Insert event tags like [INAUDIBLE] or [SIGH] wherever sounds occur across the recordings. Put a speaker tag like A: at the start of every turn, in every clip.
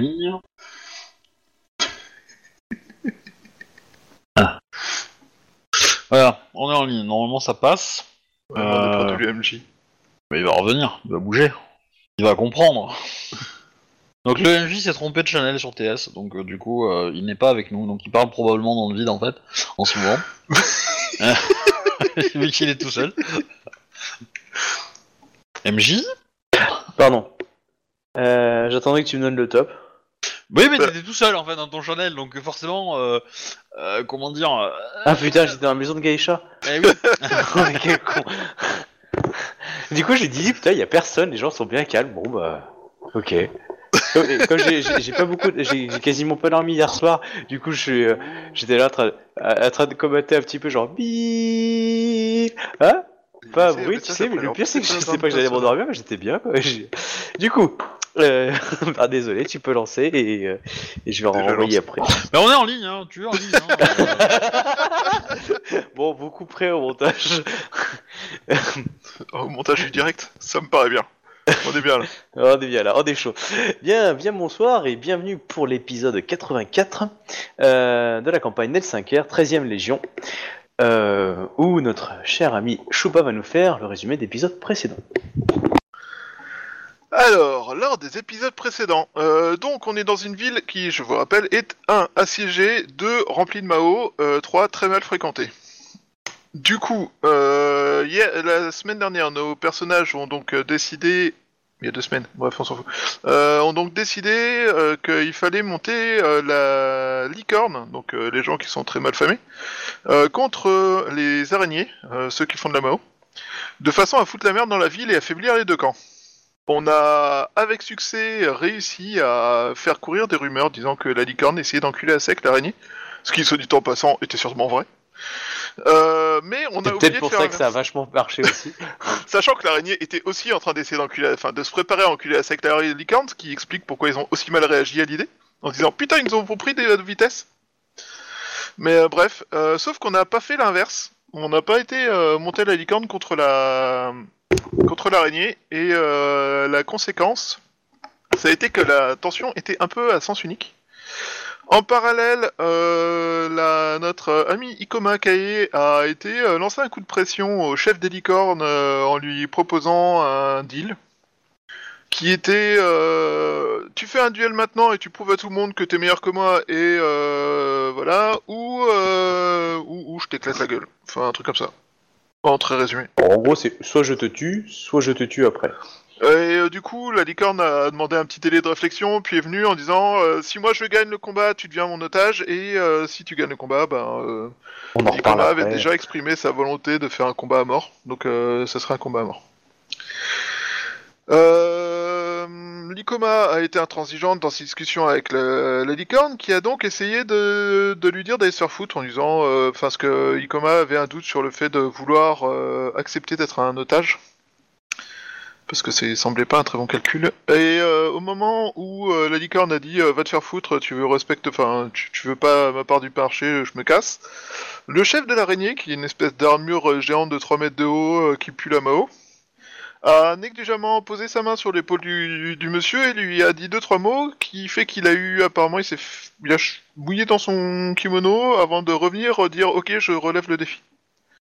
A: on est en ligne. Voilà, on est en ligne. Normalement, ça passe.
B: Ouais, on est
A: Euh.
B: près de l'UMJ.
A: Mais il va revenir, il va bouger. Il va comprendre. [LAUGHS] Donc le MJ s'est trompé de channel sur TS, donc euh, du coup euh, il n'est pas avec nous, donc il parle probablement dans le vide en fait, en ce moment. [LAUGHS] [LAUGHS] Vu qu'il est tout seul. MJ
C: Pardon. Euh, J'attendais que tu me donnes le top.
A: Oui mais t'étais tout seul en fait dans ton channel, donc forcément, euh, euh, comment dire... euh,
C: Ah putain, j'étais dans la maison de Gaïcha.
A: eh oui. [LAUGHS]
C: Oh, mais quel con. Du coup, j'ai dit, putain, il y a personne, les gens sont bien calmes. Bon, bah, ok. Comme, comme j'ai- j'ai j'ai pas beaucoup, j'ai j'ai quasiment pas dormi hier soir. Du coup, je suis, euh, j'étais là en train, à- en train de commenter un petit peu, genre bip, hein Pas un bruit, tu sais, mais le pire c'est que je sais pas que j'allais m'endormir, mais j'étais bien quoi. J'ai- [LAUGHS] Du coup, euh, [LAUGHS] ah, désolé, tu peux lancer et, euh, et je vais en renvoyer après.
A: Mais on est en ligne, hein, tu es en ligne. Hein, euh, [LAUGHS]
C: Bon, vous couperez au montage.
B: Au montage du direct, ça me paraît bien. On est bien là. [LAUGHS]
C: On est bien là, on est chaud. Bien, bien bonsoir et bienvenue pour l'épisode 84 euh, de la campagne Nel 5R, 13ème Légion, euh, où notre cher ami Choupa va nous faire le résumé d'épisode précédent.
B: Alors, lors des épisodes précédents, euh, donc on est dans une ville qui, je vous rappelle, est 1. assiégée, 2. remplie de Mao, euh, 3. très mal fréquentée. Du coup, euh, hier- la semaine dernière, nos personnages ont donc euh, décidé, il y a deux semaines, bref, on s'en fout, euh, ont donc décidé euh, qu'il fallait monter la licorne, donc les gens qui sont très mal famés, contre les araignées, ceux qui font de la Mao, de façon à foutre la merde dans la ville et affaiblir les deux camps. On a, avec succès, réussi à faire courir des rumeurs disant que la licorne essayait d'enculer à sec l'araignée, ce qui, soit dit en passant, était sûrement vrai. Euh, mais on a
C: peut-être pour ça que ça a vachement marché aussi. [LAUGHS]
B: Sachant que l'araignée était aussi en train d'essayer d'enculer, enfin de se préparer à enculer à sec la licorne, ce qui explique pourquoi ils ont aussi mal réagi à l'idée, en se disant putain ils nous ont pris des de vitesse. Mais euh, bref, euh, sauf qu'on n'a pas fait l'inverse. On n'a pas été euh, monter la licorne contre la contre l'araignée et euh, la conséquence, ça a été que la tension était un peu à sens unique. En parallèle, euh, notre ami Ikoma Kae a été euh, lancé un coup de pression au chef des licornes en lui proposant un deal qui était tu fais un duel maintenant et tu prouves à tout le monde que t'es meilleur que moi et voilà ou, euh, ou ou je t'éclate la gueule. Enfin un truc comme ça. En très résumé.
C: Bon, en gros, c'est soit je te tue, soit je te tue après.
B: Et euh, du coup, la licorne a demandé un petit délai de réflexion, puis est venue en disant euh, si moi je gagne le combat, tu deviens mon otage, et euh, si tu gagnes le combat, ben euh,
C: On en
B: avait
C: après.
B: déjà exprimé sa volonté de faire un combat à mort, donc ça sera un combat à mort. Euh, L'Ikoma a été intransigeante dans ses discussions avec le- la licorne, qui a donc essayé de, lui dire d'aller se faire foutre en disant, euh, parce que Ikoma avait un doute sur le fait de vouloir euh, accepter d'être un otage, parce que ça semblait pas un très bon calcul. Et euh, au moment où euh, la licorne a dit, euh, va te faire foutre, tu veux respecte, enfin, tu, veux pas ma part du marché, je me casse. Le chef de l'araignée, qui est une espèce d'armure euh, géante de 3 mètres de haut euh, qui pue la Mao, a négligemment posé sa main sur l'épaule du, du monsieur et lui a dit deux trois mots qui fait qu'il a eu apparemment il s'est f- il a ch- mouillé dans son kimono avant de revenir euh, dire ok je relève le défi.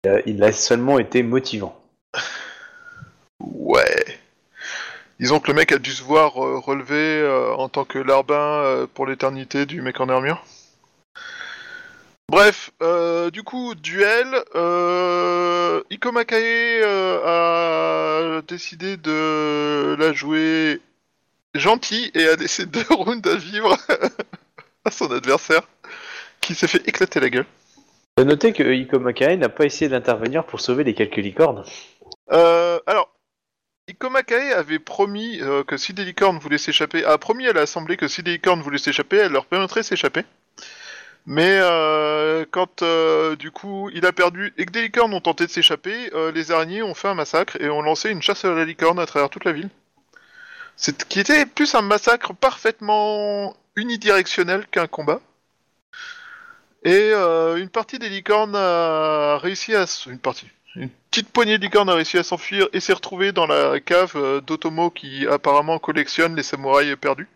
C: Euh, il a seulement été motivant. [SIGHS]
B: Ouais. Disons que le mec a dû se voir euh, relever euh, en tant que larbin euh, pour l'éternité du mec en armure. Bref, euh, du coup, duel. Euh, Ikoma Kae euh, a décidé de la jouer gentil et a [LAUGHS] laissé deux rounds à vivre à son adversaire qui s'est fait éclater la gueule.
C: Noter que Ikoma Kae n'a pas essayé d'intervenir pour sauver les quelques licornes.
B: Euh, alors, Ikoma Kae avait promis euh, que si des licornes voulaient s'échapper, a promis à l'Assemblée que si des licornes voulaient s'échapper, elle leur permettrait de s'échapper. Mais euh, quand euh, du coup il a perdu et que des licornes ont tenté de s'échapper, euh, les araignées ont fait un massacre et ont lancé une chasse à la licorne à travers toute la ville. C'est qui était plus un massacre parfaitement unidirectionnel qu'un combat. Et une partie des licornes a réussi à une partie une petite poignée de licornes a réussi à s'enfuir et s'est retrouvée dans la cave d'Otomo qui apparemment collectionne les samouraïs perdus.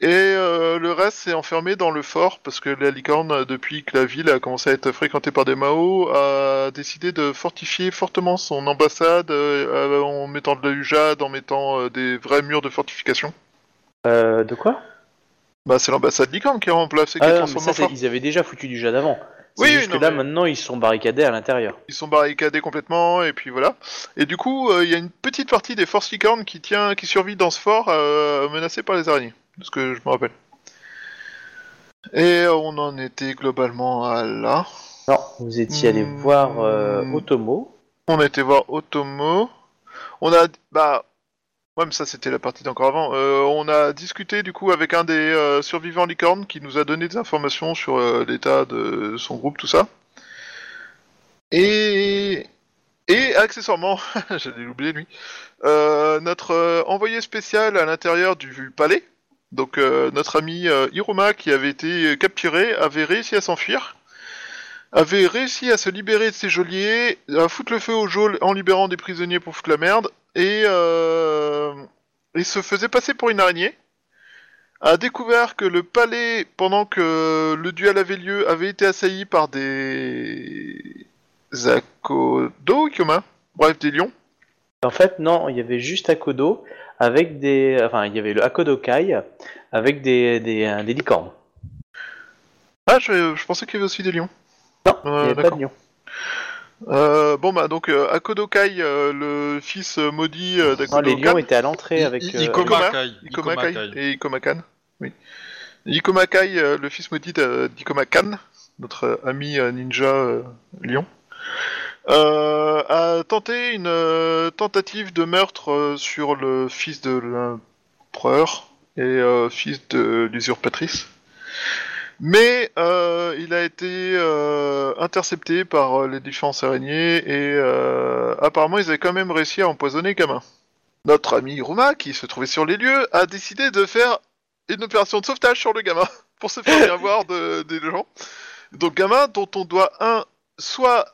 B: Et euh, le reste s'est enfermé dans le fort parce que la licorne, depuis que la ville a commencé à être fréquentée par des Mao, a décidé de fortifier fortement son ambassade euh, en mettant de la jade, en mettant euh, des vrais murs de fortification.
C: De quoi?
B: Bah, c'est l'ambassade licorne qui a remplacé, qui
C: Ah
B: a
C: non, mais ça,
B: en
C: c'est-
B: fort.
C: ils avaient déjà foutu du jade avant.
B: Oui,
C: juste
B: non,
C: que là,
B: mais-
C: maintenant, ils sont barricadés à l'intérieur.
B: Ils sont barricadés complètement et puis voilà. Et du coup, il y a une petite partie des forces licornes qui tient, qui survit dans ce fort, menacée par les araignées, de ce que je me rappelle. Et on en était globalement à là.
C: Non, vous étiez allé
B: Hmm.
C: voir euh, Otomo.
B: On été voir Otomo. On a, bah, ouais, mais ça c'était la partie d'encore avant. Euh, on a discuté du coup avec un des euh, survivants licornes qui nous a donné des informations sur l'état de son groupe, tout ça. Et et accessoirement, [LAUGHS] j'allais l'oublier lui, notre envoyé spécial à l'intérieur du palais. Donc euh, notre ami euh, qui avait été capturé avait réussi à s'enfuir avait réussi à se libérer de ses geôliers, à foutre le feu aux geôles en libérant des prisonniers pour foutre la merde, et, euh, et se faisait passer pour une araignée. A découvert que le palais, pendant que le duel avait lieu, avait été assailli par des Akodo, Ikoma, bref, des lions.
C: En fait, non, il y avait juste Akodo avec des. Enfin, il y avait le Akodokai avec des, des, euh, des licornes.
B: Ah, je, je pensais qu'il y avait aussi des lions.
C: Non, il n'y avait pas de lion.
B: Euh, bon bah donc euh, Akodokai, euh, le fils euh, maudit euh,
C: Non,
B: d'Akodo
C: les lions étaient à l'entrée avec.
A: I-
C: euh,
B: Ikoma.
A: Ikomakai.
B: Ikomakai et Ikomakan. Oui. Ikomakai, euh, le fils maudit d'Ikomakan, notre euh, ami euh, ninja euh, lion, euh, a tenté une euh, tentative de meurtre euh, sur le fils de l'empereur et euh, fils de l'usurpatrice. Mais il a été intercepté par les défenses araignées et apparemment ils avaient quand même réussi à empoisonner Gamin. Notre ami Ruma, qui se trouvait sur les lieux, a décidé de faire une opération de sauvetage sur le gamin [LAUGHS] pour se faire bien voir de, des gens. Donc gamin dont on doit un soit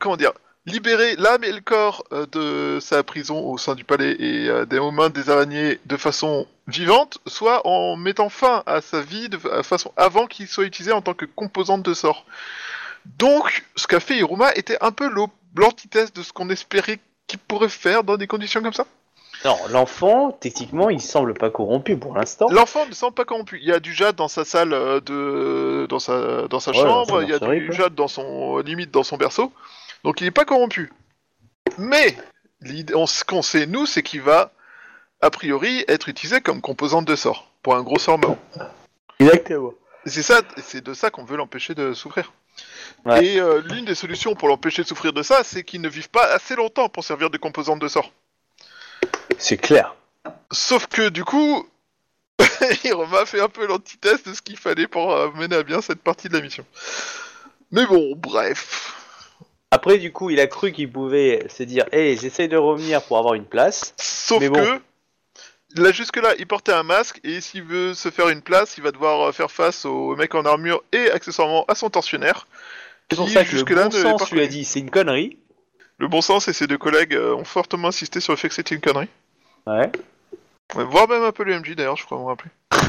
B: comment dire libérer l'âme et le corps euh, de sa prison au sein du palais et euh, des aux mains des araignées de façon vivante, soit en mettant fin à sa vie de fa- façon avant qu'il soit utilisé en tant que composante de sort. Donc, ce qu'a fait Hiruma était un peu l'antithèse de ce qu'on espérait qu'il pourrait faire dans des conditions comme ça.
C: Non, l'enfant, techniquement, il semble pas corrompu pour l'instant.
B: L'enfant ne semble pas corrompu. Il y a du jade dans sa salle euh, de dans sa dans sa
C: Ouais,
B: chambre. Il y a du jade dans son limite dans son berceau. Donc il n'est pas corrompu. Mais on- ce qu'on sait nous, c'est qu'il va a priori être utilisé comme composante de sort pour un gros sort mort.
C: Exactement.
B: C'est ça, c'est de ça qu'on veut l'empêcher de souffrir.
C: Ouais.
B: Et euh, l'une des solutions pour l'empêcher de souffrir de ça, c'est qu'il ne vive pas assez longtemps pour servir de composante de sort.
C: C'est clair.
B: Sauf que du coup, [LAUGHS] Hiroma fait un peu l'antithèse de ce qu'il fallait pour euh, mener à bien cette partie de la mission. Mais bon, bref.
C: Après, du coup, il a cru qu'il pouvait se dire Hé, j'essaye de revenir pour avoir une place.
B: Sauf
C: Mais bon.
B: que, là jusque-là, il portait un masque et s'il veut se faire une place, il va devoir euh, faire face au mec en armure et accessoirement à son tortionnaire.
C: C'est pour ça que le bon sens lui a dit C'est une connerie.
B: Le bon sens et ses deux collègues euh, ont fortement insisté sur le fait que c'était une connerie.
C: Ouais.
B: Ouais, voire même un peu le MJ d'ailleurs, je crois me rappeler. [LAUGHS]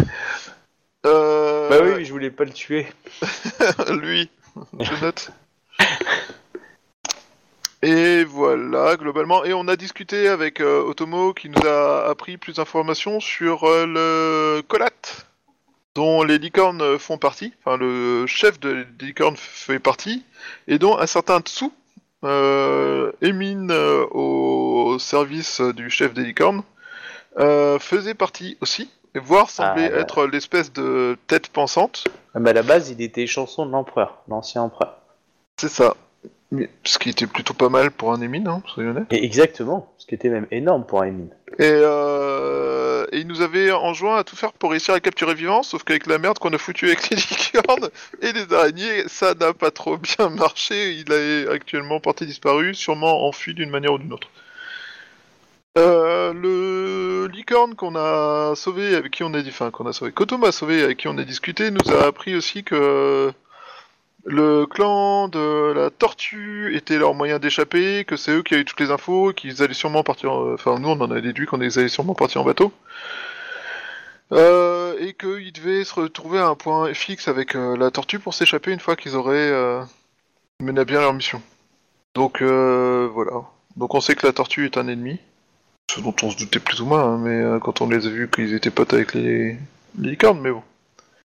B: Euh...
C: Bah oui, mais je voulais pas le tuer. [LAUGHS]
B: lui, je note. [LAUGHS] Et voilà, globalement. Et on a discuté avec euh, Otomo qui nous a appris plus d'informations sur euh, le Colat, dont les licornes font partie. Enfin, le chef de des licornes fait partie. Et dont un certain Tsu euh, émine euh, au service du chef des licornes faisait partie aussi. Et voire semblait
C: Ah, bah.
B: être l'espèce de tête pensante.
C: Ah, Mais à la base, il était chanson de l'empereur, l'ancien empereur.
B: C'est ça. Ce qui était plutôt pas mal pour un Émine, hein, soyons honnêtes.
C: Et exactement, ce qui était même énorme pour un.
B: Et, euh, et il nous avait enjoint à tout faire pour réussir à capturer vivant, sauf qu'avec la merde qu'on a foutu avec [LAUGHS] les licornes et les araignées, ça n'a pas trop bien marché. Il est actuellement porté disparu, sûrement enfui d'une manière ou d'une autre. Euh, le licorne qu'on a sauvé, avec qui on a dit, enfin qu'on a sauvé, Kotomo a sauvé, avec qui on a discuté, nous a appris aussi que le clan de la tortue était leur moyen d'échapper, que c'est eux qui avaient toutes les infos, qu'ils allaient sûrement partir. en- Enfin, nous on en a déduit qu'on allait sûrement partir en bateau. Euh, et qu'ils devaient se retrouver à un point fixe avec euh, la tortue pour s'échapper une fois qu'ils auraient euh, mené à bien leur mission. Donc euh, voilà. Donc on sait que la tortue est un ennemi. Ce dont on se doutait plus ou moins, hein, mais euh, quand on les a vus qu'ils étaient potes avec les... les licornes, mais bon.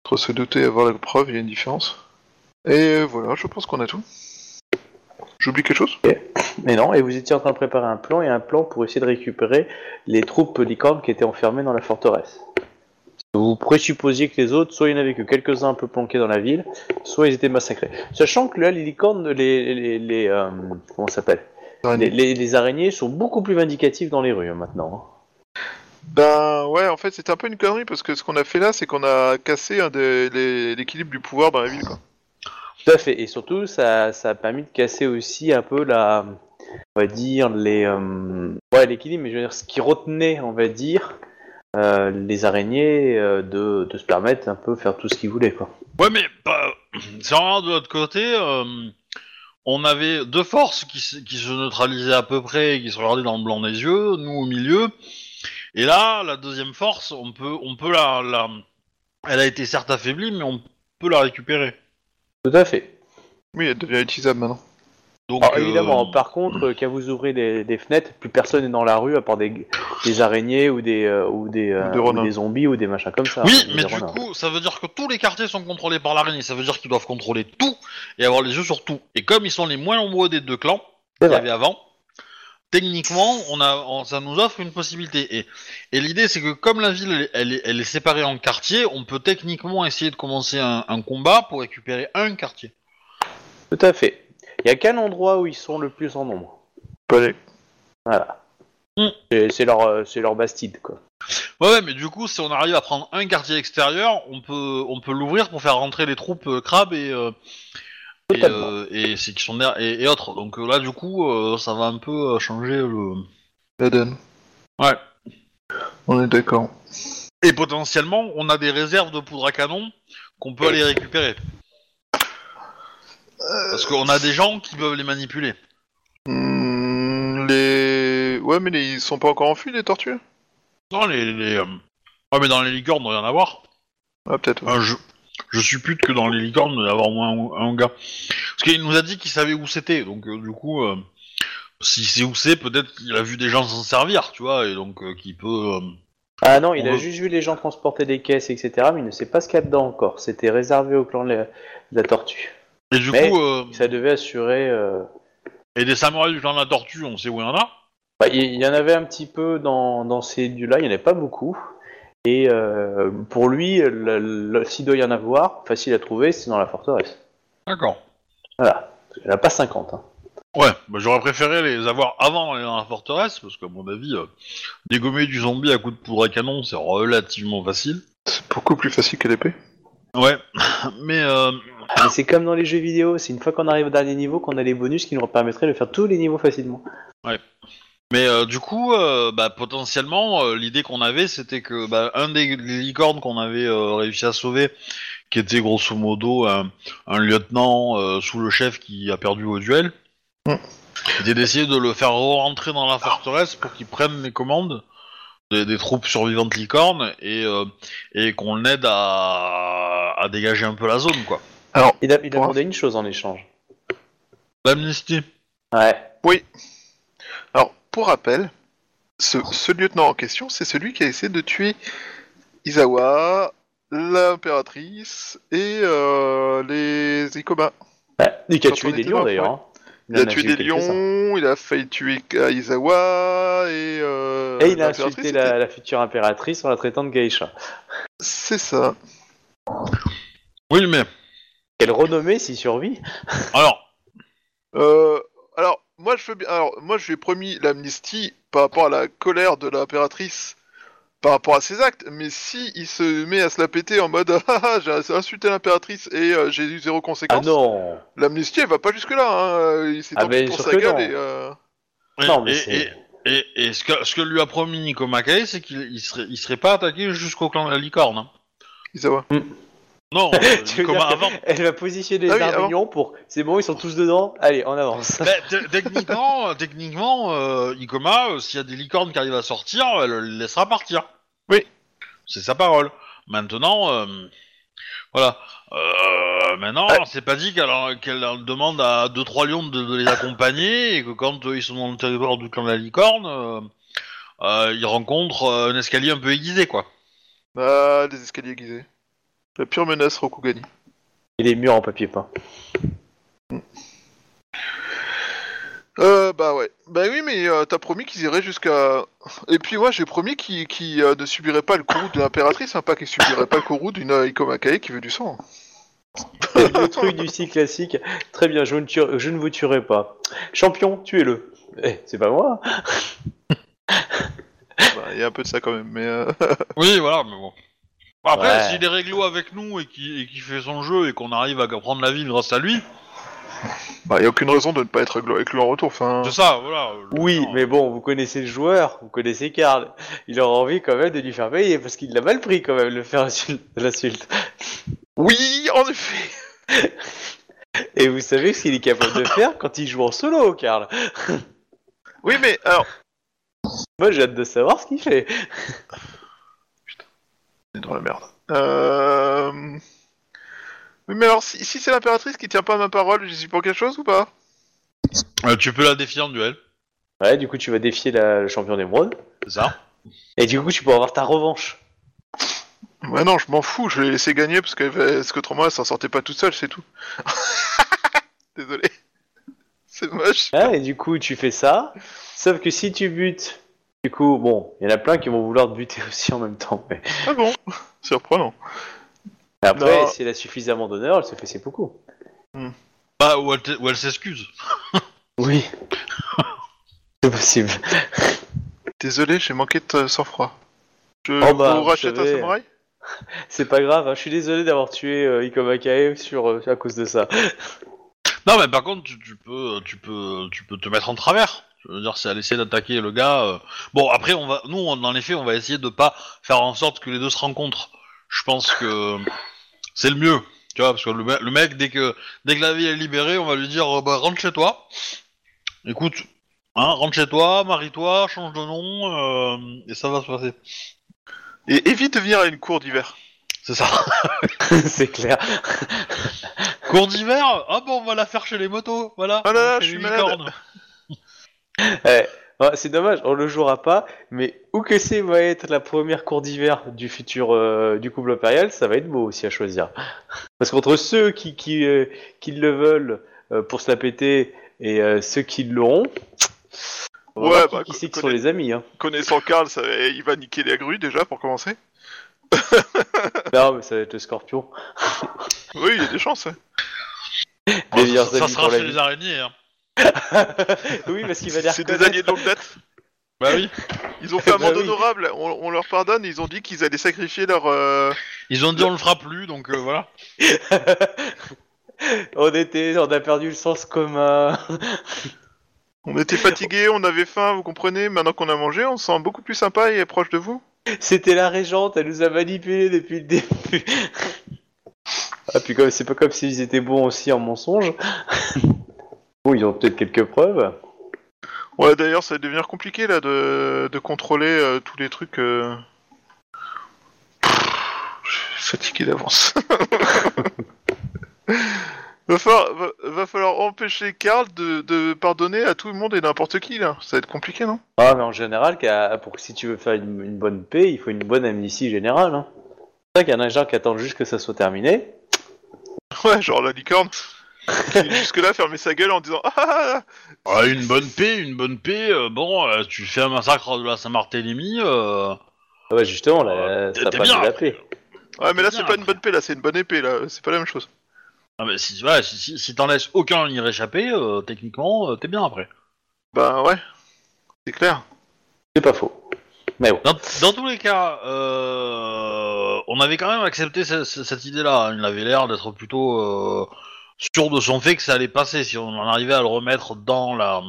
B: Entre se douter et avoir la preuve, il y a une différence. Et voilà, je pense qu'on a tout. J'oublie quelque chose?
C: Mais non, et vous étiez en train de préparer un plan, et un plan pour essayer de récupérer les troupes licornes qui étaient enfermées dans la forteresse. Vous présupposiez que les autres, soit il n'y en avait que quelques-uns un peu planqués dans la ville, soit ils étaient massacrés. Sachant que là, les licornes, les... les, les, euh, comment s'appelle? Les, les- les araignées sont beaucoup plus vindicatives dans les rues hein, maintenant. hein.
B: Ben ouais, en fait c'était un peu une connerie parce que ce qu'on a fait là, c'est qu'on a cassé l'équilibre du pouvoir dans la ville. Quoi.
C: Et surtout, ça, ça a permis de casser aussi un peu la, on va dire les, euh, ouais, l'équilibre, mais je veux dire ce qui retenait, on va dire, euh, les araignées euh, de, de se permettre un peu faire tout ce qu'ils voulaient, quoi.
A: Ouais, mais bah, vraiment de l'autre côté. on avait deux forces qui, qui se neutralisaient à peu près et qui se regardaient dans le blanc des yeux, nous au milieu. Et là, la deuxième force, on peut, on peut la, la- Elle a été certes affaiblie, mais on peut la récupérer.
C: Tout à fait.
B: Oui, elle devient utilisable maintenant.
A: Donc,
C: Alors,
A: euh,
C: évidemment, par contre, euh, quand vous ouvrez des, des fenêtres, plus personne n'est dans la rue à part des, des araignées ou des, euh, ou des, euh,
B: Ou des
C: ou
B: renards.
C: des zombies ou des machins comme ça.
A: Oui, mais du
C: renards.
A: coup, ça veut dire que tous les quartiers sont contrôlés par l'araignée. Ça veut dire qu'ils doivent contrôler tout et avoir les yeux sur tout. Et comme ils sont les moins nombreux des deux clans qu'il y avait avant, techniquement, on a, on- ça nous offre une possibilité. Et, et l'idée, c'est que comme la ville, elle, est- elle est, elle est séparée en quartiers, on peut techniquement essayer de commencer un, un combat pour récupérer un quartier.
C: Tout à fait. Il y a qu'un endroit où ils sont le plus en nombre. Voilà. C'est- C'est leur, euh, c'est leur bastide, quoi.
A: Ouais, ouais, mais du coup, si on arrive à prendre un quartier extérieur, on peut, on peut l'ouvrir pour faire rentrer les troupes euh, crabes et, euh, et, euh, et c'est qui sont derrière- et, et autres. Donc euh, là, du coup, euh, ça va un peu euh, changer le.
B: la donne.
A: Ouais.
B: On est d'accord.
A: Et potentiellement, on a des réserves de poudre à canon qu'on peut aller récupérer. Parce qu'on a des gens qui peuvent les manipuler.
B: Hmm, les... Ouais, mais les... ils sont pas encore enfuis, les tortues?
A: Non, les. les Ouais, mais dans les licornes, il doit y en avoir.
B: Ah, peut-être. ouais.
A: Enfin, je, je suppute que dans les licornes, il doit y avoir au moins un, un gars. Parce qu'il nous a dit qu'il savait où c'était, donc euh, du coup, euh, si c'est où c'est, peut-être qu'il a vu des gens s'en servir, tu vois, et donc euh, qu'il peut. euh,
C: Ah non, il a
A: veut-
C: juste vu les gens transporter des caisses, etc. Mais il ne sait pas ce qu'il y a dedans encore. C'était réservé au clan de la, de la tortue.
A: Et du
C: Mais-
A: coup, euh,
C: Ça devait assurer.
A: et des samouraïs du clan de la tortue, on sait où il y en a?
C: bah, il il y en avait un petit peu dans, dans ces lieux-là, il n'y en avait pas beaucoup. Et euh, pour lui, le- le- s'il doit y en avoir, facile à trouver, c'est dans la forteresse.
A: D'accord.
C: Voilà. Il n'y en a pas 50. Hein.
A: Ouais, bah, j'aurais préféré les avoir avant d'aller dans la forteresse, parce qu'à mon avis, euh, dégommer du zombie à coup de poudre à canon, c'est relativement facile.
B: C'est beaucoup plus facile que l'épée.
A: Ouais, [LAUGHS] mais euh,
C: Mais c'est comme dans les jeux vidéo, c'est une fois qu'on arrive au dernier niveau qu'on a les bonus qui nous permettraient de faire tous les niveaux facilement.
A: Mais euh, du coup, euh, bah, potentiellement, euh, l'idée qu'on avait, c'était que bah, un des les licornes qu'on avait euh, réussi à sauver, qui était grosso modo un, un lieutenant euh, sous le chef qui a perdu au duel,
B: Mm.
A: c'était d'essayer de le faire rentrer dans la forteresse pour qu'il prenne les commandes des, des troupes survivantes licornes et, euh, et qu'on l'aide à, à dégager un peu la zone, quoi.
B: Alors,
C: Il a, il a demandé une chose en échange.
A: L'amnistie.
C: Ouais.
B: alors pour rappel, ce, ce lieutenant en question, c'est celui qui a essayé de tuer Izawa, l'impératrice et euh, les.
C: Ouais. Et qui a
B: Quand
C: tué
B: on
C: des
B: était
C: lions
B: là,
C: d'ailleurs.
B: ouais.
C: hein.
B: Il a
C: en
B: tué
C: tué
B: des
C: quelques-uns.
B: lions, il a failli tuer Izawa et. Euh,
C: Et il a
B: l'impératrice,
C: insulté
B: c'était-
C: la, la future impératrice en la traitant de geisha.
B: C'est ça.
A: Oui, mais
C: Quelle renommée s'y survit
A: alors,
B: Euh, alors, moi je veux bien. Alors, moi je lui ai promis l'amnistie par rapport à la colère de l'impératrice par rapport à ses actes, mais si il se met à se la péter en mode [LAUGHS] ah ah, j'ai insulté l'impératrice et euh, j'ai eu zéro
C: Ah
B: conséquence,
C: non
B: l'amnistie elle va pas jusque là. Hein. Il s'est
C: Ah, mais
B: pour
C: sûr
B: sa
C: que
B: gueule
C: non.
B: et. euh,
C: Non, mais
A: et,
C: c'est.
A: et- Et, et ce, que, ce que lui a promis Nico Mackay, c'est qu'il il serait, il serait pas attaqué jusqu'au clan de la licorne. hein. Euh,
C: Tu
A: Nico [LAUGHS]
C: dire
A: Ma- avant.
C: Elle va positionner les
B: Ah oui, avant.
C: pour. C'est bon, ils sont tous dedans. Allez, on avance.
A: Bah, te- techniquement, euh, [LAUGHS] techniquement, euh, Ikoma, euh, s'il y a des licornes qui arrivent à sortir, elle les laissera partir.
B: Oui.
A: c'est sa parole. Maintenant, euh, voilà. Euh, maintenant, c'est pas dit qu'elle qu'elle demande à deux trois lions de, de les accompagner et que quand euh, ils sont dans le territoire du clan de la licorne, euh, euh, ils rencontrent euh, un escalier un peu aiguisé, quoi.
B: Ah, des escaliers aiguisés. La pure menace Rokugani.
C: Et les murs en papier peint.
B: Euh, bah ouais. Bah oui, mais euh, t'as promis qu'ils iraient jusqu'à... Et puis moi, j'ai promis qu'ils euh, ne subiraient pas le courroux de l'impératrice, hein, pas qu'ils subiraient pas le courroux d'une euh, Ikomakae qui veut du sang.
C: le truc du si classique. Très bien, je ne, tuerai- je ne vous tuerai pas. Champion, tuez-le. Eh, c'est pas moi.
B: Bah, il y a un peu de ça quand même, mais... euh,
A: Oui, voilà, mais bon. Bon, Après,
C: Ouais.
A: s'il est réglo avec nous et qu'il fait son jeu et qu'on arrive à prendre la ville grâce à lui,
B: Bah, y a aucune raison de ne pas être glo- avec lui en retour, enfin...
A: c'est ça, voilà.
C: Oui,
A: Non,
C: mais bon, vous connaissez le joueur, vous connaissez Karl. Il aura envie quand même de lui faire payer parce qu'il l'a mal pris quand même, le faire insul- l'insulte.
B: Oui, en effet
C: Et vous savez ce qu'il est capable de faire quand il joue en solo, Karl.
B: Oui, mais alors...
C: Moi, j'ai hâte de savoir ce qu'il fait.
B: Dans la merde. Euh... Oui, mais alors, si, si c'est l'impératrice qui tient pas ma parole, j'y suis pour quelque chose ou pas?
A: Euh, tu peux la défier en duel,
C: Ouais, du coup, tu vas défier la, le champion d'émeraude.
A: c'est ça
C: Et du coup, tu peux avoir ta revanche.
B: Ouais, non, je m'en fous, je l'ai laissé gagner parce que- parce qu'autrement, elle s'en sortait pas toute seule, c'est tout. [LAUGHS] Désolé. C'est moche.
C: Ah, et du coup, tu fais ça. Sauf que si tu butes, du coup, bon, il y en a plein qui vont vouloir te buter [LAUGHS] aussi en même temps. Mais
B: Ah bon? Surprenant.
C: après,
B: Non.
C: si elle a suffisamment d'honneur, elle se fait ses coups.
A: Bah, ou elle, t- ou elle s'excuse. [LAUGHS]
C: Oui. [LAUGHS] C'est possible.
B: Désolé, j'ai manqué de euh, sang-froid. Je
C: Oh bah,
B: vous
C: vous
B: rachète un
C: savez.
B: samouraï?
C: C'est pas grave, hein. je suis désolé d'avoir tué euh, Ikomakae sur, euh, à cause de ça.
A: Non, mais par contre, tu, tu peux, tu peux, tu peux te mettre en travers. Je veux dire, c'est à essayer d'attaquer le gars. euh. Bon, après, on va, nous, on- dans les faits, on va essayer de pas faire en sorte que les deux se rencontrent. Je pense que c'est le mieux. Tu vois, parce que le, me- le mec, dès que, dès que la vie est libérée, on va lui dire, euh, bah, rentre chez toi. Écoute, hein, rentre chez toi, marie-toi, change de nom, euh, et ça va se passer.
B: Et évite de venir à une cour d'hiver.
A: C'est ça. [LAUGHS] [LAUGHS]
C: c'est clair.
A: Cours d'hiver, ah bon, on va la faire chez les motos, voilà.
B: Ah là je suis malade. [LAUGHS]
C: Eh, c'est dommage, on le jouera pas, mais où que c'est va être la première cour d'hiver du futur euh, du couple impérial, ça va être beau aussi à choisir. [LAUGHS] Parce qu'entre ceux qui, qui, euh, qui le veulent euh, pour se la péter et euh, ceux qui l'auront,
B: Ouais,
C: qui,
B: bah,
C: qui
B: co-
C: c'est qui sont les amis. Hein.
B: Connaissant Karl, ça- il va niquer les grues déjà pour commencer. [LAUGHS]
C: Non, mais ça va être le scorpion.
B: Oui, il y a des chances.
A: Bon, ça, sera chez les araignées. Hein. [LAUGHS]
C: oui, parce qu'il va les
B: C'est des alliés de longue date.
A: Bah oui.
B: Ils ont fait
C: Bah
B: amende
C: oui.
B: honorable, on, on leur pardonne, ils ont dit qu'ils allaient sacrifier leur... euh,
A: Ils ont dit on le fera plus, donc euh, voilà. [LAUGHS]
C: on était, on a perdu le sens commun. [LAUGHS]
B: On était fatigués, on avait faim, vous comprenez, maintenant qu'on a mangé, on se sent beaucoup plus sympa et proche de vous.
C: C'était la régente, elle nous a manipulés depuis le début. ah, puis comme c'est pas comme s'ils étaient bons aussi en mensonge. Bon, ils ont peut-être quelques preuves.
B: Ouais, d'ailleurs, ça va devenir compliqué là de, de contrôler euh, tous les trucs. euh. Je suis fatigué d'avance. [LAUGHS] va, falloir, va, va falloir empêcher Karl de, de pardonner à tout le monde et n'importe qui là. Ça va être compliqué, non?
C: Ah, mais en général, qu'à- pour si tu veux faire une, une bonne paix, il faut une bonne amnistie générale. Hein. C'est vrai qu'il y en a gens qui attendent juste que ça soit terminé.
B: Ouais, genre la licorne. Qui jusque-là fermer sa gueule en disant Ah ah, ah
A: Ah, une bonne paix, une bonne paix. euh, bon, euh, tu fais un massacre de la Saint-Barthélemy. Euh...
C: Ah ouais, justement, là,
A: T'es-
C: ça
A: t'es
C: pas
A: bien.
C: de la paix.
B: Ouais, mais là, c'est pas une bonne paix, là, c'est une bonne épée, là. C'est pas la même chose.
A: Ah, mais si, ouais, si, si, si t'en laisses aucun y réchapper, euh, techniquement, euh, t'es bien après.
B: Bah ouais, c'est clair.
C: C'est pas faux. Mais bon.
A: Dans, dans tous les cas, euh, on avait quand même accepté ce- ce- cette idée-là. hein. Il avait l'air d'être plutôt euh, sûr de son fait que ça allait passer. Si on en arrivait à le remettre dans la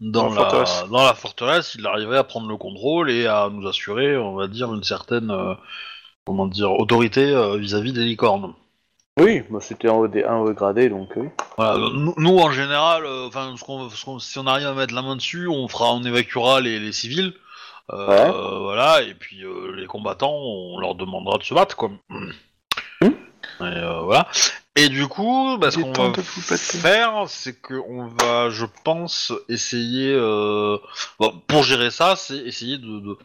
A: dans,
B: Dans la forteresse.
A: dans la forteresse, il arriverait à prendre le contrôle et à nous assurer, on va dire, une certaine euh, comment dire autorité euh, vis-à-vis des licornes.
C: Oui, moi c'était un haut, dé- un haut gradé, donc oui.
A: Voilà, nous, nous, en général, euh, enfin, si on arrive à mettre la main dessus, on fera, on évacuera les, les civils.
C: Ouais.
A: Voilà, et puis les combattants, on leur demandera de se battre, quoi.
C: Hmm.
A: Et euh, voilà. Et du coup, bah, ce qu'on va faire, c'est qu'on va, je pense, essayer, euh, bon, pour gérer ça, c'est essayer de de-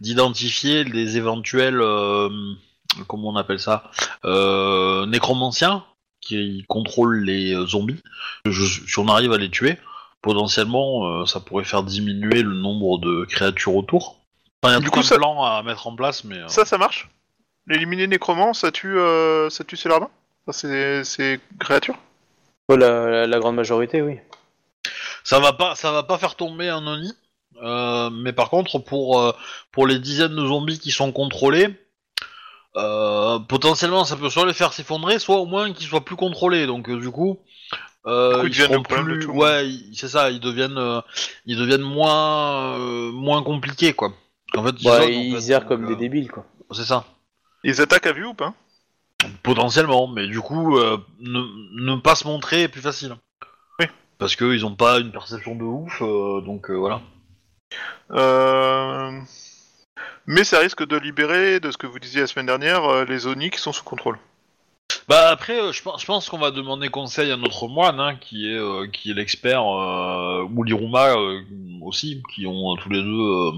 A: d'identifier des éventuels, euh, comment on appelle ça, euh, nécromanciens qui contrôlent les zombies. Je- si on arrive à les tuer, potentiellement, ça pourrait faire diminuer le nombre de créatures autour. Enfin, y a
B: Du
A: tout
B: coup,
A: un
B: ça-
A: plan à mettre en place, mais
B: Ça, ça marche? L'éliminer nécromant, ça tue, ça tue ces larbins ces, ces créatures
C: Oh, la, la- la grande majorité, oui.
A: ça va pas, ça va pas faire tomber un Oni. Euh, mais par contre, pour euh, pour les dizaines de zombies qui sont contrôlés, euh, potentiellement, ça peut soit les faire s'effondrer, soit au moins qu'ils soient plus contrôlés. Donc euh, du coup, euh,
B: Du coup, ils
A: ils
B: deviennent
A: seront
B: le problème de
A: plus,
B: tout le monde.
A: ouais, ils- c'est ça, ils deviennent, euh, ils deviennent moins euh, moins compliqués quoi. En fait,
C: Bah,
A: zonent, en
C: ils
A: fait,
C: errent
A: donc,
C: comme
A: euh,
C: des débiles, quoi.
A: C'est ça.
B: Ils attaquent à vue ou pas?
A: Potentiellement, mais du coup, euh, ne, ne pas se montrer est plus facile.
B: Oui.
A: Parce qu'ils ont pas une perception de ouf, euh, donc euh, voilà.
B: Euh, Mais ça risque de libérer, de ce que vous disiez la semaine dernière, les Oni qui sont sous contrôle.
A: Bah après, je pense, je pense qu'on va demander conseil à notre moine, hein, qui est euh, qui est l'expert, ou l'Iruma aussi, qui ont tous les deux.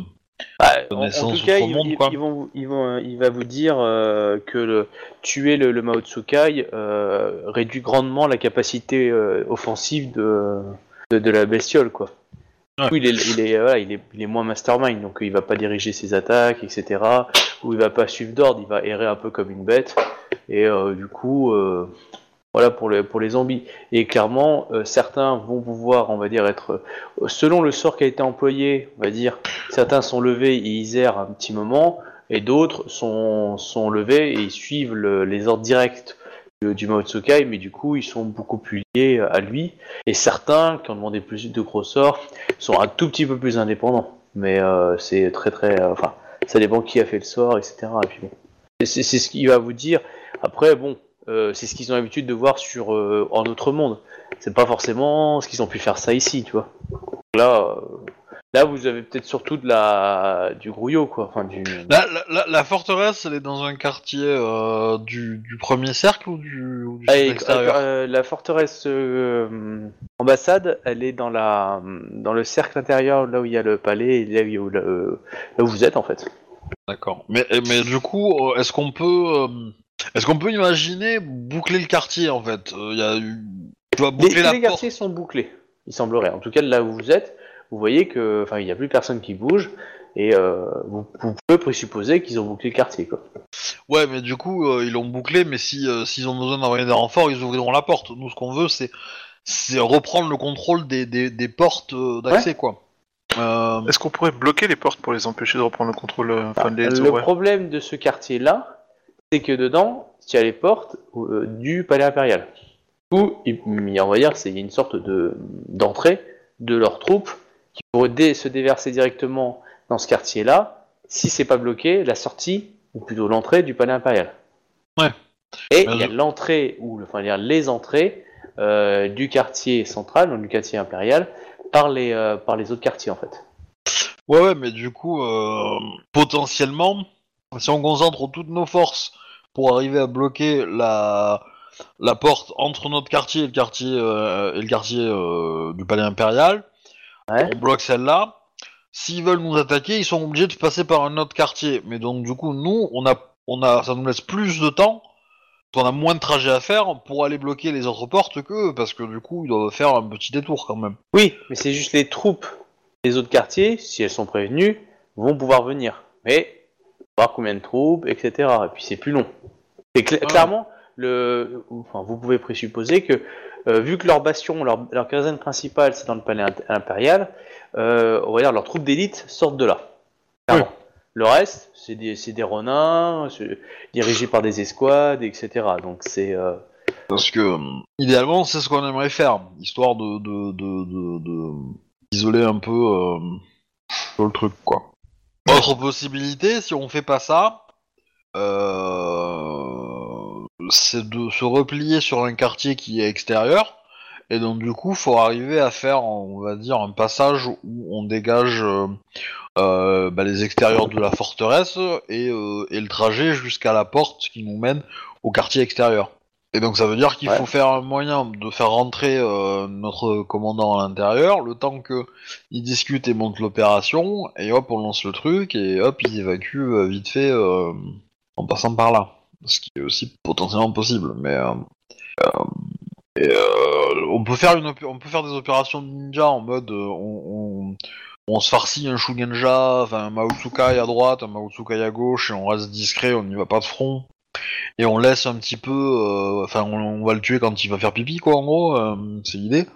C: Bah, en, tout cas, ils- vont, ils vont, euh, il va vous dire euh, que le, tuer le, le Mao Tsukai euh, réduit grandement la capacité euh, offensive de, de, de la bestiole, quoi. Du coup, il est, il, est, voilà, il, est, il est moins mastermind, donc il va pas diriger ses attaques, etc. Ou il va pas suivre d'ordre, il va errer un peu comme une bête. Et du coup, voilà pour les, pour les zombies. Et clairement, euh, certains vont pouvoir, on va dire, être euh, selon le sort qui a été employé, on va dire, certains sont levés et ils errent un petit moment, et d'autres sont, sont levés et ils suivent le- les ordres directs du, du mais du coup ils sont beaucoup plus liés à lui. Et certains, qui ont demandé plus de gros sorts, sont un tout petit peu plus indépendants. Mais euh, c'est très très, euh, enfin, ça dépend qui a fait le sort, etc. Et puis bon, c'est c'est ce qu'il va vous dire. Après, bon, euh, c'est ce qu'ils ont l'habitude de voir sur euh, en autre monde. C'est pas forcément ce qu'ils ont pu faire ça ici, tu vois. Là, euh, là, vous avez peut-être surtout de la du grouillot, quoi. Enfin, du.
A: La, la, la- forteresse, elle est dans un quartier du, du premier cercle ou du, ou du
C: Ah,
A: cercle
C: et,
A: extérieur
C: la forteresse ambassade, elle est dans la dans le cercle intérieur, là où il y a le palais, et là où, là, là où vous êtes en fait.
A: D'accord. Mais, mais du coup, est-ce qu'on peut, est-ce qu'on peut imaginer boucler le quartier en fait? Euh, Il y a eu, tu vas
C: Les,
A: boucler
C: tous
A: la
C: les
A: porte.
C: quartiers sont bouclés, il semblerait. En tout cas, là où vous êtes, vous voyez que, enfin, il n'y a plus personne qui bouge. Et euh, vous, vous pouvez présupposer qu'ils ont bouclé le quartier, quoi.
A: Ouais, mais du coup, euh, ils l'ont bouclé, mais si euh, s'ils ont besoin d'envoyer des renforts, ils ouvriront la porte. Nous, ce qu'on veut, c'est c'est reprendre le contrôle des, des, des portes euh, d'accès, quoi. Euh,
B: Est-ce qu'on pourrait bloquer les portes pour les empêcher de reprendre le contrôle euh, enfin, de les
C: le problème de ce quartier-là, c'est que dedans, il y a les portes euh, du palais impérial. Du coup, il- on va dire, c'est une sorte de d'entrée de leurs troupes qui pourraient dé- se déverser directement dans ce quartier-là. Si c'est pas bloqué, la sortie ou plutôt l'entrée du palais impérial.
A: Ouais.
C: Et
A: Mais
C: il y a l'entrée ou le- enfin, les entrées euh, du quartier central, donc du quartier impérial, par les euh, par les autres quartiers en fait.
A: Ouais, ouais, mais du coup, potentiellement, si on concentre toutes nos forces pour arriver à bloquer la, la porte entre notre quartier et le quartier, euh, et le quartier euh, du palais impérial,
C: Ouais.
A: on bloque celle-là. S'ils veulent nous attaquer, ils sont obligés de passer par un autre quartier. Mais donc, du coup, nous, on a, on a, ça nous laisse plus de temps, on a moins de trajet à faire pour aller bloquer les autres portes qu'eux, parce que du coup, ils doivent faire un petit détour quand même.
C: Oui, mais c'est juste les troupes des autres quartiers, si elles sont prévenues, vont pouvoir venir. Mais voir combien de troupes, etc. Et puis c'est plus long. C'est clairement le. Enfin, vous pouvez présupposer que euh, vu que leur bastion, leur, leur caserne principale, c'est dans le palais int- impérial, euh, on va dire leurs troupes d'élite sortent de là. Le reste, c'est des, c'est des ronins, c'est dirigés par des escouades, etc. Donc c'est. euh,
A: Parce que, euh, idéalement, c'est ce qu'on aimerait faire, histoire de, de, de, de, de- isoler un peu le truc, quoi. Autre possibilité, si on fait pas ça, euh, c'est de se replier sur un quartier qui est extérieur Et donc du coup, faut arriver à faire, on va dire, un passage où on dégage euh, euh, bah, les extérieurs de la forteresse et le trajet jusqu'à la porte qui nous mène au quartier extérieur. Et donc ça veut dire qu'il
C: Ouais.
A: faut faire un moyen de faire rentrer euh, notre commandant à l'intérieur, le temps que il discute et monte l'opération, et hop, on lance le truc, et hop, il évacue euh, vite fait euh, en passant par là. Ce qui est aussi potentiellement possible, mais... euh, et, euh, on peut faire une on peut faire des opérations de ninja en mode on, on, on se farcit un Shugenja, enfin un Maotsukai à droite, un Maotsukai à gauche et on reste discret, on n'y va pas de front. Et on laisse un petit peu, euh, enfin on, on va le tuer quand il va faire pipi quoi en gros, euh, c'est l'idée.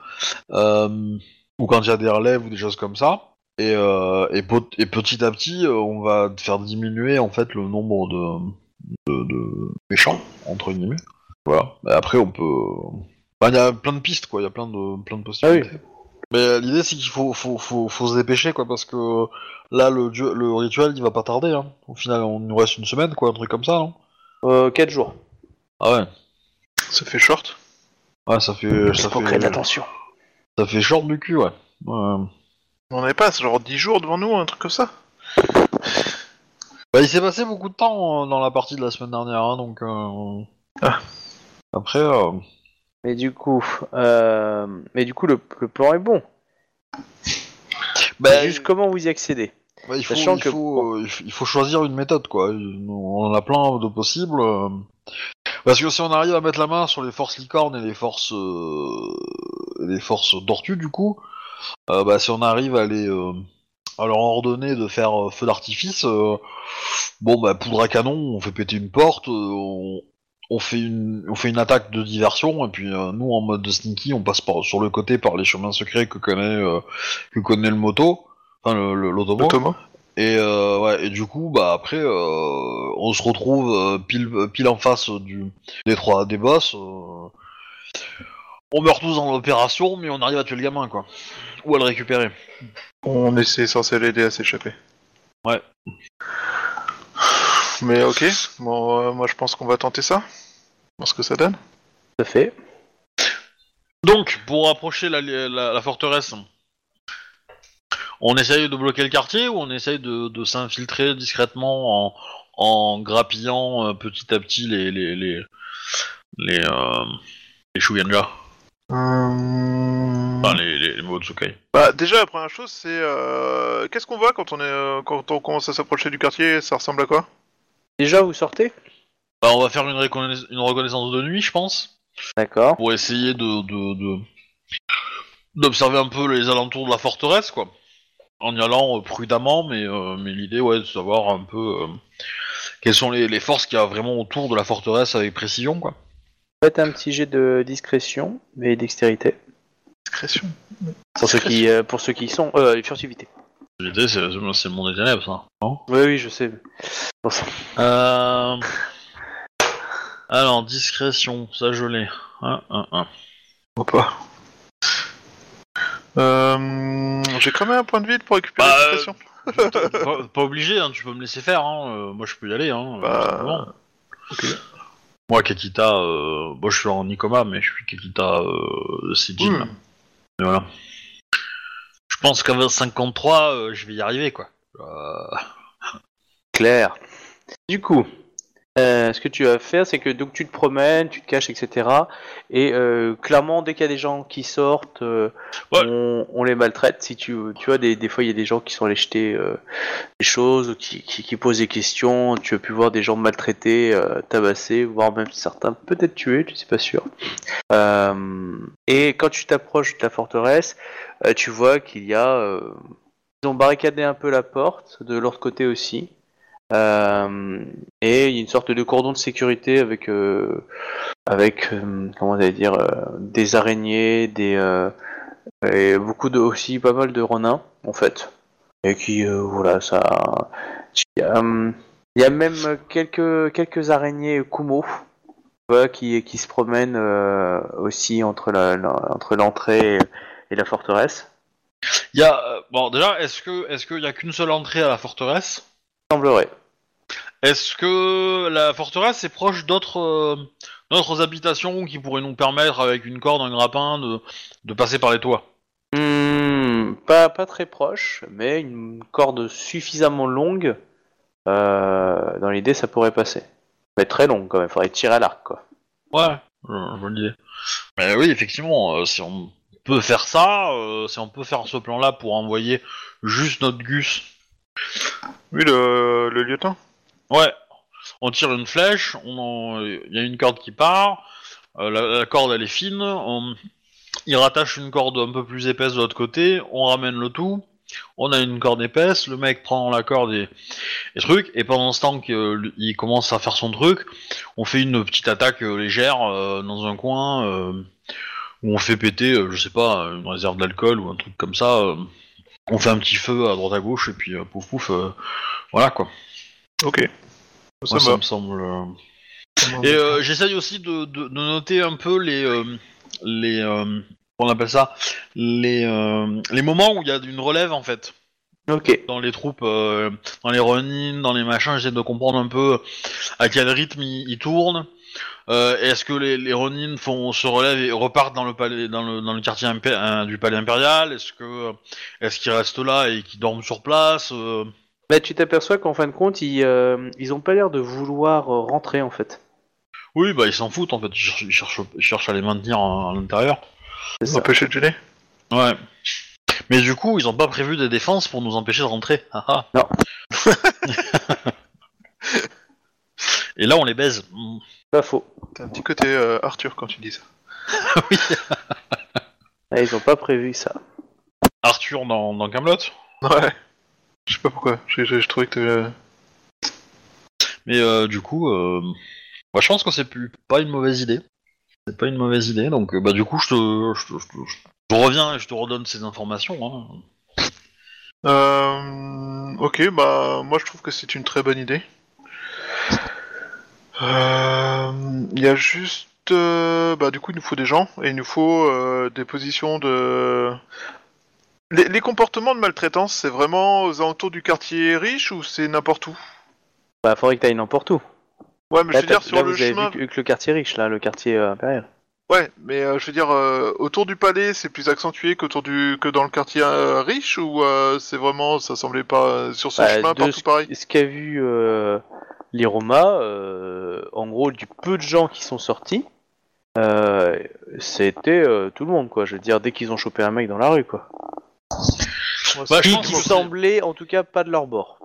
A: Euh, ou quand il y a des relèves ou des choses comme ça. Et, et, petit à petit, on va faire diminuer en fait le nombre de, de, de méchants entre guillemets. Voilà. Mais après on peut il y a plein de pistes, quoi. Il y a plein de, plein de possibilités. Mais euh, l'idée, c'est qu'il faut, faut, faut, faut se dépêcher, quoi, parce que là, le, dieu- le rituel, il va pas tarder. Hein. Au final, on nous reste une semaine, quoi, un truc comme ça, non
C: Euh, 4 jours.
A: Ah ouais.
B: Ça fait short.
A: Ouais, ça fait, ça fait,
C: créer de l'attention.
A: ça fait short du cul, ouais. Ouais.
B: On n'avait pas genre 10 jours devant nous, un truc comme ça
A: Bah, il s'est passé beaucoup de temps euh, dans la partie de la semaine dernière, hein, donc. euh,
B: Ah.
A: Après, euh,
C: Mais du coup, euh, mais du coup, le, le plan est bon.
A: bah,
C: juste comment vous y accédez?
A: Bah, il, faut, il,
C: que-
A: faut, euh, il faut- choisir une méthode, quoi. On en a plein de possibles. euh. Parce que si on arrive à mettre la main sur les forces licornes et les forces, euh, et les forces tortues, du coup, euh, bah, si on arrive à les, euh, à leur ordonner de faire euh, feu d'artifice, euh, bon, bah, poudre à canon, on fait péter une porte, euh, on, on fait une, on fait une attaque de diversion, et puis euh, nous, en mode de sneaky, on passe par, sur le côté par les chemins secrets que connaît, euh, que connaît le moto, enfin.
B: Thomas
A: Et, euh, ouais, et du coup, bah après, euh, on se retrouve euh, pile, pile en face du, des trois des boss. euh. on meurt tous dans l'opération, mais on arrive à tuer le gamin, quoi. Ou à le récupérer.
B: On essaie censé l'aider à s'échapper.
A: Ouais.
B: Mais ok, bon, euh, moi je pense qu'on va tenter ça. Voir ce que ça donne.
C: Tout à fait.
A: Donc, pour approcher la, la, la forteresse, on essaye de bloquer le quartier ou on essaye de, de s'infiltrer discrètement en, en grappillant euh, petit à petit les les les les, euh, les
B: Hum,
A: enfin les les, les Motsukai.
B: Bah, déjà, la première chose, c'est euh, qu'est-ce qu'on voit quand on est euh, quand on commence à s'approcher du quartier? Ça ressemble à quoi?
C: Déjà, vous sortez?
A: Bah, on va faire une reconnaissance de nuit, je pense,
C: D'accord.
A: pour essayer de de- de- d'observer un peu les alentours de la forteresse, quoi. En y allant euh, prudemment, mais euh, mais l'idée, ouais, de savoir un peu euh, quelles sont les, les forces qu'il y a vraiment autour de la forteresse avec précision, quoi.
C: Faites un petit jet de discrétion et dextérité.
B: Discrétion.
C: Pour ceux qui, euh, pour ceux qui y sont, euh, furtivité.
A: L'idée, c'est c'est le monde des ténèbres, ça. Non?
C: Oui, oui, je sais. Ça.
A: euh... Alors, discrétion, ça je l'ai. Un, un, un.
B: Ou pas. Euh, J'ai quand même un point de vide pour récupérer
A: Bah,
B: la discrétion.
A: pas, pas obligé, hein, tu peux me laisser faire. Hein. euh, moi, je peux y aller. Hein,
B: Bah,
A: euh, simplement.
B: ok.
A: Moi, Kakita, euh, moi je suis en Nikoma, mais je suis Kakita euh, de Sijin.
B: Hmm.
A: voilà. Je pense qu'avec 53, euh, je vais y arriver, quoi. Euh,
C: Claire. Du coup, euh, ce que tu vas faire, c'est que donc tu te promènes, tu te caches, etc. Et euh, clairement, dès qu'il y a des gens qui sortent, euh,
A: Ouais.
C: on, on les maltraite. Si tu, tu vois, des, des fois, il y a des gens qui sont allés jeter des choses, qui, qui, qui posent des questions. Tu as pu voir des gens maltraités, tabassés, voire même certains peut-être tués, je suis pas sûr. Et quand tu t'approches de la forteresse, tu vois qu'il y a... ils ont barricadé un peu la porte, de l'autre côté aussi. Euh, et il y a une sorte de cordon de sécurité avec, euh, avec euh, comment va dire, euh, des araignées, des, et beaucoup de, aussi pas mal de renins, en fait. Et qui, voilà, ça. Il y a, il y a même quelques, quelques araignées Kumo voilà, qui, qui se promènent aussi entre la- la- entre l'entrée et la forteresse.
A: Il y a, bon, déjà, est-ce que, est-ce qu'il y a qu'une seule entrée à la forteresse?
C: Semblerait.
A: Est-ce que la forteresse est proche d'autres, euh, d'autres habitations qui pourraient nous permettre, avec une corde, un grappin, de, de passer par les toits?
C: Hmm, pas, pas très proche, mais une corde suffisamment longue. euh, dans l'idée, ça pourrait passer. Mais très longue quand même, faudrait tirer à l'arc quoi.
A: Ouais, je, vois l'idée. Mais oui, effectivement, euh, si on peut faire ça, euh, si on peut faire ce plan-là pour envoyer juste notre Gus.
B: Oui, le, le lieutenant?
A: Ouais, on tire une flèche, il y a une corde qui part, euh, la, corde elle est fine, il rattache une corde un peu plus épaisse de l'autre côté, on ramène le tout, on a une corde épaisse, le mec prend la corde et, truc, et pendant ce temps qu'il commence à faire son truc, on fait une petite attaque euh, légère euh, dans un coin où on fait péter, je sais pas, une réserve d'alcool ou un truc comme ça. on fait un petit feu à droite à gauche et puis pouf pouf, voilà quoi.
B: Ok. Ça
A: Moi, ça me semble. euh, et euh, j'essaye aussi de, de- de noter un peu les euh, les euh, on appelle ça? Les euh, les moments où il y a une relève en fait
C: Ok.
A: dans les troupes, euh, dans les run dans les machins. J'essaie de comprendre un peu à quel rythme ils, ils tournent. Euh, Est-ce que les, les Ronin font se relèvent et repartent dans le palais, dans le, dans le quartier impé- du palais impérial? Est-ce que est-ce qu'ils restent là et qu'ils dorment sur place Euh,
C: Bah, tu t'aperçois qu'en fin de compte, ils, euh, ils ont pas l'air de vouloir euh, rentrer en fait.
A: Oui, bah ils s'en foutent en fait. Ils cherchent, ils cherchent, ils cherchent à les maintenir à, à l'intérieur.
C: C'est.
B: Empêcher de gêner.
A: Ouais. Mais du coup, ils ont pas prévu des défenses pour nous empêcher de rentrer. Ah, ah.
C: Non. [LAUGHS]
A: Et là, on les baise. Mm.
C: Pas faux.
B: T'as un petit côté euh, Arthur quand tu dis ça. [LAUGHS]
A: oui.
C: Ah, ils ont pas prévu ça.
A: Arthur dans, dans Camelot?
B: Ouais. Je sais pas pourquoi. Je trouvais que t'avais-
A: Mais euh, du coup, euh, bah, je pense que c'est plus pas une mauvaise idée. C'est pas une mauvaise idée. Donc, euh, bah du coup, je te, je, te- je te- je reviens et je te redonne ces informations. Hein.
B: Euh, ok, bah moi je trouve que c'est une très bonne idée. Euh, Il y a juste, euh, bah du coup il nous faut des gens et il nous faut euh, des positions de. Les, les comportements de maltraitance, c'est vraiment aux alentours du quartier riche ou c'est n'importe où?
C: Bah, faudrait que t'ailles n'importe où.
B: Ouais, mais je veux dire sur
C: là,
B: le
C: vous avez
B: chemin.
C: vu que, que le quartier riche, là, le quartier euh, impérial.
B: Ouais, mais euh, je veux dire euh, autour du palais, c'est plus accentué qu'autour du que dans le quartier euh, riche ou c'est vraiment ça semblait pas sur ce
C: Bah,
B: chemin partout
C: ce-
B: pareil?
C: Ce qu'a vu les Romas, en gros, du peu de gens qui sont sortis, c'était tout le monde, quoi. Je veux dire, dès qu'ils ont chopé un mec dans la rue, quoi.
A: Bah, je pense
C: qui
A: que-
C: semblait, en tout cas, pas de leur bord.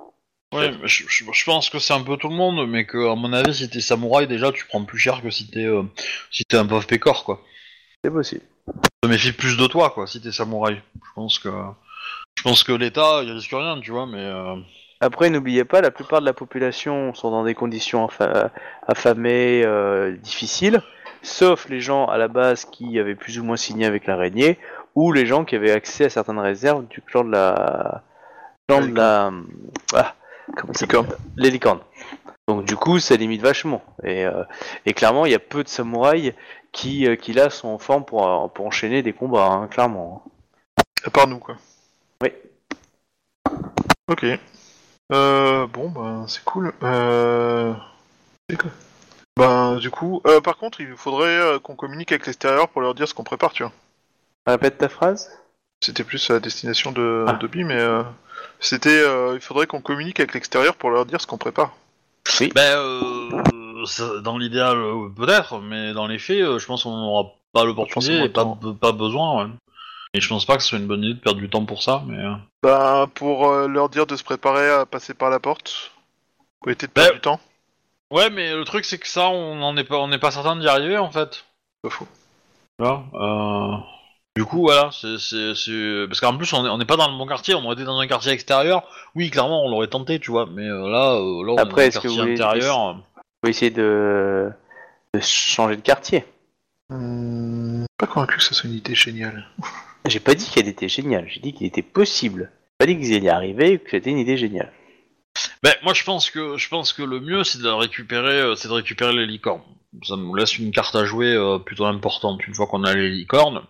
A: Ouais, mais je, je- je pense que c'est un peu tout le monde, mais que à mon avis, si t'es samouraï, déjà, tu prends plus cher que si t'es euh, si t'es un pauvre pécor, quoi.
C: C'est possible.
A: Je me méfie plus de toi, quoi, si t'es samouraï. Je pense que je pense que l'État, il risque rien, tu vois, mais euh,
C: Après, n'oubliez pas, la plupart de la population sont dans des conditions affa- affamées, euh, difficiles, sauf les gens à la base qui avaient plus ou moins signé avec l'araignée, ou les gens qui avaient accès à certaines réserves du clan de la... clan de la... Ah, comment ça s'appelle? Les licornes. Donc du coup, ça limite vachement. Et, euh, et clairement, il y a peu de samouraïs qui, euh, qui là, sont en forme pour, euh, pour enchaîner des combats, hein, clairement.
B: À part nous, quoi.
C: Oui.
B: Ok. Euh, bon, bah, c'est cool. Euh... C'est quoi? Bah, du coup, euh, par contre, il faudrait euh, qu'on communique avec l'extérieur pour leur dire ce qu'on prépare, tu vois.
C: Répète ta phrase
B: C'était plus à destination de
C: Ah.
B: Dobby, mais euh, c'était, euh, il faudrait qu'on communique avec l'extérieur pour leur dire ce qu'on prépare.
A: ben euh, ça- dans l'idéal euh, peut-être, mais dans les faits, euh, je pense qu'on n'aura pas l'opportunité et pas, besoin. Ouais. Et je pense pas que ce soit une bonne idée de perdre du temps pour ça, mais. euh,
B: Bah, pour euh, leur dire de se préparer à passer par la porte. Pour éviter de perdre
A: Bah,
B: du temps.
A: Ouais, mais le truc c'est que ça, on en est pas, on n'est pas certain d'y arriver en fait.
B: Pas faux.
A: Tu vois, euh, Du coup, voilà, c'est, parce qu'en plus on est- on n'est pas dans le bon quartier, on aurait été dans un quartier extérieur. Oui, clairement, on l'aurait tenté, tu vois, mais euh, là, euh, là, on
C: Après,
A: est
C: est-ce
A: dans
C: que
A: un
C: vous
A: quartier
C: voulez-
A: intérieur.
C: faut essayer de, de changer de quartier.
B: Hmm, pas convaincu que ce soit une idée géniale. [LAUGHS]
C: J'ai pas dit qu'elle était géniale, j'ai dit qu'il était possible. J'ai pas dit que vous y arriver ou que c'était une idée géniale.
A: Ben, moi, je pense que, je pense que le mieux, c'est de récupérer, euh, c'est de récupérer les licornes. Ça nous laisse une carte à jouer euh, plutôt importante. Une fois qu'on a les licornes, euh,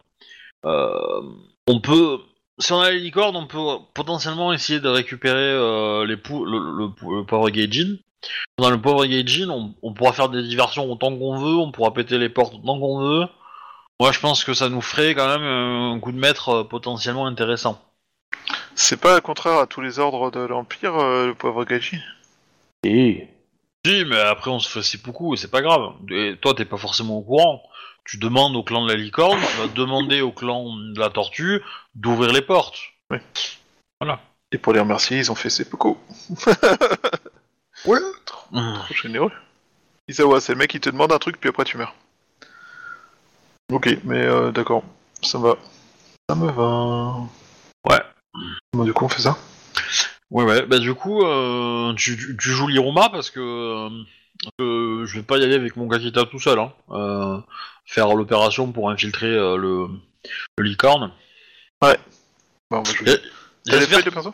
A: on peut, si on a les licornes, on peut potentiellement essayer de récupérer euh, les pou- le, le, le Power Gaijin. dans le pauvre Gaijin, on, on pourra faire des diversions autant qu'on veut, on pourra péter les portes autant qu'on veut. Moi, je pense que ça nous ferait quand même euh, un coup de maître euh, potentiellement intéressant.
B: C'est pas contraire à tous les ordres de l'Empire, euh, le pauvre Gaiji
C: Et...
A: Si, mais après on se fait c'est beaucoup et c'est pas grave. Et toi, t'es pas forcément au courant. Tu demandes au clan de la licorne, tu vas demander au clan de la tortue d'ouvrir les portes.
B: Et pour les remercier, ils ont fait c'est beaucoup.
A: Ouais.
B: Trop généreux. Isawa, c'est le mec qui te demande un truc, puis après tu meurs. Ok, mais euh, d'accord. Ça va. Ça me va.
A: Ouais.
B: Bon, du coup, on fait ça
A: Ouais, ouais. Bah du coup, euh, tu, tu- tu joues l'Iruma parce que euh, euh, je vais pas y aller avec mon Kakita tout seul. Hein. Euh, faire l'opération pour infiltrer euh, le, le licorne.
B: Bon, bah, je vais...
A: Et-
B: T'as les
A: j'espère
B: feuilles de perso?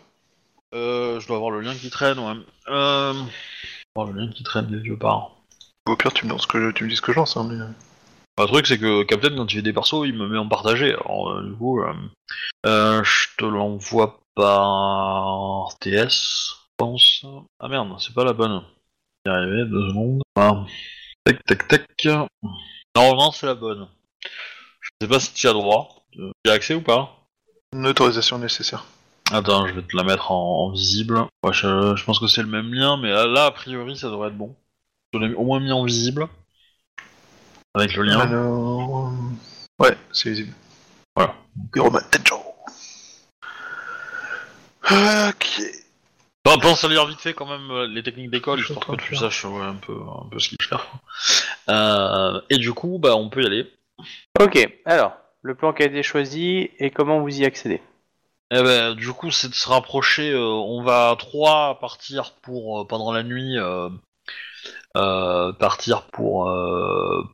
A: Euh, je dois avoir le lien qui traîne, ouais. Euh... avoir le lien qui traîne des vieux parts.
B: Au pire, tu me, lances ce que je... tu me dis ce que je lance, hein, mais...
A: Le truc, c'est que Captain, quand il fait des persos, il me met en partagé. Alors, euh, du coup, euh, euh, je te l'envoie par TS, je pense. Ah merde, c'est pas la bonne. Y arriver, deux secondes. Ah. Tac, tac, tac. Normalement, c'est la bonne. Je sais pas si tu as droit. Euh, Tu as accès ou pas?
B: Une autorisation nécessaire.
A: Attends, je vais te la mettre en, en visible. Ouais, je, je pense que c'est le même lien, mais là, là, a priori, ça devrait être bon. Je l'ai au moins mis en visible. Avec le lien.
B: Alors... Ouais, c'est visible.
A: Voilà.
B: Tenjo. Ok.
A: Bah, pense à lire vite fait quand même euh, les techniques d'école,
B: Je suis
A: histoire que
B: train
A: tu
B: faire.
A: saches ouais, un, peu, un peu ce qu'il faut faire. Euh, et du coup, bah, on peut y aller.
C: Ok, alors, le plan qui a été choisi et comment vous y accédez
A: Eh ben, du coup, c'est de se rapprocher. euh, on va à trois partir pour euh, pendant la nuit. euh, partir pour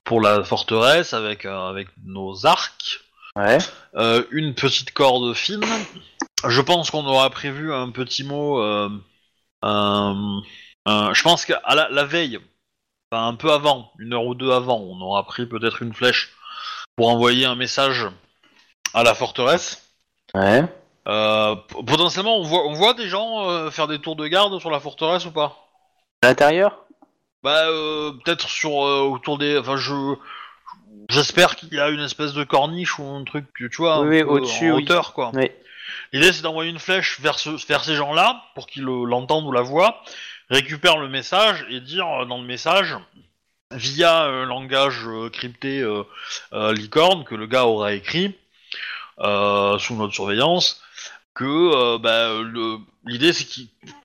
A: pour la forteresse avec avec nos arcs.
C: Ouais.
A: Une petite corde fine. Je pense qu'on aura prévu un petit mot. je pense qu'à la, la veille, enfin un peu avant, une heure ou deux avant, on aura pris peut-être une flèche pour envoyer un message à la forteresse.
C: Ouais.
A: Euh, potentiellement, on voit, on voit des gens euh, faire des tours de garde sur la forteresse ou pas?
C: À l'intérieur?
A: Bah, euh, peut-être sur autour des. Enfin, je. J'espère qu'il y a une espèce de corniche ou un truc, tu vois,
C: Oui, oui, au-dessus,
A: en
C: oui.
A: hauteur, quoi. L'idée, c'est d'envoyer une flèche vers, ce- vers ces gens-là, pour qu'ils le- l'entendent ou la voient, récupèrent le message et dire euh, dans le message, via un langage euh, crypté euh, euh, licorne que le gars aura écrit sous notre surveillance, que bah, l'idée c'est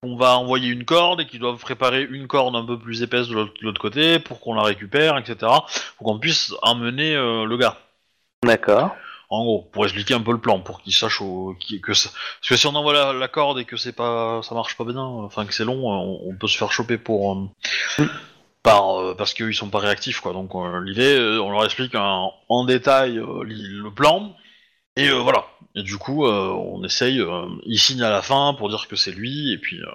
A: qu'on va envoyer une corde et qu'ils doivent préparer une corde un peu plus épaisse de l'autre côté pour qu'on la récupère, etc. Pour qu'on puisse emmener le gars.
C: D'accord.
A: En gros, pour expliquer un peu le plan, pour qu'ils sachent que parce que si on envoie la, corde et que c'est pas, ça marche pas bien, enfin que c'est long, on, on peut se faire choper pour euh, par euh, parce qu'ils sont pas réactifs quoi. Donc euh, l'idée, euh, on leur explique en, détail euh, le plan et euh, voilà. Et du coup, euh, on essaye, euh, il signe à la fin pour dire que c'est lui et puis euh,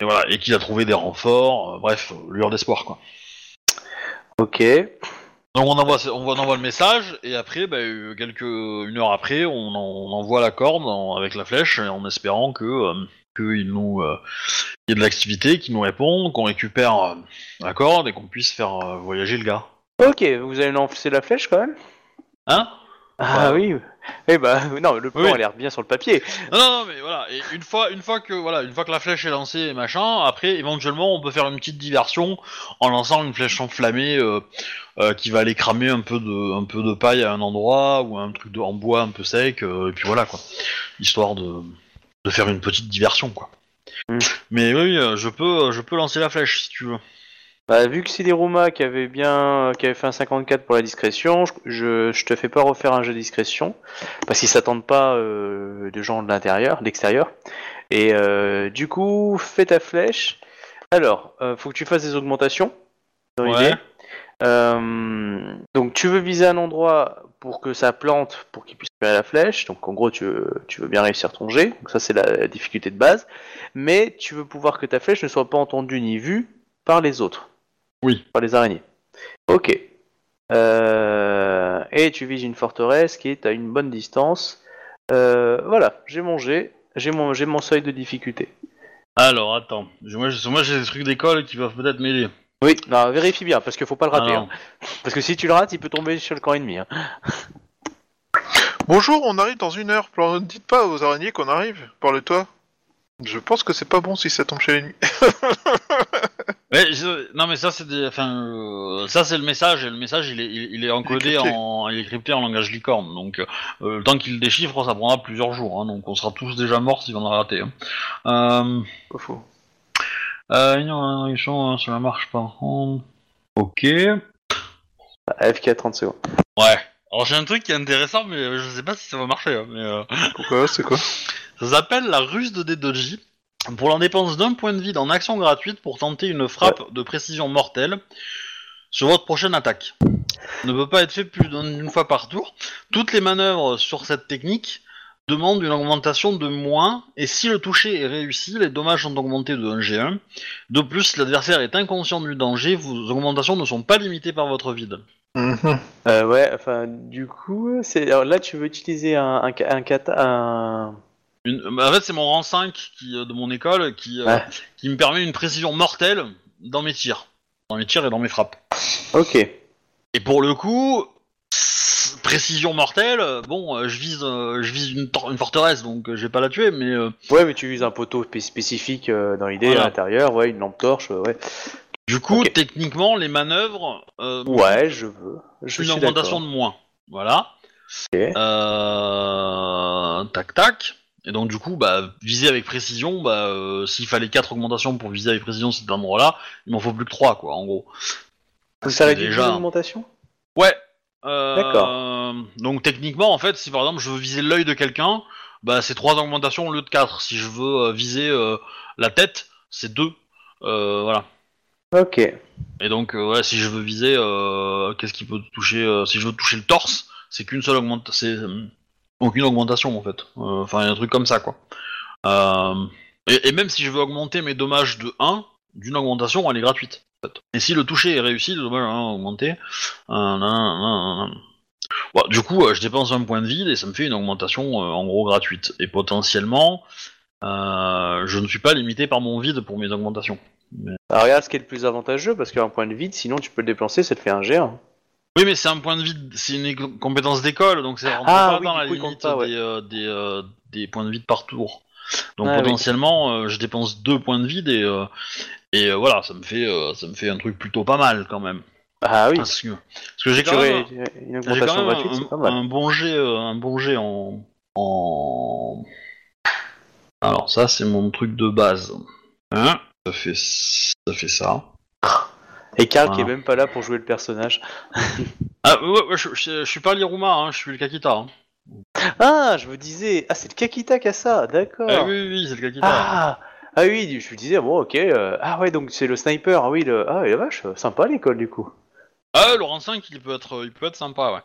A: et voilà et qu'il a trouvé des renforts. euh, bref, lueur d'espoir quoi.
C: Ok.
A: Donc on envoie, on envoie le message et après, bah, quelques une heure après, on, en- on envoie la corde en- avec la flèche et en espérant que euh, qu'il nous euh, y ait de l'activité, qu'ils nous répondent, qu'on récupère euh, la corde et qu'on puisse faire euh, voyager le gars.
C: Ok, vous allez lancer la flèche quand même?
A: Hein?
C: Ah oui. [LAUGHS] Eh bah, non, le plan
A: Oui.
C: a l'air bien sur le papier.
A: Non, non, non, mais voilà. Et une fois, une fois que voilà, une fois que la flèche est lancée et machin, après, éventuellement, on peut faire une petite diversion en lançant une flèche enflammée euh, euh, qui va aller cramer un peu de, un peu de paille à un endroit ou un truc de, en bois un peu sec, euh, et puis voilà quoi, histoire de, de faire une petite diversion quoi.
C: Mm.
A: Mais oui, euh, je peux, je peux lancer la flèche si tu veux.
C: Bah, vu que c'est les Rouma qui avait bien, qui avait fait un 54 pour la discrétion, je, je, je te fais pas refaire un jeu de discrétion parce qu'ils s'attendent pas euh, de gens de l'intérieur, d'extérieur. Et euh, du coup, fais ta flèche. Alors, euh, faut que tu fasses des augmentations. dans
A: Ouais.
C: l'idée. Euh, donc, tu veux viser un endroit pour que ça plante, pour qu'il puisse tirer la flèche. Donc, en gros, tu veux, tu veux bien réussir ton jet. Donc, ça, c'est la, la difficulté de base. Mais tu veux pouvoir que ta flèche ne soit pas entendue ni vue par les autres.
A: Oui.
C: Par les araignées. Ok. Euh, et tu vises une forteresse qui est à une bonne distance. Euh, voilà, j'ai mon jet, j'ai mon, j'ai mon seuil de difficulté.
A: Alors, attends. Moi, j'ai- moi, j'ai des trucs d'école qui peuvent peut-être m'aider.
C: Oui, non, vérifie bien, parce qu'il faut pas le rater.
A: Alors,
C: hein. Parce que si tu le rates, il peut tomber sur le camp ennemi. Hein. [LAUGHS]
B: Bonjour, on arrive dans une heure. Ne dites pas aux araignées qu'on arrive. Parle-toi. Je pense que c'est pas bon si ça tombe chez l'ennemi. [LAUGHS]
A: mais je- non, mais ça, c'est des... enfin, euh, ça, c'est le message, et le message, il est, il, il est encodé
B: crypté.
A: en, il est crypté en langage licorne. Donc, euh, le temps qu'il le déchiffre, ça prendra plusieurs jours. hein, donc, on sera tous déjà morts si on a raté. hein. Euh,
B: Pas faux.
A: euh, non, ils sont, ça marche pas. Hum. Ok.
C: AFK 30 secondes.
A: Ouais. Alors j'ai un truc qui est intéressant, mais euh, je sais pas si ça va marcher. hein, mais euh,
B: Pourquoi C'est quoi? [LAUGHS]
A: ça s'appelle la ruse de Dedoji. Pour la dépense d'un point de vie en action gratuite pour tenter une frappe de précision mortelle sur votre prochaine attaque. Ne peut pas être fait plus d'une fois par tour. Toutes les manœuvres sur cette technique demandent une augmentation de moins, et si le toucher est réussi, les dommages sont augmentés de 1 G1. De plus, si l'adversaire est inconscient du danger, vos augmentations ne sont pas limitées par votre vide.
B: Mhm.
C: Euh, ouais, enfin, du coup, c'est alors là, tu veux utiliser un, un, ca- un kata, un...
A: Une- bah, en fait, c'est mon rang 5 qui, euh, de mon école qui, euh,
C: Ouais.
A: qui me permet une précision mortelle dans mes tirs. Dans mes tirs et dans mes frappes.
C: Ok.
A: Et pour le coup, s- précision mortelle, euh, bon, euh, je vise, euh, je vise une, tor- une forteresse, donc euh, je vais pas la tuer, mais euh,
C: Ouais, mais tu uses un poteau spé- spécifique euh, dans l'idée
A: Voilà.
C: à l'intérieur, ouais, une lampe torche, euh, ouais.
A: du coup,
C: Ok.
A: techniquement, les manœuvres, euh,
C: Ouais, je veux. Je
A: une
C: suis
A: augmentation
C: d'accord.
A: de moins. Voilà.
C: Ok.
A: Euh, tac tac. Et donc du coup, bah, viser avec précision, bah, euh, s'il fallait 4 augmentations pour viser avec précision cet endroit-là, il m'en faut plus que 3, quoi, en gros.
C: Ça réduit
A: déjà-
C: l'augmentation?
A: Ouais. Euh,
C: D'accord.
A: Donc techniquement, en fait, si par exemple je veux viser l'œil de quelqu'un, bah c'est 3 augmentations au lieu de 4. Si je veux euh, viser la tête, c'est 2. voilà.
C: Ok.
A: Et donc, ouais, si je veux viser, qu'est-ce qui peut toucher Si je veux toucher le torse, c'est qu'une seule augmentation. Aucune augmentation en fait. Euh, Enfin, un truc comme ça quoi. Euh, et, même si je veux augmenter mes dommages de 1, d'une augmentation, elle est gratuite. Et si le toucher est réussi, le dommage a augmenté. Euh, du coup, je dépense un point de vide et ça me fait une augmentation en gros gratuite. Et potentiellement, je ne suis pas limité par mon vide pour mes augmentations.
C: Alors regarde ce qui est le plus avantageux, parce qu'un point de vide, sinon tu peux le dépenser, ça te fait un G1.
A: Oui, mais c'est un point de vue, c'est une compétence d'école, donc ça rentre
C: Ah
A: pas
C: oui,
A: dans la
C: coup,
A: limite
C: pas, ouais.
A: des, euh, des, euh, des points de vide par tour. Donc
C: Ah oui.
A: potentiellement, euh, je dépense deux points de vide et, et voilà, ça me fait ça me fait un truc plutôt pas mal quand même.
C: Ah oui,
A: Parce que, parce que j'ai quand même,
C: aurais une
A: j'ai quand
C: augmentation
A: même
C: gratuite,
A: un,
C: c'est
A: un bon jet, un bon jet en, en. Alors ça, c'est mon truc de base. Hein ça fait ça fait ça.
C: Et Karl qui est
A: Ah.
C: même pas là pour jouer le personnage. [LAUGHS]
A: Ah ouais, ouais, je, je- je suis pas l'Iruma, hein, je suis le Kakita. Hein.
C: Ah, je me disais, ah c'est le Kakita qui a ça, d'accord.
A: Ah oui, oui, oui, c'est le Kakita.
C: Ah, ah oui, je me disais, bon ok, euh, ah ouais, donc c'est le sniper, ah oui, le... ah la vache, sympa l'école du coup.
A: Ah, Laurent 5, il peut être, il peut être sympa, ouais.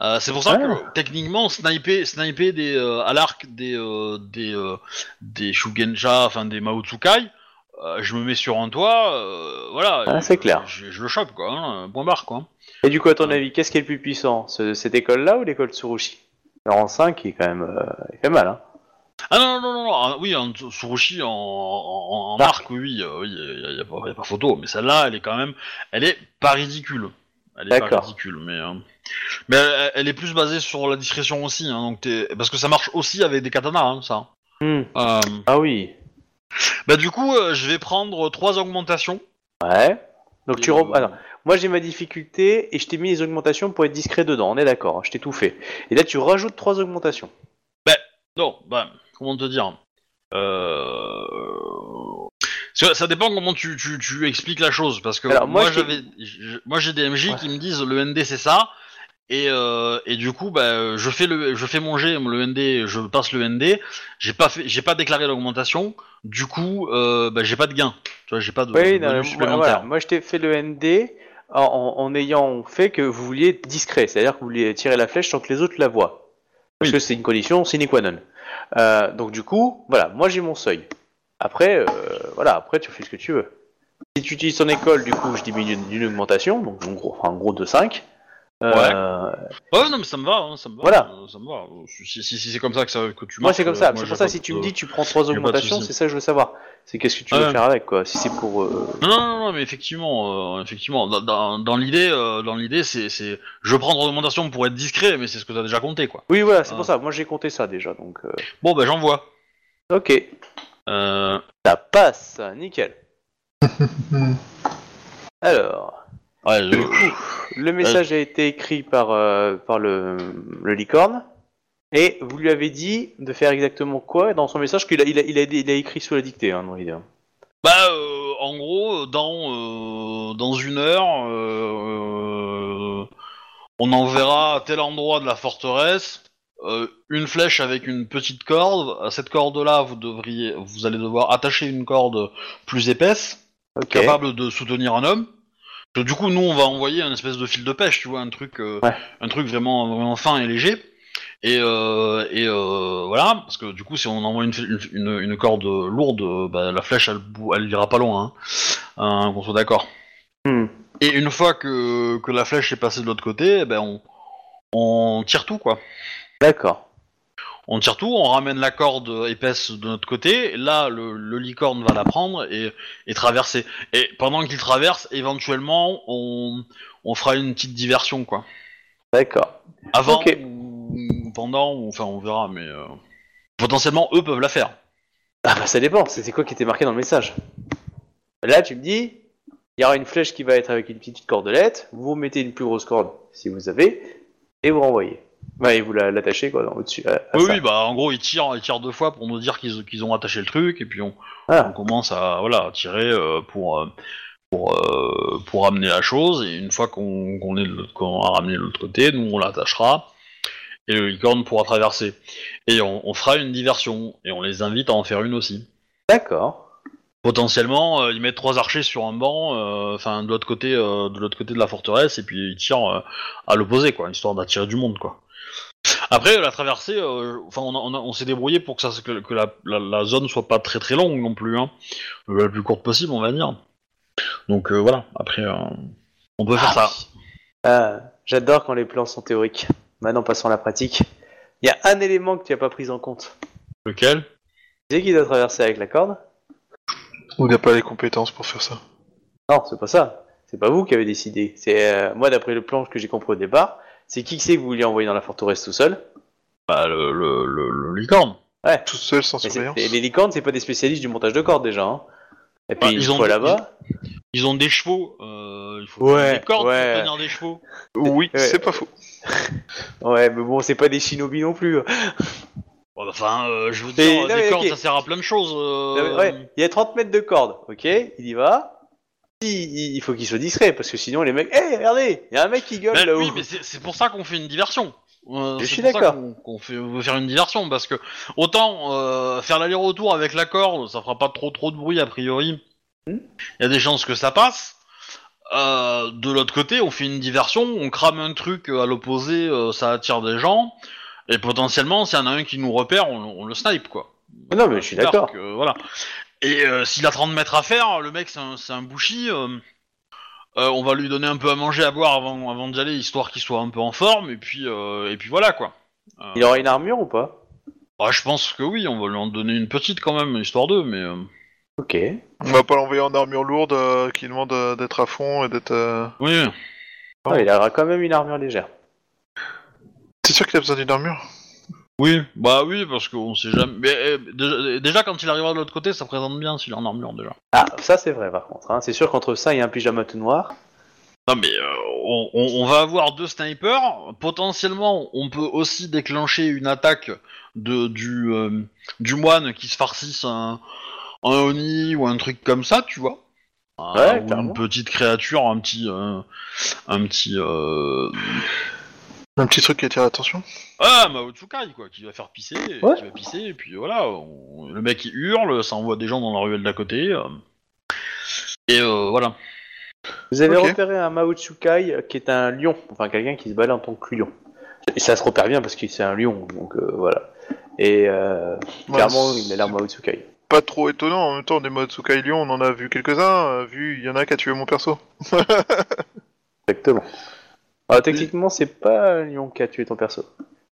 A: Euh, c'est pour ça
C: Ah.
A: que techniquement, sniper, sniper des, euh, à l'arc des, euh, des, des Shugenja, enfin des Maotsukai, euh, je me mets sur un toit, euh, voilà.
C: Ah, c'est clair.
A: Je, je le chope, quoi, hein, point barre, quoi.
C: Et du coup, à ton avis, qu'est-ce qui est le plus puissant ce- Cette école-là ou l'école Tsurushi? Le rang 5 il est quand même euh, il fait mal, hein.
A: Ah non, non, non, non, ah, oui, en Tsurushi, en, en, en
C: Ah.
A: arc, oui, euh, il y, a, pas- y a pas photo, mais celle-là, elle est quand même, elle est pas ridicule. Elle est pas ridicule, mais, euh, mais elle, elle est plus basée sur la discrétion aussi, hein, donc parce que ça marche aussi avec des katanas, hein, ça.
C: Hmm.
A: Euh,
C: Ah oui.
A: Bah du coup, euh, je vais prendre trois augmentations.
C: Ouais. Donc tu
A: Et,
C: re...
A: euh,
C: Alors, moi j'ai ma difficulté et je t'ai mis les augmentations pour être discret dedans, on est d'accord, hein, je t'ai tout fait. Et là tu rajoutes trois augmentations.
A: Non, bah, comment te dire euh... ça, ça dépend comment tu, tu, tu expliques la chose, parce que
C: Alors, moi,
A: moi,
C: je t'ai-
A: j'avais, je- moi j'ai des MJ qui me disent le ND c'est ça, et, euh, et du coup bah je fais le, je fais mon G, le ND, je passe le ND, j'ai pas fait, j'ai pas déclaré l'augmentation, du coup euh, bah, j'ai pas de gain, tu vois, j'ai pas de,
C: Oui,
A: de
C: non,
A: bonus
C: moi,
A: supplémentaire.
C: voilà. moi je t'ai fait le ND en, en- en ayant fait que vous vouliez être discret, c'est-à-dire que vous vouliez tirer la flèche sans que les autres la voient. Parce
A: Oui.
C: que c'est une condition sine qua non. Euh, donc du coup, voilà, moi j'ai mon seuil. Après, euh, voilà, après tu fais ce que tu veux. Si tu utilises ton école, du coup, je diminue d'une augmentation, donc en gros, en gros de 5. Euh,
A: Ouais, non, mais ça me va, hein, ça me va.
C: Voilà.
A: euh, ça me va. Si, si, si c'est comme ça que, ça, que tu
C: Moi, c'est comme
A: euh,
C: ça. C'est pour ça, si tu me dis, tu prends trois augmentations, c'est ça que je veux savoir. C'est qu'est-ce que tu
A: Ah
C: veux
A: ouais.
C: faire avec, quoi. Si c'est pour. euh,
A: Non, non, non, non, mais effectivement, euh, effectivement, dans, l'idée, euh, dans l'idée, c'est, c'est, je prends ton augmentation pour être discret, mais c'est ce que t'as déjà compté, quoi.
C: Oui, voilà, c'est
A: Ah.
C: pour ça. Moi, j'ai compté ça déjà, donc. euh,
A: Bon, bah, j'envoie.
C: Ok.
A: Euh,
C: Ça passe, nickel. [LAUGHS] Alors,
A: ouais, je-
C: du coup, le message a été écrit par, euh, par le, le licorne. Et vous lui avez dit de faire exactement quoi dans son message qu'il a, il a, il a, il a écrit sous la dictée, hein, dans l'idée.
A: Bah, euh, en gros, dans, euh, dans une heure, euh, on enverra à tel endroit de la forteresse euh, une flèche avec une petite corde. À cette corde-là, vous devriez, vous allez devoir attacher une corde plus épaisse,
C: Ok.
A: capable de soutenir un homme. Que du coup, nous, on va envoyer un espèce de fil de pêche, tu vois, un truc, euh,
C: Ouais.
A: un truc vraiment, vraiment fin et léger. Et, euh, et euh, voilà, parce que du coup, si on envoie une, une, une- une corde lourde, bah, la flèche, elle, elle ira pas loin, hein, qu'on soit d'accord.
C: Hmm.
A: Et une fois que, que la flèche est passée de l'autre côté, eh ben on, on tire tout, quoi.
C: D'accord.
A: On tire tout, on ramène la corde épaisse de notre côté. Là, le, le licorne va la prendre et, et traverser. Et pendant qu'il traverse, éventuellement, on, on fera une petite diversion, quoi.
C: D'accord.
A: Avant ou pendant, ou, enfin, on verra, mais euh, potentiellement, eux peuvent la faire.
C: Ah bah ça dépend, c'était quoi qui était marqué dans le message? Là tu me dis, il y aura une flèche qui va être avec une petite cordelette, vous mettez une plus grosse corde si vous avez, et vous renvoyez. Bah et vous la- l'attachez quoi, dans- au-dessus. à- à
A: Oui,
C: ça.
A: oui, bah en gros, ils tirent, ils tirent deux fois pour nous dire qu'ils qu'ils ont attaché le truc, et puis on,
C: Ah.
A: on commence à voilà tirer euh, pour euh, pour euh, pour ramener la chose. Et une fois qu'on qu'on est de l'autre- qu'on a ramené de l'autre côté, nous on l'attachera et le licorne pourra traverser. Et on, on fera une diversion et on les invite à en faire une aussi.
C: D'accord.
A: Potentiellement, euh, ils mettent trois archers sur un banc, euh, enfin de l'autre côté euh, de l'autre côté de la forteresse, et puis ils tirent euh, à l'opposé, quoi, histoire d'attirer du monde, quoi. Après, la traversée, euh, enfin, on, s'est débrouillé pour que, ça, que, que la, la, la zone soit pas très très longue non plus, hein. la plus courte possible, on va dire. Donc euh, voilà. Après, euh, on peut faire ça.
C: Ah, J'adore quand les plans sont théoriques. Maintenant passons à la pratique. Il y a un élément que tu n'as pas pris en compte.
A: Lequel?
C: Tu sais qui doit traverser avec la corde?
B: Ou il n'a pas les compétences pour faire ça.
C: Non, c'est pas ça. C'est pas vous qui avez décidé. C'est euh, moi d'après le plan que j'ai compris au départ. C'est qui que c'est que vous vouliez envoyer dans la forteresse tout seul?
A: Bah le, le, le, le licorne.
C: Ouais.
B: Tout seul, sans
C: Mais c'est-
B: surveillance.
C: et les licornes, c'est pas des spécialistes du montage de cordes déjà. Hein. Et puis
A: Bah,
C: une
A: ils ont-
C: là-bas,
A: Ils ont des chevaux. Euh, il faut
C: Ouais,
A: des cordes
C: ouais.
A: pour tenir des chevaux.
B: Oui,
C: Ouais.
B: c'est pas faux. [LAUGHS]
C: ouais, mais bon, c'est pas des shinobi non plus.
A: Bon, bah, Enfin, euh, je veux
C: Mais
A: dire,
C: non,
A: des
C: mais
A: cordes,
C: ok.
A: ça sert à plein de choses. euh,
C: Ouais, il y a 30 mètres de corde, ok Il y va. Il, il- il faut qu'il soit discret parce que sinon les mecs. Hé, regardez Il y a un mec qui gueule
A: Ben
C: là-haut.
A: oui, mais c'est pour ça qu'on fait une diversion. Euh,
C: Je suis d'accord.
A: qu'on- veut faire une diversion parce que autant euh, faire l'aller-retour avec la corde, ça fera pas trop trop de bruit a priori. Il
C: Hmm.
A: y a des chances que ça passe. Euh, de l'autre côté, on fait une diversion, on crame un truc à l'opposé, ça attire des gens, et potentiellement, s'il y en a un qui nous repère, on, on le snipe quoi.
C: Non, mais je suis d'accord.
A: voilà. Et euh, s'il a 30 mètres à faire, le mec c'est un, c'est un bouchi. euh, euh, on va lui donner un peu à manger, à boire avant, avant d'y aller, histoire qu'il soit un peu en forme. Et puis, euh, et puis voilà quoi. Euh,
C: Il aura une armure ou pas?
A: bah, je pense que oui, on va lui en donner une petite quand même, histoire d'eux. Mais euh,
C: Ok.
B: On va pas l'envoyer en armure lourde euh, qui demande euh, d'être à fond et d'être. euh,
A: oui,
C: Ah, il aura quand même une armure légère.
B: T'es sûr qu'il a besoin d'une armure?
A: Oui, bah oui, parce qu'on sait jamais. Mais euh, déjà, déjà, quand il arrivera de l'autre côté, ça présente bien s'il est en armure déjà.
C: Ah, ça c'est vrai par contre. hein. C'est sûr qu'entre ça et un pyjama tout noir.
A: Non mais euh, on, on- va avoir deux snipers. Potentiellement, on peut aussi déclencher une attaque de du euh, du moine qui se farcisse un un oni ou un truc comme ça, tu vois. Euh,
C: Ouais,
A: ou
C: clairement.
A: une petite créature, un petit euh, un petit euh...
B: Un petit truc qui attire l'attention
A: ah Mao Tsukai quoi, qui va faire pisser,
C: Ouais.
A: qui va pisser et puis voilà, on- le mec il hurle, ça envoie des gens dans la ruelle d'à côté. euh, Et euh, voilà.
C: Vous avez repéré un Mao Tsukai qui est un lion, enfin quelqu'un qui se balade en tant que lion. Et ça se repère bien parce que c'est un lion, donc euh, voilà. Et euh,
B: Ouais,
C: clairement, il a l'air Mao Tsukai.
B: Pas trop étonnant, en même temps, des modes Tsukai Lyon, on en a vu quelques-uns, vu, il y en a qui a tué mon perso. [LAUGHS]
C: Exactement. Ah, techniquement, c'est pas un lion qui a tué ton perso.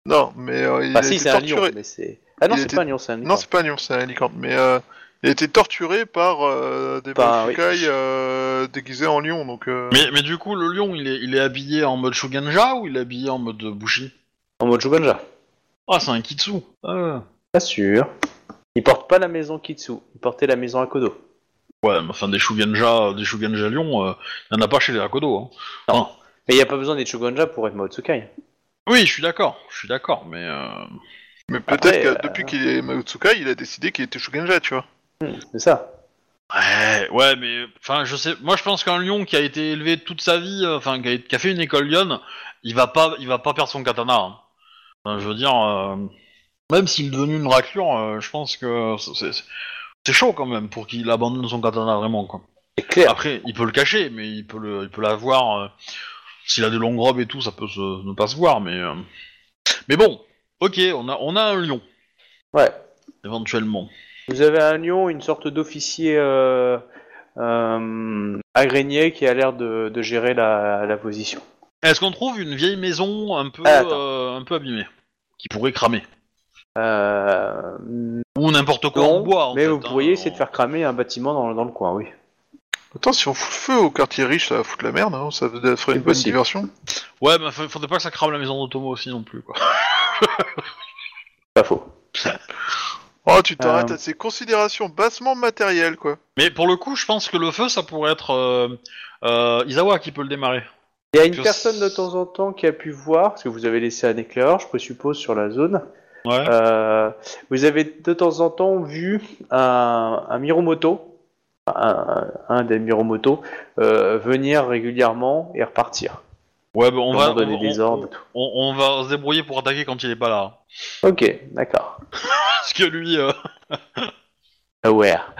B: Non, mais euh, il
C: Ah
B: a
C: si,
B: été
C: c'est un lion,
B: torturé.
C: mais c'est... Ah non,
B: Il
C: c'est
B: était-
C: pas un lion, c'est un lion.
B: Non, c'est pas un lion, c'est un licante. Mais euh, il a été torturé par euh, des
C: Par- oui.
B: Bakukai euh, déguisés en lion. Donc, euh,
A: Mais, mais du coup, le lion, il est, il est habillé en mode Shuganja ou il est habillé en mode Bushi?
C: En mode Shuganja.
A: Ah, c'est un Kitsu. Ah.
C: Pas sûr. Il porte pas la maison Kitsu, il portait la maison Akodo.
A: Ouais, mais enfin, des Shuganja, des Shuganja lions, euh, il y en a pas chez les Akodo. Hein. Enfin,
C: Mais il y a pas besoin d'être Shuganja pour être Maotsukai.
A: oui, je suis d'accord, je suis d'accord, mais... euh,
B: mais peut-être que
C: euh,
B: depuis qu'il est Maotsukai, il a décidé qu'il était Shugenja, tu vois.
C: C'est ça.
A: Ouais, ouais, mais enfin, je sais. Moi, je pense qu'un lion qui a été élevé toute sa vie, euh, enfin, qui, a, qui a fait une école lionne, il va pas, il va pas perdre son katana. hein. Enfin, je veux dire, euh, même s'il est devenu une raclure, euh, je pense que c'est- chaud quand même pour qu'il abandonne son katana vraiment quoi.
C: C'est clair.
A: Après, il peut le cacher, mais il peut le, il peut l'avoir. euh, S'il a des longues robes et tout, ça peut se- ne pas se voir, mais euh, mais bon, ok, on a, on a un lion
C: Ouais.
A: éventuellement.
C: Vous avez un lion, une sorte d'officier euh, euh, agrégné qui a l'air de, de gérer la, la position.
A: Est-ce qu'on trouve une vieille maison un peu,
C: Ah, attends.
A: euh, un peu abîmée, qui pourrait cramer?
C: Euh,
A: Ou n'importe quoi
C: non,
A: en bois en
C: mais
A: fait,
C: vous
A: hein,
C: pourriez essayer
A: en-
C: de faire cramer un bâtiment dans, dans le coin, oui.
B: Attends, si on fout le feu au quartier riche, ça va foutre la merde, hein, ça ferait une bonne
C: possible.
B: diversion.
A: Ouais, mais fa- faudrait pas que ça crame la maison d'Otomo aussi non plus quoi.
C: Pas faux. [LAUGHS]
B: Oh, tu t'arrêtes
C: Euh.
B: à ces considérations bassement matérielles, quoi.
A: Mais pour le coup, je pense que le feu, ça pourrait être euh, euh, Isawa qui peut le démarrer.
C: Il y a une
A: Je-
C: personne de temps en temps qui a pu voir, parce que vous avez laissé un éclaireur, je présuppose, sur la zone.
A: Ouais.
C: Euh, vous avez de temps en temps vu un, un Miromoto, un, un des Miromoto, euh, venir régulièrement et repartir.
A: Ouais, bah, on va,
C: donner
A: on,
C: des
A: on-
C: ordres et tout.
A: on- on va se débrouiller pour attaquer quand il est pas là.
C: Ok, d'accord. [LAUGHS]
A: Parce que lui, euh, [LAUGHS]
C: Aware.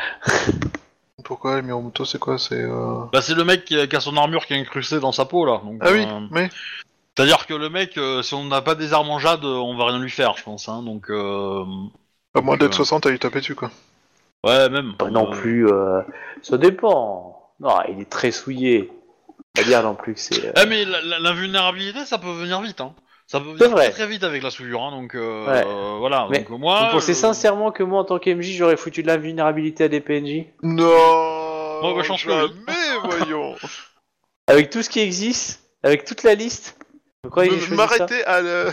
B: Pourquoi Miromoto, c'est quoi? C'est euh...
A: bah, c'est le mec qui a, qui a son armure qui est incrustée dans sa peau là. Donc,
B: Ah oui,
A: euh,
B: mais
A: C'est-à-dire que le mec, euh, si on n'a pas des armes en jade, euh, on va rien lui faire, je pense. Hein, donc, euh,
B: à moins d'être
A: euh,
B: 60 à lui taper dessus, quoi.
A: Ouais, même.
C: Pas non plus. euh, ça dépend. Non, il est très souillé. Pas dire non plus que c'est. euh,
A: Eh, mais la- la- l'invulnérabilité, ça peut venir vite. Hein. Ça peut venir
C: vrai.
A: très, très vite avec la souillure. Hein, donc, euh,
C: Ouais.
A: euh, voilà.
C: Mais
A: donc, moi,
C: Vous pensez sincèrement que moi, en tant qu'MJ, j'aurais foutu de l'invulnérabilité à des PNJ
B: Non
A: Bon, bah, je pense que oui.
B: Jamais, [LAUGHS] voyons
C: Avec tout ce qui existe Avec toute la liste Vous croyez que j'ai
B: Me-
C: choisi ça
B: M'arrêter à le...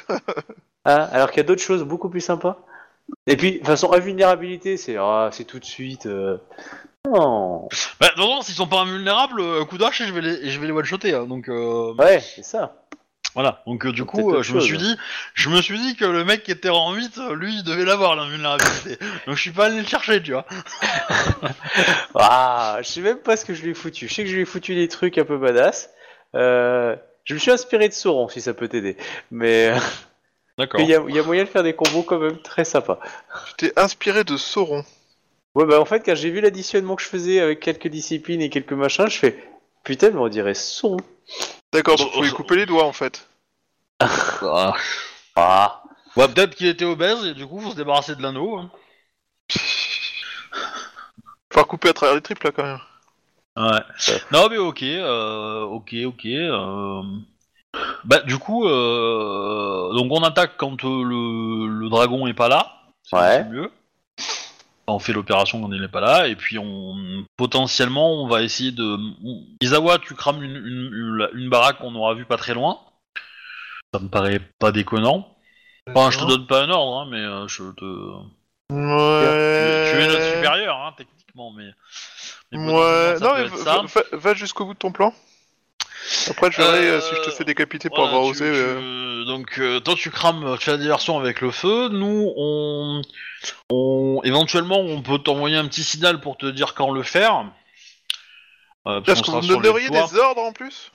C: Hein Alors qu'il y a d'autres choses beaucoup plus sympas Et puis, de toute façon, invulnérabilité, c'est ah, c'est tout de suite. euh, Non
A: Bah, de toute façon, s'ils sont pas invulnérables, euh, coup d'arche je vais les, je vais les one-shotter. hein, donc, euh,
C: Ouais, c'est ça.
A: voilà. Donc, euh, du
C: Peut-être
A: coup,
C: autre
A: je me
C: chose.
A: suis dit, je me suis dit que le mec qui était rang 8, euh, lui, il devait l'avoir l'invulnérabilité. [LAUGHS] donc, je suis pas allé le chercher, tu vois. [LAUGHS]
C: Ah, je sais même pas ce que je lui ai foutu. Je sais que je lui ai foutu des trucs un peu badass. Euh, je me suis inspiré de Sauron, si ça peut t'aider. Mais
A: D'accord.
C: il y, a, il y a moyen de faire des combos quand même très sympas.
B: Tu t'es inspiré de Sauron.
C: Ouais, bah en fait, quand j'ai vu l'additionnement que je faisais avec quelques disciplines et quelques machins, je fais putain, mais on dirait Sauron.
B: D'accord, donc faut lui couper les doigts, en fait. [LAUGHS]
A: Ah.
C: Ah,
A: Ouais, peut-être qu'il était obèse et du coup, faut se débarrasser de l'anneau. hein. [LAUGHS]
B: Faut couper à travers les tripes, là, quand même.
A: Ouais. Non mais ok, euh, ok, ok. euh. Bah du coup, euh, donc on attaque quand euh, le, le dragon est pas là. C'est
C: Ouais.
A: mieux. On fait l'opération quand il n'est pas là et puis on potentiellement on va essayer de. Isawa, tu crames une, une, une- une baraque qu'on aura vue pas très loin. Ça me paraît pas déconnant. Enfin, je te donne pas un ordre, hein, mais euh, je te. Tu,
B: Ouais...
A: tu es notre supérieur, hein, techniquement, mais. mais
B: Ouais,
A: ça
B: non
A: peut
B: mais
A: être
B: va,
A: ça.
B: va- va jusqu'au bout de ton plan. Après, je verrai
A: Euh,
B: euh, si je te fais décapiter pour
A: Voilà,
B: avoir
A: tu-
B: osé.
A: tu-
B: euh.
A: Donc, euh, toi, tu crames, tu fais la diversion avec le feu. Nous, on, on, éventuellement, on peut t'envoyer un petit signal pour te dire quand le faire. Euh, parce qu'on sera sur
B: me
A: les
B: donneriez
A: toits.
B: des ordres en plus?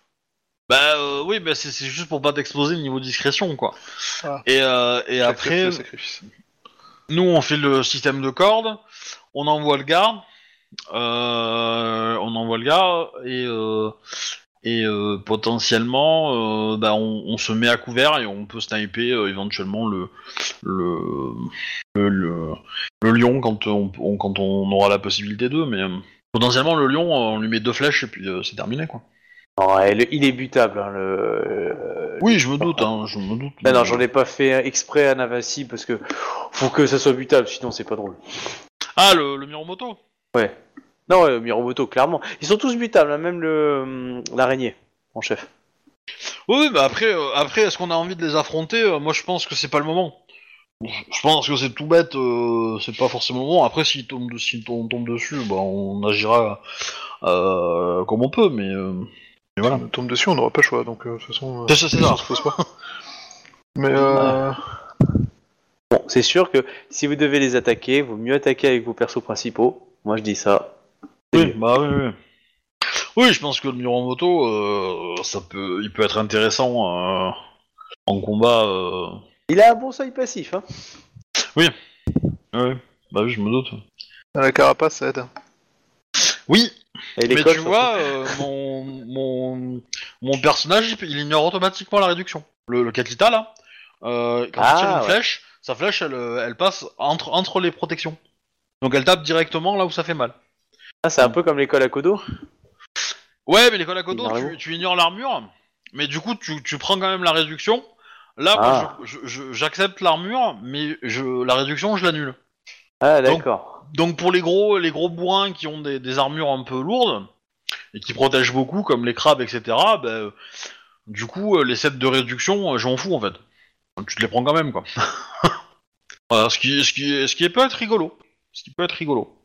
A: Bah euh, oui, bah, c'est c'est juste pour pas t'exploser le niveau discrétion, quoi.
B: Ah.
A: Et, euh, et après,
B: sacrifice.
A: nous, on fait le système de cordes, on envoie le gars, euh, on envoie le gars, et, euh, et euh, potentiellement, euh, bah, on, on se met à couvert et on peut sniper euh, éventuellement le, le, le, le, le lion quand on, on- quand on aura la possibilité d'eux, mais euh, potentiellement le lion, on lui met deux flèches et puis c'est terminé, quoi.
C: Elle- il est butable. Hein, le...
A: Oui, je me doute, hein, je me doute.
C: Non, j'en ai pas fait exprès à Navasi parce que faut que ça soit butable, sinon c'est pas drôle.
A: Ah, le, le Miromoto
C: Ouais. Non, ouais, Miromoto, clairement. Ils sont tous butables, hein, même le hum, l'araignée, mon chef.
A: Oui, bah après, euh, après est-ce qu'on a envie de les affronter Euh, Moi, je pense que c'est pas le moment. Je pense que c'est tout bête, euh, c'est pas forcément le moment. Après, s'ils tombent, s'ils tom- tombent dessus, bah, on agira euh, comme on peut, mais, euh, mais voilà.
B: On tombe dessus, on n'aura pas le choix, donc euh, de toute façon, euh,
A: C'est ça, c'est ça.
B: se pose pas. Mais euh,
C: Bon, c'est sûr que si vous devez les attaquer, vaut mieux attaquer avec vos persos principaux. Moi, je dis ça.
A: Oui, bah oui, oui. Oui, je pense que le Miromoto, euh, ça peut, il peut être intéressant euh, en combat. Euh...
C: Il a un bon seuil passif, hein.
A: Ouais, bah oui, je me doute.
B: la carapace, ça aide.
A: Oui,
C: Et les
A: mais tu
C: surtout.
A: vois, euh, mon, mon, mon personnage, il, il ignore automatiquement la réduction. Le, le là, euh, quand
C: Ah,
A: il tire une
C: ouais.
A: flèche, sa flèche, elle, euh, elle passe entre, entre les protections. Donc elle tape directement là où ça fait mal.
C: Ah, c'est un peu comme l'école à Kodo.
A: Ouais, mais les Kodakodo,
C: Ignore
A: tu, ignores l'armure, mais du coup, tu, tu prends quand même la réduction. Là,
C: Ah.
A: moi, j'accepte l'armure, mais je, la réduction, je l'annule.
C: Ah, d'accord.
A: Donc pour les gros, les gros bourrins qui ont des, des armures un peu lourdes et qui protègent beaucoup, comme les crabes, etc. Ben, euh, du coup, les sets de réduction, euh, j'en fous en fait. Tu te les prends quand même, quoi. [LAUGHS] voilà, ce qui, ce qui, ce qui peut être rigolo. Ce qui peut être rigolo.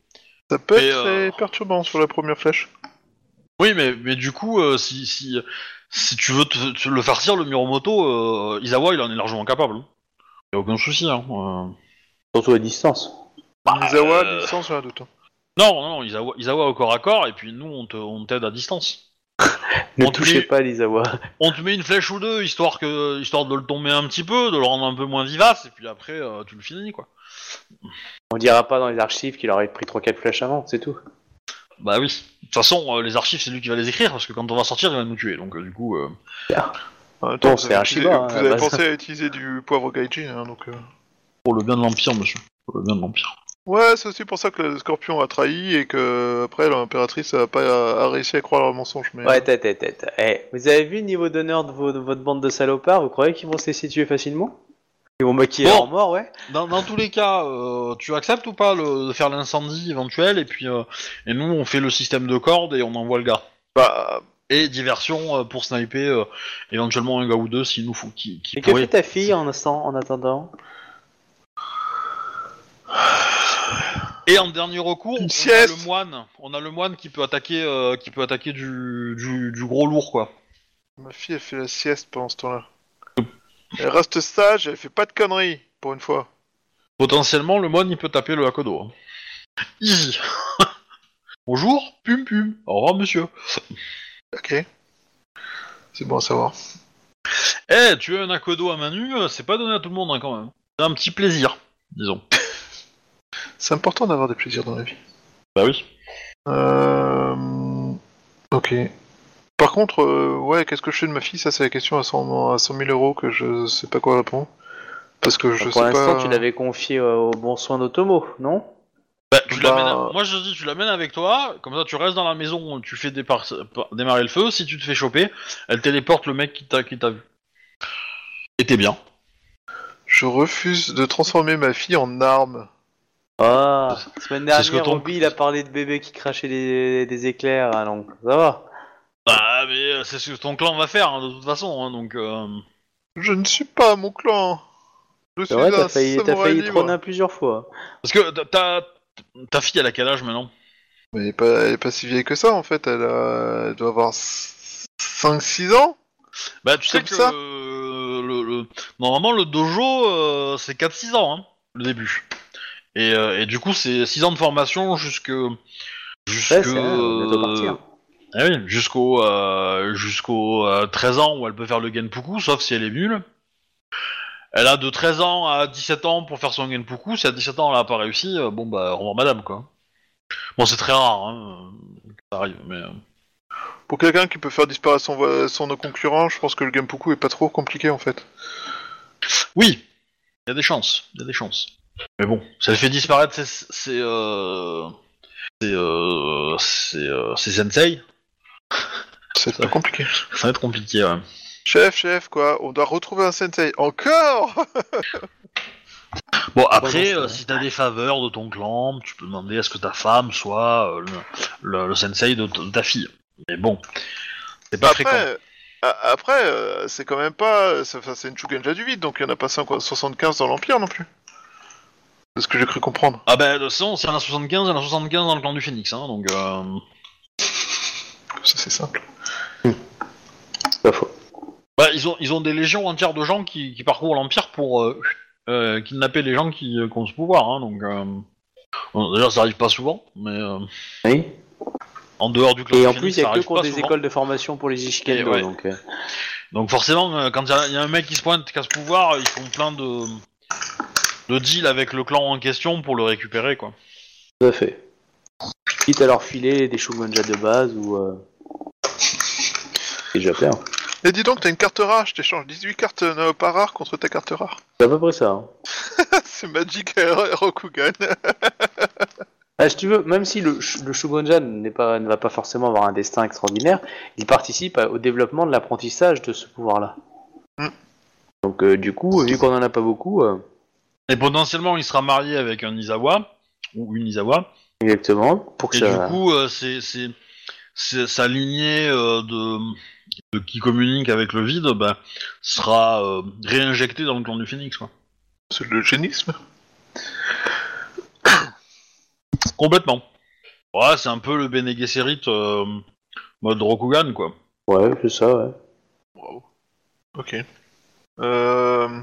B: Ça peut être
A: euh,
B: très perturbant sur la première flèche.
A: Oui, mais, mais du coup, euh, si, si, si tu veux te, te le faire tirer, le Miromoto, euh, Izawa, il en est largement capable. Y a aucun souci. Hein. euh.
C: Surtout à distance.
B: Misawa,
A: euh,
B: licence, j'ai un doute. hein.
A: Non, non, Izawa au corps à corps, et puis nous, on te- on t'aide à distance. [LAUGHS]
C: Ne
A: On te
C: touchez
A: met-
C: pas l'Isawa.
A: On te met une flèche ou deux, histoire, que, histoire de le tomber un petit peu, de le rendre un peu moins vivace, et puis après, euh, tu le finis, quoi.
C: On dira pas dans les archives qu'il aurait pris 3-4 flèches avant, c'est tout.
A: Bah oui. De toute façon, euh, les archives, c'est lui qui va les écrire, parce que quand on va sortir, il va nous tuer, donc euh, du coup... euh,
B: En même
C: Bon,
B: vous avez
C: un
B: utilisé-
C: Shiba, hein,
B: Vous avez pensé à utiliser du poivre gaijin, hein, donc... euh.
A: Pour le bien de l'Empire, monsieur. Pour le bien de l'Empire.
B: Ouais, c'est aussi pour ça que le scorpion a trahi et que après l'impératrice a pas a réussi à croire leur mensonge. Mais
C: Ouais, tête, tête, tête. Eh, vous avez vu le niveau d'honneur de, vos- de votre bande de salopards? Vous croyez qu'ils vont se laisser tuer facilement? Ils vont maquiller
A: Bon.
C: leur mort, ouais
A: Dans, dans tous les cas, euh, tu acceptes ou pas le, de faire l'incendie éventuel, et puis... euh, et nous, on fait le système de cordes, et on envoie le gars.
B: bah,
A: Et diversion euh, pour sniper euh, éventuellement un gars ou deux s'il nous faut. Qui, qui
C: Et que
A: pourrait-
C: fait ta fille en, instant, en attendant?
A: Et en dernier recours,
B: Une
A: on a
B: sieste.
A: le moine. On a le moine qui peut attaquer, euh, qui peut attaquer du, du, du gros lourd quoi.
B: ma fille elle fait la sieste pendant ce temps-là. Elle reste sage, elle fait pas de conneries pour une fois.
A: Potentiellement, le moine il peut taper le Hakodo. hein. Easy. [LAUGHS] Bonjour, pum pum. Au revoir monsieur.
B: Ok. C'est bon à savoir.
A: Eh, tu as un Hakodo à main nue, euh, c'est pas donné à tout le monde hein, quand même. C'est un petit plaisir, disons. [LAUGHS]
B: C'est important d'avoir des plaisirs dans la vie.
A: Bah oui.
B: Euh... Ok. Par contre, euh, ouais, qu'est-ce que je fais de ma fille? Ça, c'est la question à 100, à 100 000 euros que je sais pas quoi répondre. Parce que je
C: Pour
B: sais
C: l'instant,
B: pas.
C: tu l'avais confié euh, au bon soin d'Otomo, non?
A: Bah, tu
B: Bah-
A: l'amènes à- Moi je dis, tu l'amènes avec toi, comme ça tu restes dans la maison, tu fais dépar- démarrer le feu, si tu te fais choper, elle téléporte le mec qui t'a qui t'a vu. Et t'es bien.
B: Je refuse de transformer ma fille en arme.
C: Ah, semaine
A: C'est ce que
C: dernière,
A: ton-
C: il a parlé de bébé qui crachait des, des éclairs, ah, donc ça va.
A: Bah, mais euh, c'est ce que ton clan va faire, hein, de toute façon, hein, donc... euh,
B: Je ne suis pas mon clan. Je suis
C: C'est vrai, t'as failli, t'as failli trôner plusieurs fois.
A: Parce que ta- ta, ta fille, elle a quel âge maintenant?
B: Mais elle est, pas, elle est pas si vieille que ça en fait. Elle, a- elle doit avoir 5-6 ans.
A: Bah, tu sais que
B: ça
A: le, le- normalement, le dojo, euh, c'est 4-6 ans, hein, le début. Et, euh, et du coup, c'est 6 ans de formation jusque... jusque
C: Ouais,
A: Ah oui, jusqu'au euh, jusqu'au euh, 13 ans où elle peut faire le genpuku, sauf si elle est nulle. Elle a de 13 ans à 17 ans pour faire son genpuku. Si à 17 ans elle a pas réussi, euh, bon bah revoir madame quoi. Bon c'est très rare, hein, euh, ça arrive, mais euh,
B: Pour quelqu'un qui peut faire disparaître son, son concurrent, je pense que le Genpuku est pas trop compliqué en fait.
A: oui, il y a des chances, il y a des chances. Mais bon, ça le fait disparaître, c'est c'est euh, c'est euh, c'est euh, c'est sensei.
B: C'est pas compliqué.
A: Ça va être compliqué, ouais.
B: Chef, chef, quoi, on doit retrouver un sensei. Encore
A: Bon, après, euh, si t'as des faveurs de ton clan, tu peux demander à ce que ta femme soit euh, le, le- le sensei de, de ta fille. Mais bon, c'est pas fréquent.
B: Après, a- après euh, c'est quand même pas. c'est- enfin, C'est une Shugenja du vide, donc il n'y en a pas 50 75 dans l'Empire non plus. C'est ce que j'ai cru comprendre.
A: Ah ben, de toute façon, s'il y en a 75, il y en a 75 dans le clan du Phoenix, hein, donc... Euh...
B: Ça, c'est simple.
A: Bah, ils ont, ils ont des légions entières de gens qui, qui parcourent l'Empire pour euh, euh, kidnapper les gens qui, euh, qui ont ce pouvoir, hein, donc... Euh... bon, D'ailleurs, ça arrive pas souvent, mais euh,
C: Oui.
A: en dehors du clan
C: Et en plus, il y a que
A: pas
C: des
A: souvent.
C: écoles de formation pour les Ishikendo,
A: ouais.
C: donc... euh,
A: Donc forcément, quand il y, a- il y a un mec qui se pointe, qui a ce pouvoir, ils font plein de, de deals avec le clan en question pour le récupérer, quoi.
C: Tout à fait. Quitte à leur filer des Shogunja de base ou... Euh... C'est déjà bien.
B: Et dis donc, t'as une carte rare, je t'échange 18 cartes euh, pas rares contre ta carte rare.
C: C'est à peu près ça. hein. [LAUGHS]
B: c'est Magic euh, Rokugan. [LAUGHS]
C: Ah, si tu veux, même si le, sh- le Shogunja n'est pas, ne va pas forcément avoir un destin extraordinaire, il participe à- au développement de l'apprentissage de ce pouvoir-là.
B: Mm.
C: Donc euh, du coup, vu qu'on en a pas beaucoup, euh,
A: Et potentiellement, il sera marié avec un Izawa, ou une Izawa,
C: exactement, pour que
A: et
C: ça...
A: du coup, euh, c'est- sa lignée euh, de, de qui communique avec le vide, bah, sera euh, réinjectée dans le clan du Phoenix, quoi.
B: C'est le génisme. [COUGHS]
A: Complètement. Ouais, c'est un peu le Bene Gesserit euh, mode Rokugan, quoi.
C: Ouais, c'est ça, ouais.
B: Bravo. Ok. Euh...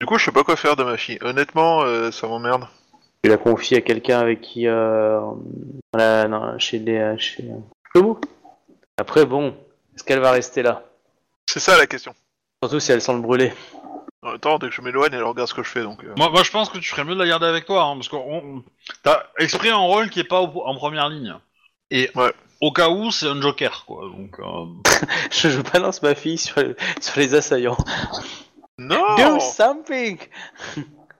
B: Du coup, je sais pas quoi faire de ma fille. Honnêtement, euh, ça m'emmerde.
C: Tu la confies à quelqu'un avec qui... Euh, voilà, non, chez les... Chez... Après, bon, est-ce qu'elle va rester là?
B: C'est ça la question.
C: Surtout si elle sent le brûler.
B: Même temps, dès que je m'éloigne, elle regarde ce que je fais, donc... euh,
A: Moi, moi, je pense que tu ferais mieux de la garder avec toi, hein, parce que on- t'as exprimé un rôle qui est pas au- en première ligne. Et
B: Ouais.
A: au cas où, c'est un joker, quoi. Donc, euh, [LAUGHS]
C: je, je balance ma fille sur, sur les assaillants.
B: Non
C: Do something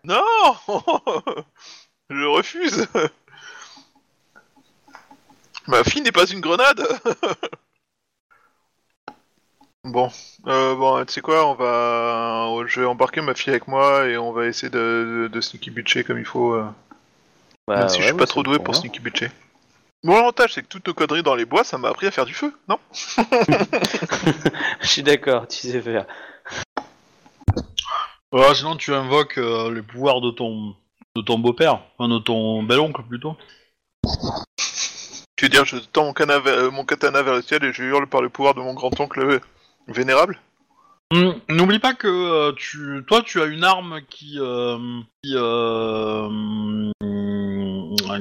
B: Non [LAUGHS] Je refuse Ma fille n'est pas une grenade [LAUGHS] Bon, euh, bon, tu sais quoi, on va, je vais embarquer ma fille avec moi et on va essayer de, de, de sneaky budget comme il faut. euh,
C: Bah,
B: même si je suis
C: moi,
B: pas
C: ça
B: trop
C: me
B: doué pour
C: convient.
B: sneaky budget. Bon, l'avantage c'est que toutes nos conneries dans les bois, ça m'a appris à faire du feu, non? [LAUGHS] [LAUGHS]
C: Je suis d'accord, tu sais faire.
A: voilà, sinon tu invoques euh, les pouvoirs de ton de ton beau-père, enfin de ton bel-oncle plutôt.
B: Tu veux dire, je tends mon, cana- euh, mon katana vers le ciel et je hurle par le pouvoir de mon grand-oncle euh, vénérable
A: Hum, N'oublie pas que euh, tu, toi, tu as une arme qui euh, qui, euh, hum,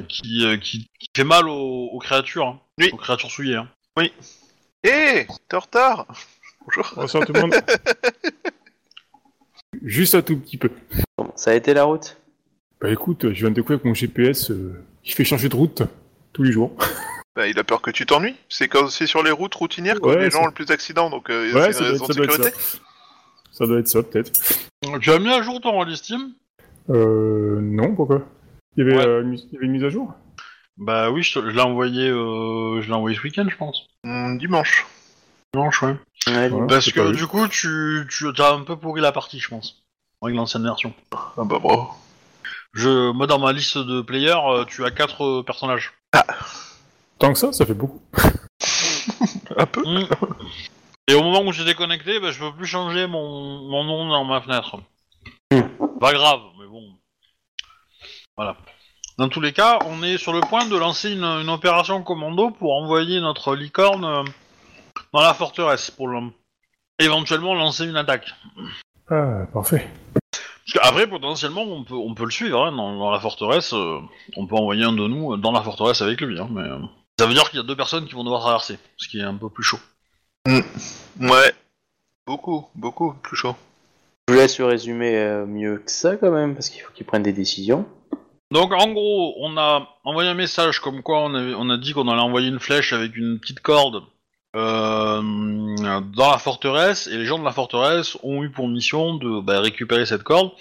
A: qui, euh, qui qui fait mal aux, aux créatures, hein,
B: Oui.
A: aux créatures souillées. hein.
B: Hé T'es en retard Bonjour
D: Bonsoir tout le monde. [LAUGHS] Juste un tout petit peu.
C: Bon, ça a été la route?
D: Bah écoute, je viens de découvrir que mon GPS, euh, il fait changer de route tous les jours. [LAUGHS]
B: Bah, il a peur que tu t'ennuies. C'est quand c'est sur les routes routinières que
D: Ouais,
B: les gens ont le plus d'accidents, donc euh,
D: Ouais,
B: c'est
D: ça
B: une
D: doit,
B: raison
D: être,
B: de sécurité.
D: ça. Ça doit être ça, peut-être.
A: Tu as mis à jour ton rôle Steam
D: Euh, non, pourquoi? Il y, avait,
A: Ouais.
D: euh, une, mise- il y avait une mise à jour?
A: Bah oui, je, l'ai envoyé, euh, je l'ai envoyé ce week-end, je pense.
B: Hmm, dimanche.
A: Dimanche, ouais.
C: Ouais,
D: Voilà,
A: Parce que du coup, tu, tu as un peu pourri la partie, je pense. Avec l'ancienne version.
B: Ah bah bravo.
A: Je, moi, dans ma liste de players, euh, tu as quatre euh, personnages.
D: Tant que ça, ça fait beaucoup. [LAUGHS]
B: Un peu
A: Mm. Et au moment où j'ai déconnecté, bah, je peux plus changer mon, mon nom dans ma fenêtre. Pas grave, mais bon. Voilà. Dans tous les cas, on est sur le point de lancer une, une opération commando pour envoyer notre licorne euh, dans la forteresse pour le- éventuellement lancer une attaque.
D: Ah, parfait.
A: Parce qu'après, potentiellement, on peut, on peut le suivre hein, dans, dans la forteresse. euh, on peut envoyer un de nous dans la forteresse avec lui. Hein, mais euh, ça veut dire qu'il y a deux personnes qui vont devoir traverser, ce qui est un peu plus chaud.
B: Ouais. Beaucoup, beaucoup plus chaud.
C: Je vous laisse le résumer euh, mieux que ça quand même, parce qu'il faut qu'ils prennent des décisions.
A: Donc en gros, on a envoyé un message comme quoi on, avait- on a dit qu'on allait envoyer une flèche avec une petite corde euh, dans la forteresse, et les gens de la forteresse ont eu pour mission de bah, récupérer cette corde,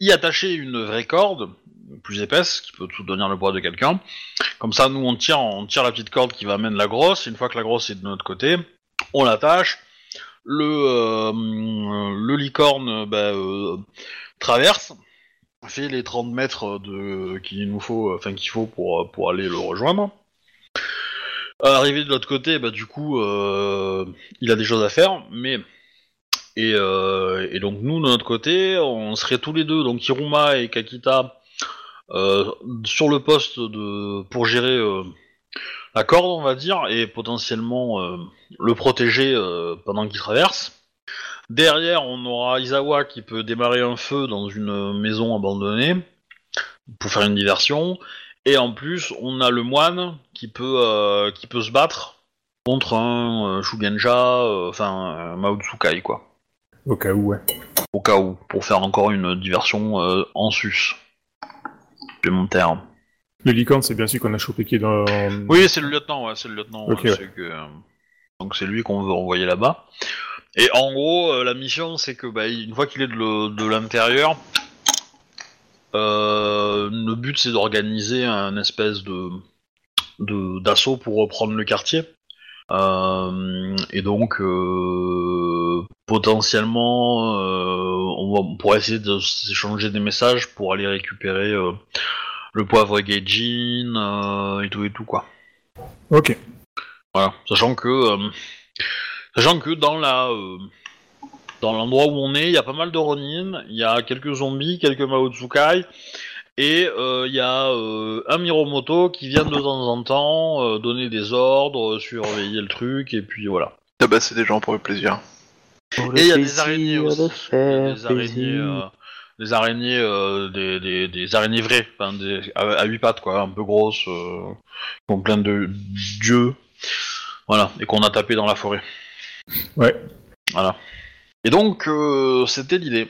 A: y attacher une vraie corde plus épaisse qui peut tout donner le poids de quelqu'un. Comme ça, nous on tire, on tire la petite corde qui va amener la grosse. Une fois que la grosse est de notre côté, on l'attache. Le, euh, licorne bah, euh, traverse, fait les 30 mètres de qu'il nous faut, qu'il faut pour, pour aller le rejoindre. Arrivé de l'autre côté, bah du coup, euh, il a des choses à faire, mais et, euh, et donc nous de notre côté, on serait tous les deux, donc Hiruma et Kakita, euh, sur le poste pour gérer euh, la corde, on va dire, et potentiellement euh, le protéger euh, pendant qu'il traverse. Derrière, on aura Izawa qui peut démarrer un feu dans une maison abandonnée pour faire une diversion. Et en plus, on a le moine qui peut, euh, qui peut se battre contre un euh, Shugenja, euh, enfin un Mao Tsukai, quoi.
D: Au cas où, ouais.
A: Au cas où, pour faire encore une diversion euh, en sus. Supplémentaire.
D: Le licorne, c'est bien sûr qu'on a chopé qui est dans.
A: Oui, c'est le lieutenant, ouais, c'est le lieutenant. Ouais, que, donc c'est lui qu'on veut envoyer là-bas. Et en gros, euh, la mission, c'est que bah, une fois qu'il est de, l'intérieur, le but c'est d'organiser un espèce de d'assaut pour reprendre le quartier. Euh, et donc euh, potentiellement, euh, on, va, on pourrait essayer de s'échanger des messages pour aller récupérer euh, le poivre Gaijin euh, et tout et tout quoi.
D: Ok.
A: Voilà, sachant que euh, sachant que dans la euh, dans l'endroit où on est, il y a pas mal de Ronin, il y a quelques zombies, quelques Mao Tsukai, et euh, il y a euh, un Miromoto qui vient de temps en temps euh, donner des ordres, surveiller le truc, et puis voilà.
B: Tabasser des gens pour le plaisir.
A: Et il y a des araignées aussi. Des araignées, euh, des araignées, euh, des, des, des araignées vraies, enfin, des, à, à huit pattes quoi, un peu grosses, euh, qui ont plein de dieux, voilà, et qu'on a tapé dans la forêt.
D: Ouais.
A: Voilà. Et donc euh, c'était l'idée.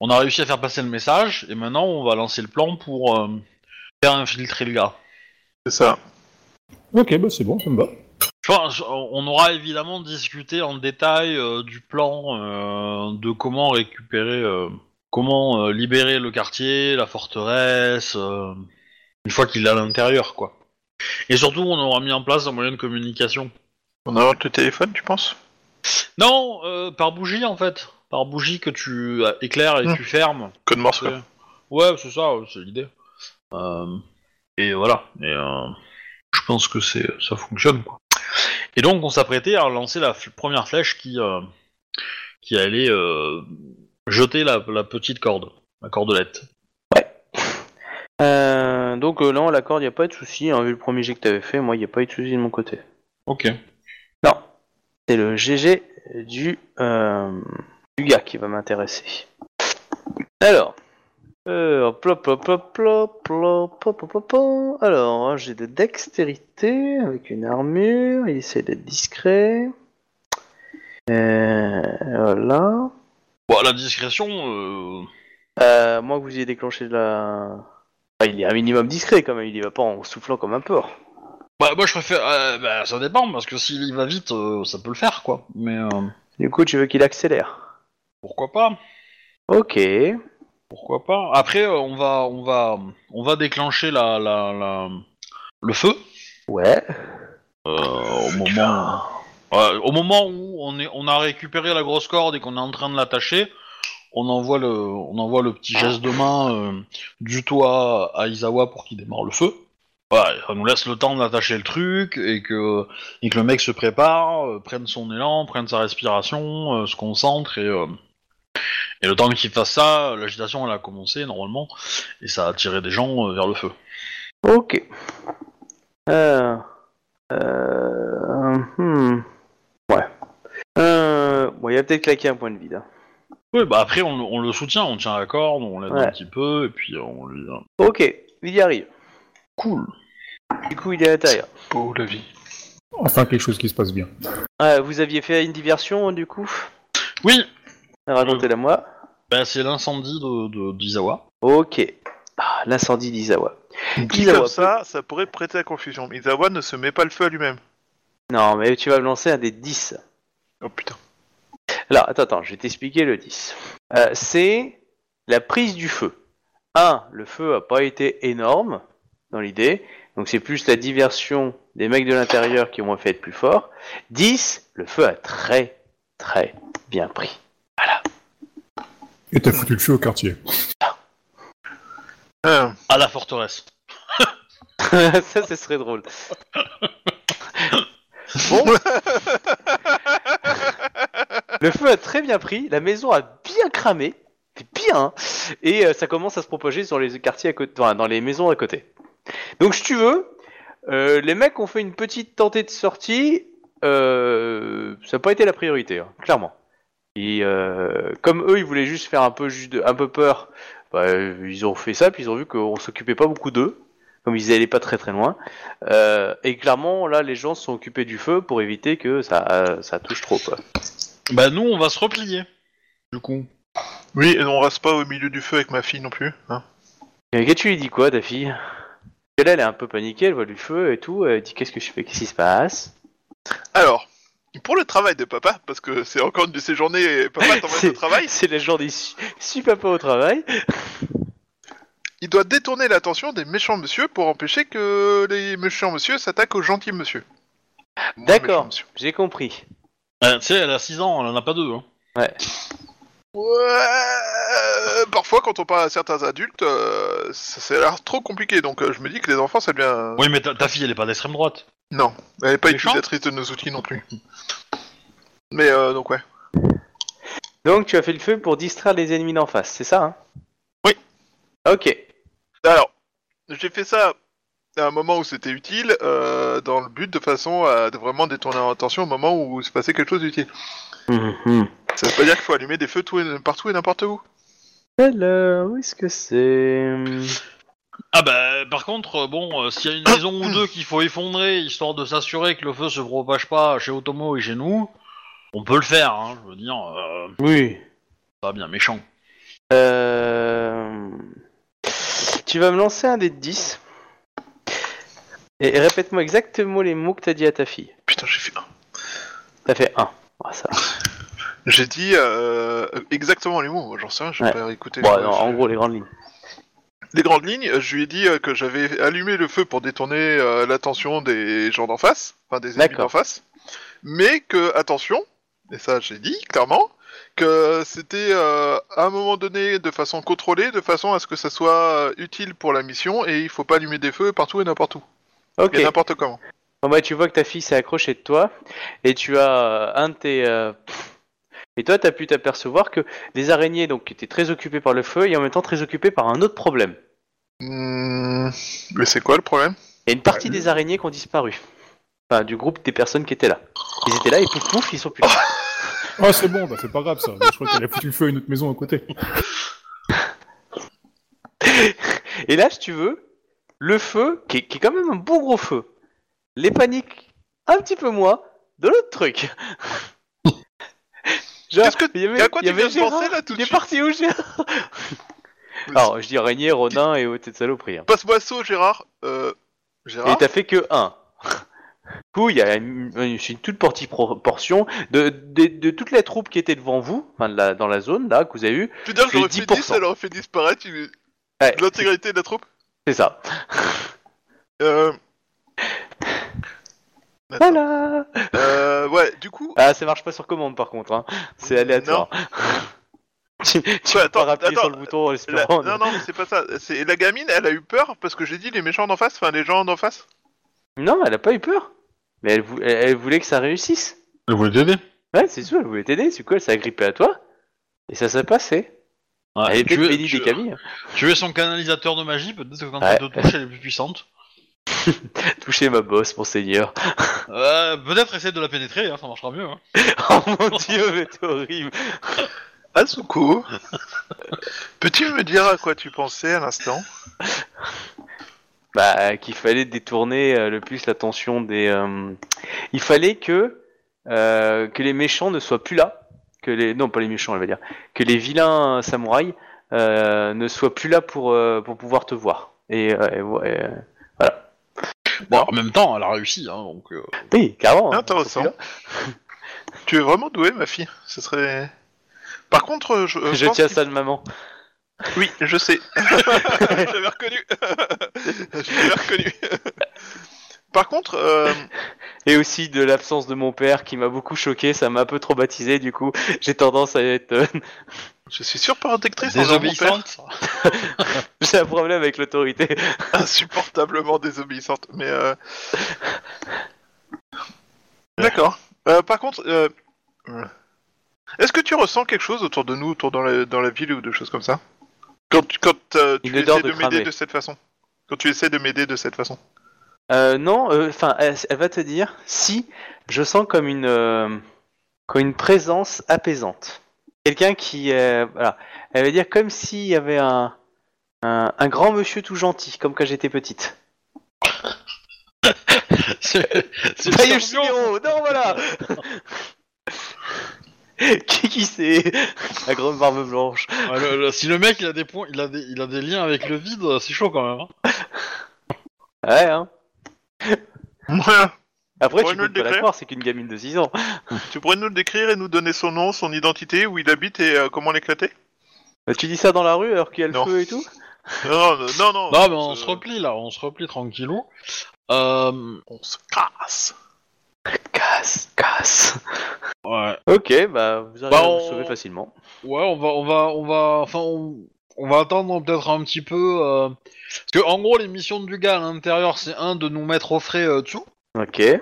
A: On a réussi à faire passer le message, et maintenant on va lancer le plan pour euh, faire infiltrer le gars.
B: C'est ça.
D: Ok, bah c'est bon, ça me va.
A: Enfin, on aura évidemment discuté en détail euh, du plan euh, de comment récupérer, euh, comment euh, libérer le quartier, la forteresse, euh, une fois qu'il est à l'intérieur, quoi. Et surtout, on aura mis en place un moyen de communication.
B: On a le téléphone, tu penses?
A: Non, euh, par bougie en fait, par bougie que tu euh, éclaires et
B: Hmm.
A: tu fermes.
B: Code Morse,
A: C'est-
B: quoi.
A: Ouais, c'est ça, c'est l'idée. Euh, et voilà. Et euh, je pense que c'est ça fonctionne quoi. Et donc on s'apprêtait à lancer la f- première flèche qui euh, qui allait euh, jeter la, la petite corde, la cordelette.
C: Euh, donc euh, là, la corde, y a pas de souci. Hein, vu le premier jet que t'avais fait, moi, y a pas eu de souci de mon côté.
A: Ok.
C: C'est le GG du, euh, du gars qui va m'intéresser. Alors, euh, plop, plop, plop, plop, plop, plop, plop, plop, plop. alors j'ai de dextérité avec une armure. Il essaie d'être discret. Euh, voilà.
A: Bon, la discrétion. euh,
C: Euh, moi que vous ayez déclenché de la. Il est un minimum discret quand même. Il y va pas en soufflant comme un porc.
A: Bah, moi je préfère. euh, bah, ça dépend parce que s'il y va vite, euh, ça peut le faire quoi. Mais euh,
C: Du coup, tu veux qu'il accélère.
A: pourquoi pas
C: Ok.
A: Pourquoi pas Après, euh, on va, on va, on va déclencher la, la, la- le feu
C: Ouais.
A: euh, au moment, Ouais, au moment où on est, on a récupéré la grosse corde et qu'on est en train de l'attacher. On envoie le, on envoie le petit geste de main euh, du toit à Izawa pour qu'il démarre le feu. Voilà, ça nous laisse le temps d'attacher le truc et que, et que le mec se prépare, euh, prenne son élan, prenne sa respiration, euh, se concentre et, euh, et le temps qu'il fasse ça, l'agitation elle a commencé normalement et ça a attiré des gens vers le feu.
C: Ok. Euh... Euh... Hmm. Ouais. Bon, il va peut-être claquer un point de vide. hein.
A: Oui, bah après on, le- on le soutient, on tient la corde, on l'aide
C: Ouais.
A: un petit peu et puis on lui.
C: Ok, il y arrive.
A: Cool.
C: Du coup, il est à l'intérieur.
B: Beau, la vie.
D: Enfin, quelque chose qui se passe bien.
C: Ah, vous aviez fait une diversion, du coup?
A: Oui,
C: Racontez-la moi.
A: bah, c'est l'incendie de de- d'Izawa.
C: Ok. Ah, l'incendie d'Izawa.
B: Dit
C: Izawa
B: comme ça, ça pourrait prêter à confusion. Mizawa ne se met pas le feu à lui-même.
C: Non, mais tu vas me lancer un des 10.
B: Oh putain.
C: Alors, attends, attends, je vais t'expliquer le 10. Euh, c'est la prise du feu. 1. Le feu a pas été énorme dans l'idée, Donc c'est plus la diversion des mecs de l'intérieur qui ont fait être plus forts. 10, le feu a très très bien pris.
D: Et t'as foutu le feu au quartier.
B: Euh,
A: À la forteresse. [LAUGHS]
C: Ça, ce serait drôle. Bon. Le feu a très bien pris, la maison a bien cramé, c'est bien, hein. et euh, ça commence à se propager sur les quartiers à côté, enfin, dans les maisons à côté. Donc, si tu veux, euh, les mecs ont fait une petite tentée de sortie, euh, ça n'a pas été la priorité, hein, clairement. Et euh, comme eux, ils voulaient juste faire un peu, juste, un peu peur, bah, ils ont fait ça, puis ils ont vu qu'on s'occupait pas beaucoup d'eux, comme ils allaient pas très très loin. Euh, et clairement, là, les gens se sont occupés du feu pour éviter que ça, euh, ça touche trop. Quoi.
A: Bah nous, on va se replier. Du coup.
B: Oui, et on reste pas au milieu du feu avec ma fille non plus. Hein.
C: Et que tu lui dis quoi, ta fille? Là, elle est un peu paniquée, elle voit du feu et tout. Elle dit qu'est-ce que je fais, qu'est-ce qui se passe?
B: Alors, pour le travail de papa, parce que c'est encore une de ces journées, et papa t'emmène au travail, [LAUGHS]
C: C'est la journée su, su papa au travail.
B: il doit détourner l'attention des méchants monsieur pour empêcher que les méchants monsieur s'attaquent aux gentils monsieur.
C: D'accord. J'ai compris.
A: Euh, tu sais, elle a 6 ans, elle en a pas deux. Hein.
B: Ouais, parfois quand on parle à certains adultes, euh, ça, ça a l'air trop compliqué, donc euh, je me dis que les enfants ça devient...
A: Oui, mais ta, ta fille, elle est pas d'extrême droite.
B: Non, elle n'est pas
A: Méchant
B: utilisatrice de nos outils non plus. Mais euh, donc ouais.
C: Donc, tu as fait le feu pour distraire les ennemis d'en face, c'est ça hein?
B: Oui.
C: Ok.
B: Alors, j'ai fait ça à un moment où c'était utile, euh, dans le but de façon à de vraiment détourner l'attention au moment où il se passait quelque chose d'utile.
C: Mhm.
B: Ça veut pas dire qu'il faut allumer des feux tout et, partout et n'importe où.
C: Alors, où est-ce que c'est
A: Ah bah, par contre, euh, bon, euh, s'il y a une maison ou deux qu'il faut effondrer, histoire de s'assurer que le feu se propage pas chez Otomo et chez nous, on peut le faire, hein, je veux dire, euh,
C: Oui.
A: pas bien méchant.
C: Euh... Tu vas me lancer un dé de 10. Et, et répète-moi exactement les mots que t'as dit à ta fille.
B: Putain, j'ai fait un.
C: T'as fait 1. ça.
B: J'ai dit euh, exactement les mots, j'en sais rien, j'ai
C: Ouais.
B: pas écouté
C: Bon,
B: les,
C: non, en gros, les grandes lignes.
B: les grandes lignes. Je lui ai dit euh, que j'avais allumé le feu pour détourner euh, l'attention des gens d'en face, enfin des ennemis
C: D'accord.
B: d'en face, mais que, attention, et ça j'ai dit clairement, que c'était euh, à un moment donné de façon contrôlée, de façon à ce que ça soit euh, utile pour la mission, et il faut pas allumer des feux partout et n'importe où,
C: Ok.
B: et n'importe comment.
C: Bon, bah, tu vois que ta fille s'est accrochée de toi. Et tu as euh, un de tes. euh, Et toi, t'as pu t'apercevoir que les araignées donc, étaient très occupées par le feu et en même temps très occupées par un autre problème.
B: Hmm, mais c'est quoi le problème?
C: Il y a une partie des araignées qui ont disparu. Enfin, du groupe des personnes qui étaient là. Ils étaient là et pouf pouf, ils sont plus là.
D: Oh, c'est bon, bah c'est pas grave ça. Je crois qu'elle a foutu le feu à une autre maison à côté. [LAUGHS]
C: Et là, si tu veux, le feu, qui est, qui est quand même un bon gros feu, les paniques un petit peu moins de l'autre truc.
B: Qu'est-ce que-
C: il y avait,
B: à quoi
C: il y
B: tu viens de penser, là, tout de
C: Il est
B: suite
C: parti où Gérard [LAUGHS] Alors, je dis araignée, Rodin et haute de saloperie. hein.
B: Passe-moi saut, Gérard. Euh,
C: Et
B: Gérard
C: t'as fait que un. Du coup, il y a une, une- une toute petite proportion de, de, de toutes les troupes qui étaient devant vous, enfin de la- dans la zone là que vous avez eu,
B: Putain,
C: c'est
B: j'aurais fait 10,
C: 10%.
B: elle aurait fait disparaître une-
C: Ouais.
B: l'intégralité de la troupe.
C: c'est ça.
B: Euh...
C: Voilà.
B: euh, ouais, du coup,
C: Ah, ça marche pas sur commande par contre, hein. c'est aléatoire. [LAUGHS] tu tu
B: Ouais,
C: peux
B: attends,
C: pas appuyer
B: attends,
C: sur le bouton en
B: la-
C: espérant.
B: non, non, mais c'est pas ça. C'est la gamine, elle a eu peur parce que j'ai dit les méchants d'en face, enfin les gens d'en face.
C: Non, elle a pas eu peur. Mais elle, vou- elle- elle voulait que ça réussisse.
A: Elle voulait t'aider
C: Ouais, c'est sûr, elle voulait t'aider. C'est quoi Elle s'est agrippée à toi? Et ça s'est passé. elle était
A: tu, es,
C: bénie
A: tu,
C: des Camille.
A: tu es son canalisateur de magie, peut-être que quand
C: Ouais.
A: elle te touche, elle est plus puissante. [LAUGHS]
C: Touchez ma bosse, monseigneur. [LAUGHS]
A: Euh, peut-être essayer de la pénétrer, hein, ça marchera mieux. Hein. [LAUGHS]
C: oh mon dieu, mais c'est horrible.
B: Asuko, peux-tu me dire à quoi tu pensais à l'instant
C: Bah, qu'il fallait détourner euh, le plus l'attention des. euh, Il fallait que euh, que les méchants ne soient plus là, que les non pas les méchants, elle va dire, que les vilains samouraïs euh, ne soient plus là pour euh, pour pouvoir te voir. Et, euh, et vo- et, euh, voilà.
A: Bon, en même temps, elle a réussi, hein, donc... euh,
C: Oui, carrément. hein,
B: Intéressant. [LAUGHS] Tu es vraiment doué, ma fille. Ce serait. Par contre, je, euh,
C: Je
B: pense
C: tiens
B: qu'il-
C: ça de maman.
B: Oui, je sais. [LAUGHS] je l'avais reconnu. [LAUGHS] je l'avais reconnu. Par contre, euh, [LAUGHS]
C: Et aussi de l'absence de mon père qui m'a beaucoup choqué, ça m'a un peu traumatisé, du coup [LAUGHS] j'ai tendance à être... euh,
B: je suis surprotectrice envers mon père.
A: Désobéissante. [LAUGHS]
C: J'ai un problème avec l'autorité.
B: insupportablement désobéissante. Mais euh... d'accord. Euh, par contre, euh, est-ce que tu ressens quelque chose autour de nous, autour dans la, dans la ville ou de choses comme ça? Quand, tu- quand euh, essaies
C: de
B: de, m'aider de cette façon Quand tu essaies de m'aider de cette façon
C: Euh, non, enfin, elle, elle va te dire si je sens comme une, euh, comme une présence apaisante. Quelqu'un qui, euh, voilà, elle va dire comme s'il y avait un, un, un grand monsieur tout gentil, comme quand j'étais petite.
A: C'est c'est
C: Bah,
A: le
C: Yoshihiro, non, voilà. [LAUGHS] qui qui c'est? La grande barbe blanche.
A: Le- le- si le mec il a des points, il a des, il a des liens avec le vide, c'est chaud quand même. hein.
C: Ouais, hein. Après,
B: Pourrais
C: tu
B: nous
C: peux
B: le
C: pas la
B: décrire
C: croire, c'est qu'une gamine de 6 ans. [LAUGHS]
B: Tu pourrais nous le décrire et nous donner son nom, son identité, où il habite et euh, comment l'éclater
C: Bah, tu dis ça dans la rue alors qu'il y a le
B: Non.
C: feu et tout
B: Non, non, non, non.
A: Non mais on se replie là, on se replie tranquillou. Euh,
B: On se casse.
C: Casse, casse.
A: ouais.
C: Ok, bah vous arrivez
A: Bah,
C: à
A: on-
C: sauver facilement.
A: Ouais, on va, on va, on va, enfin, on, on va attendre peut-être un petit peu, euh, parce que en gros, les missions du gars à l'intérieur, c'est un de nous mettre au frais euh, dessous,
C: Ok. Eh,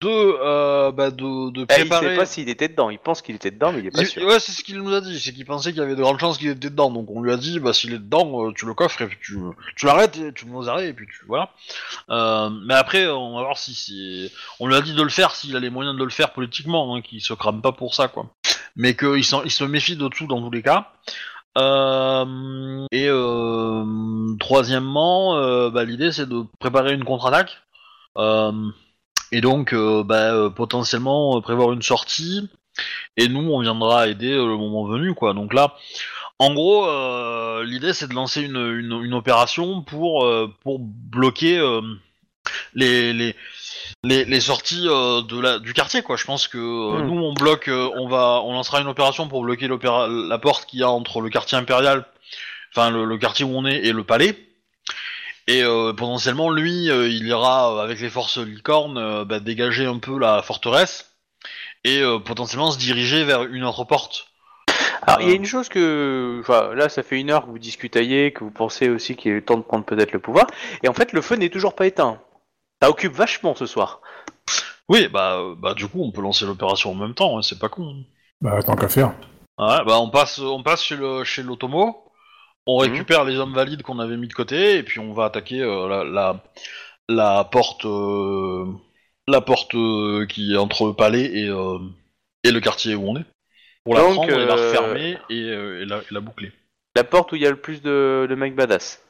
A: deux, euh, bah, de, de
C: il
A: préparer.
C: sait pas s'il était dedans, il pense qu'il était dedans, mais il est pas
A: Il-
C: sûr.
A: ouais, c'est ce qu'il nous a dit, c'est qu'il pensait qu'il y avait de grandes chances qu'il était dedans, donc on lui a dit, bah s'il est dedans, euh, tu le coffres et puis tu, tu l'arrêtes, et tu nous arrêtes et puis tu, voilà. Euh, mais après, on va voir si c'est, on lui a dit de le faire s'il a les moyens de le faire politiquement, hein, qu'il se crame pas pour ça, quoi. Mais qu'il s'en- il se méfie de tout dans tous les cas. Euh, et euh, troisièmement, euh, bah, l'idée c'est de préparer une contre-attaque. Et donc, bah, potentiellement prévoir une sortie. Et nous, on viendra aider le moment venu, quoi. Donc là, en gros, l'idée c'est de lancer une, une, opération pour pour bloquer les, les les les sorties euh, de la du quartier, quoi. Je pense que euh,
C: Hmm.
A: nous, on bloque, euh, on va, on lancera une opération pour bloquer la porte qu'il y a entre le quartier impérial, enfin le, le quartier où on est et le palais. Et potentiellement, lui, il ira avec les forces licornes bah, dégager un peu la forteresse et potentiellement se diriger vers une autre porte.
C: Alors, il y a une chose que. Enfin, là, ça fait une heure que vous discutez, que vous pensez aussi qu'il est temps de prendre peut-être le pouvoir. Et en fait, le feu n'est toujours pas éteint. Ça occupe vachement ce soir.
A: Oui, bah, euh, bah du coup, on peut lancer l'opération en même temps, hein, c'est pas con.
D: Bah, tant qu'à faire.
A: Ouais, bah on passe, on passe chez le chez l'automo, on
C: Mhm.
A: récupère les hommes valides qu'on avait mis de côté et puis on va attaquer euh, la, la la porte euh, la porte euh, qui est entre le palais et euh, et le quartier où on est. Pour la
C: Donc,
A: prendre et la
C: euh,
A: refermer et, euh, et la, et la boucler.
C: La porte où il y a le plus de, de mecs badass.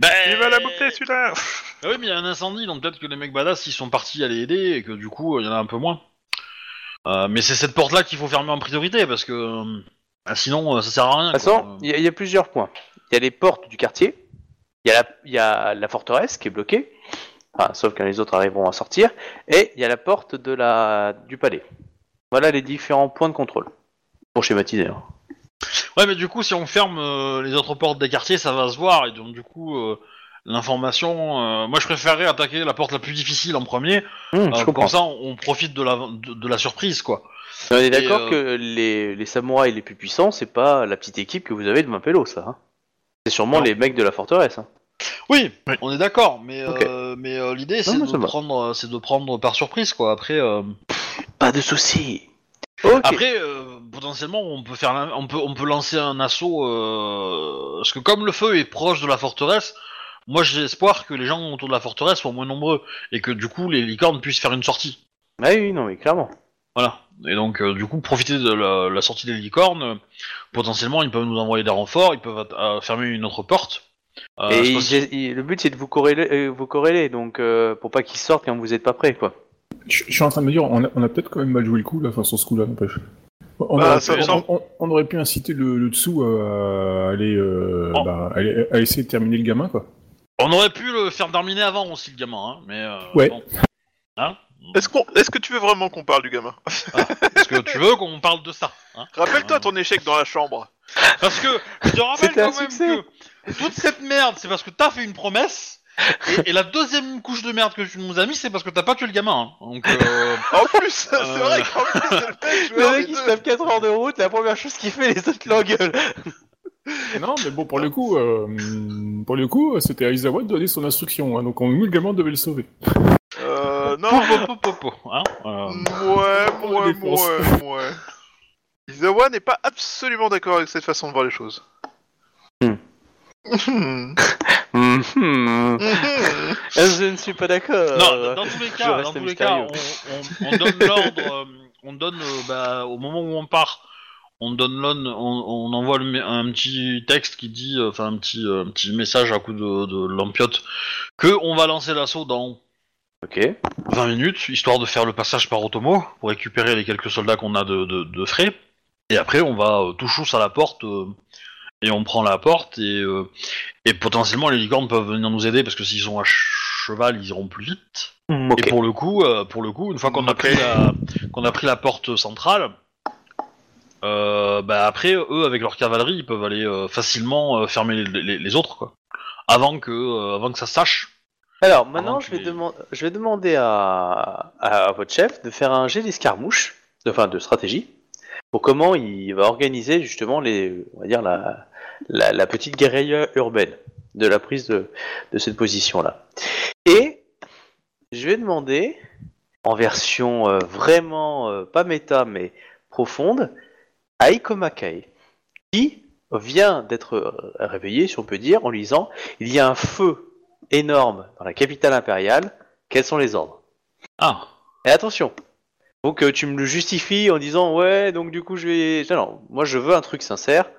A: Ben,
B: Il va la boucler celui-là
A: Ah oui, mais il y a un incendie, donc peut-être que les mecs badass ils sont partis aller aider et que du coup il y en a un peu moins. Euh, mais c'est cette porte-là qu'il faut fermer en priorité parce que euh, ah, sinon euh, ça sert à rien.
C: De toute façon, il y, a- il y a plusieurs points. Il y a les portes du quartier, il y, a la- il y a la forteresse qui est bloquée, enfin, sauf quand les autres arriveront à sortir, et il y a la porte de la, du palais. Voilà les différents points de contrôle. Pour schématiser. hein.
A: Ouais, mais du coup, si on ferme euh, les autres portes des quartiers, ça va se voir, et donc du coup, euh, l'information. euh, moi, je préférerais attaquer la porte la plus difficile en premier.
C: Hum,
A: euh,
C: je
A: comme ça, on, on profite de la, de, de la surprise, quoi.
C: On est d'accord
A: euh,
C: que les, les samouraïs les plus puissants, c'est pas la petite équipe que vous avez de Mapello, ça. hein. C'est sûrement
A: Non.
C: les mecs de la forteresse. hein.
A: Oui,
B: Oui.
A: on est d'accord, mais euh, mais euh, l'idée c'est de prendre, c'est de prendre par surprise, quoi. Après, euh,
C: Pas de soucis. Ok.
A: après, euh, potentiellement, on peut faire, on peut, on peut lancer un assaut, euh, parce que comme le feu est proche de la forteresse. Moi, j'ai espoir que les gens autour de la forteresse soient moins nombreux et que du coup les licornes puissent faire une sortie.
C: Ah oui, non, mais clairement.
A: Voilà. Et donc, euh, du coup, profiter de la, la sortie des licornes. euh, potentiellement, ils peuvent nous envoyer des renforts, ils peuvent euh, fermer une autre porte. Euh,
C: Et il- il- le but c'est de vous corréler, euh, vous corréler donc euh, pour pas qu'ils sortent quand vous êtes pas prêts, quoi.
D: Je je suis en train de me dire, on a, on a peut-être quand même mal joué le coup, là, enfin, sur ce coup-là, n'empêche. On,
B: Bah,
D: on- on- on aurait pu inciter le, le dessous à aller, euh,
A: Oh.
D: bah, aller- à essayer de terminer le gamin, quoi.
A: On aurait pu le faire terminer avant aussi, le gamin, hein, mais. euh,
D: Ouais.
A: bon. Hein?
B: Est-ce qu'on, est-ce que tu veux vraiment qu'on parle du gamin?
A: Est-ce que tu veux qu'on parle de ça hein?
B: Rappelle-toi
A: Euh,
B: ton échec dans la chambre.
A: Parce que je te rappelle
C: C'était un
A: quand même
C: succès.
A: que toute cette merde, c'est parce que t'as fait une promesse. Et, et la deuxième couche de merde que tu nous as mis, c'est parce que t'as pas tué le gamin. hein. Donc, euh, [LAUGHS]
B: En plus, c'est
A: Euh.
B: vrai qu'en plus, c'est le mec
C: Le
B: joueur
C: mec
B: des
C: il se
B: deux.
C: tape 4 heures de route, la première chose qu'il fait, les autres l'engueulent.
D: Non, mais bon, pour le coup, euh, pour le coup, c'était à Aizawa de donner son instruction, hein, donc on, le gamin devait le sauver.
B: Euh, non,
A: po, po, po, po, hein, euh,
B: Ouais, ouais, ouais, ouais. Izawa n'est pas absolument d'accord avec cette façon de voir les choses.
C: Hmm.
B: Mhm.
C: Mhm.
B: Mhm.
C: Je ne suis pas d'accord.
A: Non, dans tous les cas, dans tous les cas,
C: mystérieux.
A: on, on- on donne l'ordre, euh, on donne euh, bah, au moment où on part, on donne on, on envoie le un petit texte qui dit, euh, enfin un petit, euh, un petit message à coup de, de lampiote, que on va lancer l'assaut dans
C: Ok.
A: 20 minutes, histoire de faire le passage par Otomo pour récupérer les quelques soldats qu'on a de, de, de frais. Et après, on va euh, tout chousse à la porte euh, et on prend la porte et, euh, et potentiellement les licornes peuvent venir nous aider parce que s'ils sont à cheval, ils iront plus vite.
C: Mm.
A: Et pour le coup, euh, pour le coup, une fois qu'on a
B: Ok.
A: pris la, qu'on a pris la porte centrale, euh, bah après, eux avec leur cavalerie, ils peuvent aller euh, facilement euh, fermer les, les- les autres quoi. Avant que, avant que ça se sache.
C: Alors maintenant, je vais,
A: les-
C: je vais demander à... à votre chef de faire un jet d'escarmouche, de- enfin de stratégie, pour comment il va organiser justement les, on va dire la, la, la petite guérilla urbaine de la prise de, de cette position-là. Et je vais demander, en version vraiment pas méta mais profonde, à Ikomakai, qui vient d'être réveillé, si on peut dire, en lui disant il y a un feu énorme dans la capitale impériale, quels sont les ordres?
A: Ah.
C: Et attention Donc euh, tu me le justifies en disant ouais, donc du coup je vais... Non, non, moi je veux un truc sincère.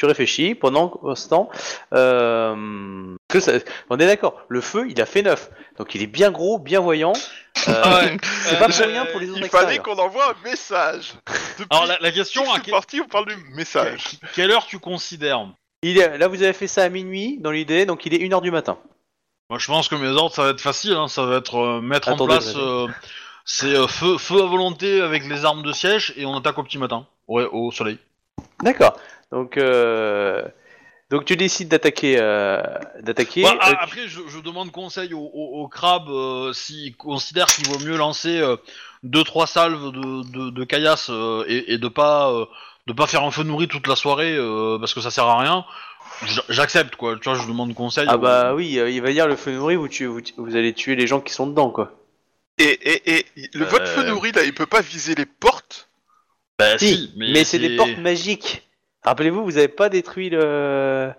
C: Tu réfléchis pendant ce temps. euh, que ça- On est d'accord, le feu il a fait neuf. Donc il est bien gros, bien voyant. Euh,
A: Ah ouais.
C: c'est pas
A: Euh,
C: pour rien pour les autres
B: Il fallait qu'on envoie un message. Depuis
A: Alors la, la question,
B: que
A: à
B: je suis
A: que-
B: parti, on parle du message.
A: quelle heure tu considères
C: Il est... Là vous avez fait ça à minuit dans l'idée, donc il est 1h du matin.
A: Moi, je pense que mes ordres, ça va être facile. Hein. Ça va être euh, mettre en place. euh, c'est euh, feu, feu à volonté avec les armes de siège et on attaque au petit matin. Ouais, au soleil.
C: D'accord. Donc, euh... donc tu décides d'attaquer, euh, d'attaquer.
A: Ouais, ah,
C: euh,
A: après, je, je demande conseil au, au, au crabe euh, s'il considère qu'il vaut mieux lancer euh, deux trois salves de, de, de caillasse euh, et, et de pas euh, de pas faire un feu nourri toute la soirée euh, parce que ça sert à rien. J'accepte quoi. Tu vois, je demande conseil.
C: Ah bah oui, euh, il va dire le feu nourri, vous, tuez- vous, vous allez tuer les gens qui sont dedans, quoi.
B: Et, et, et le, votre feu nourri, là, il peut pas viser les portes?
A: Bah,
C: Si,
A: si, mais,
C: mais, c'est des portes magiques. Rappelez-vous, vous avez pas détruit le...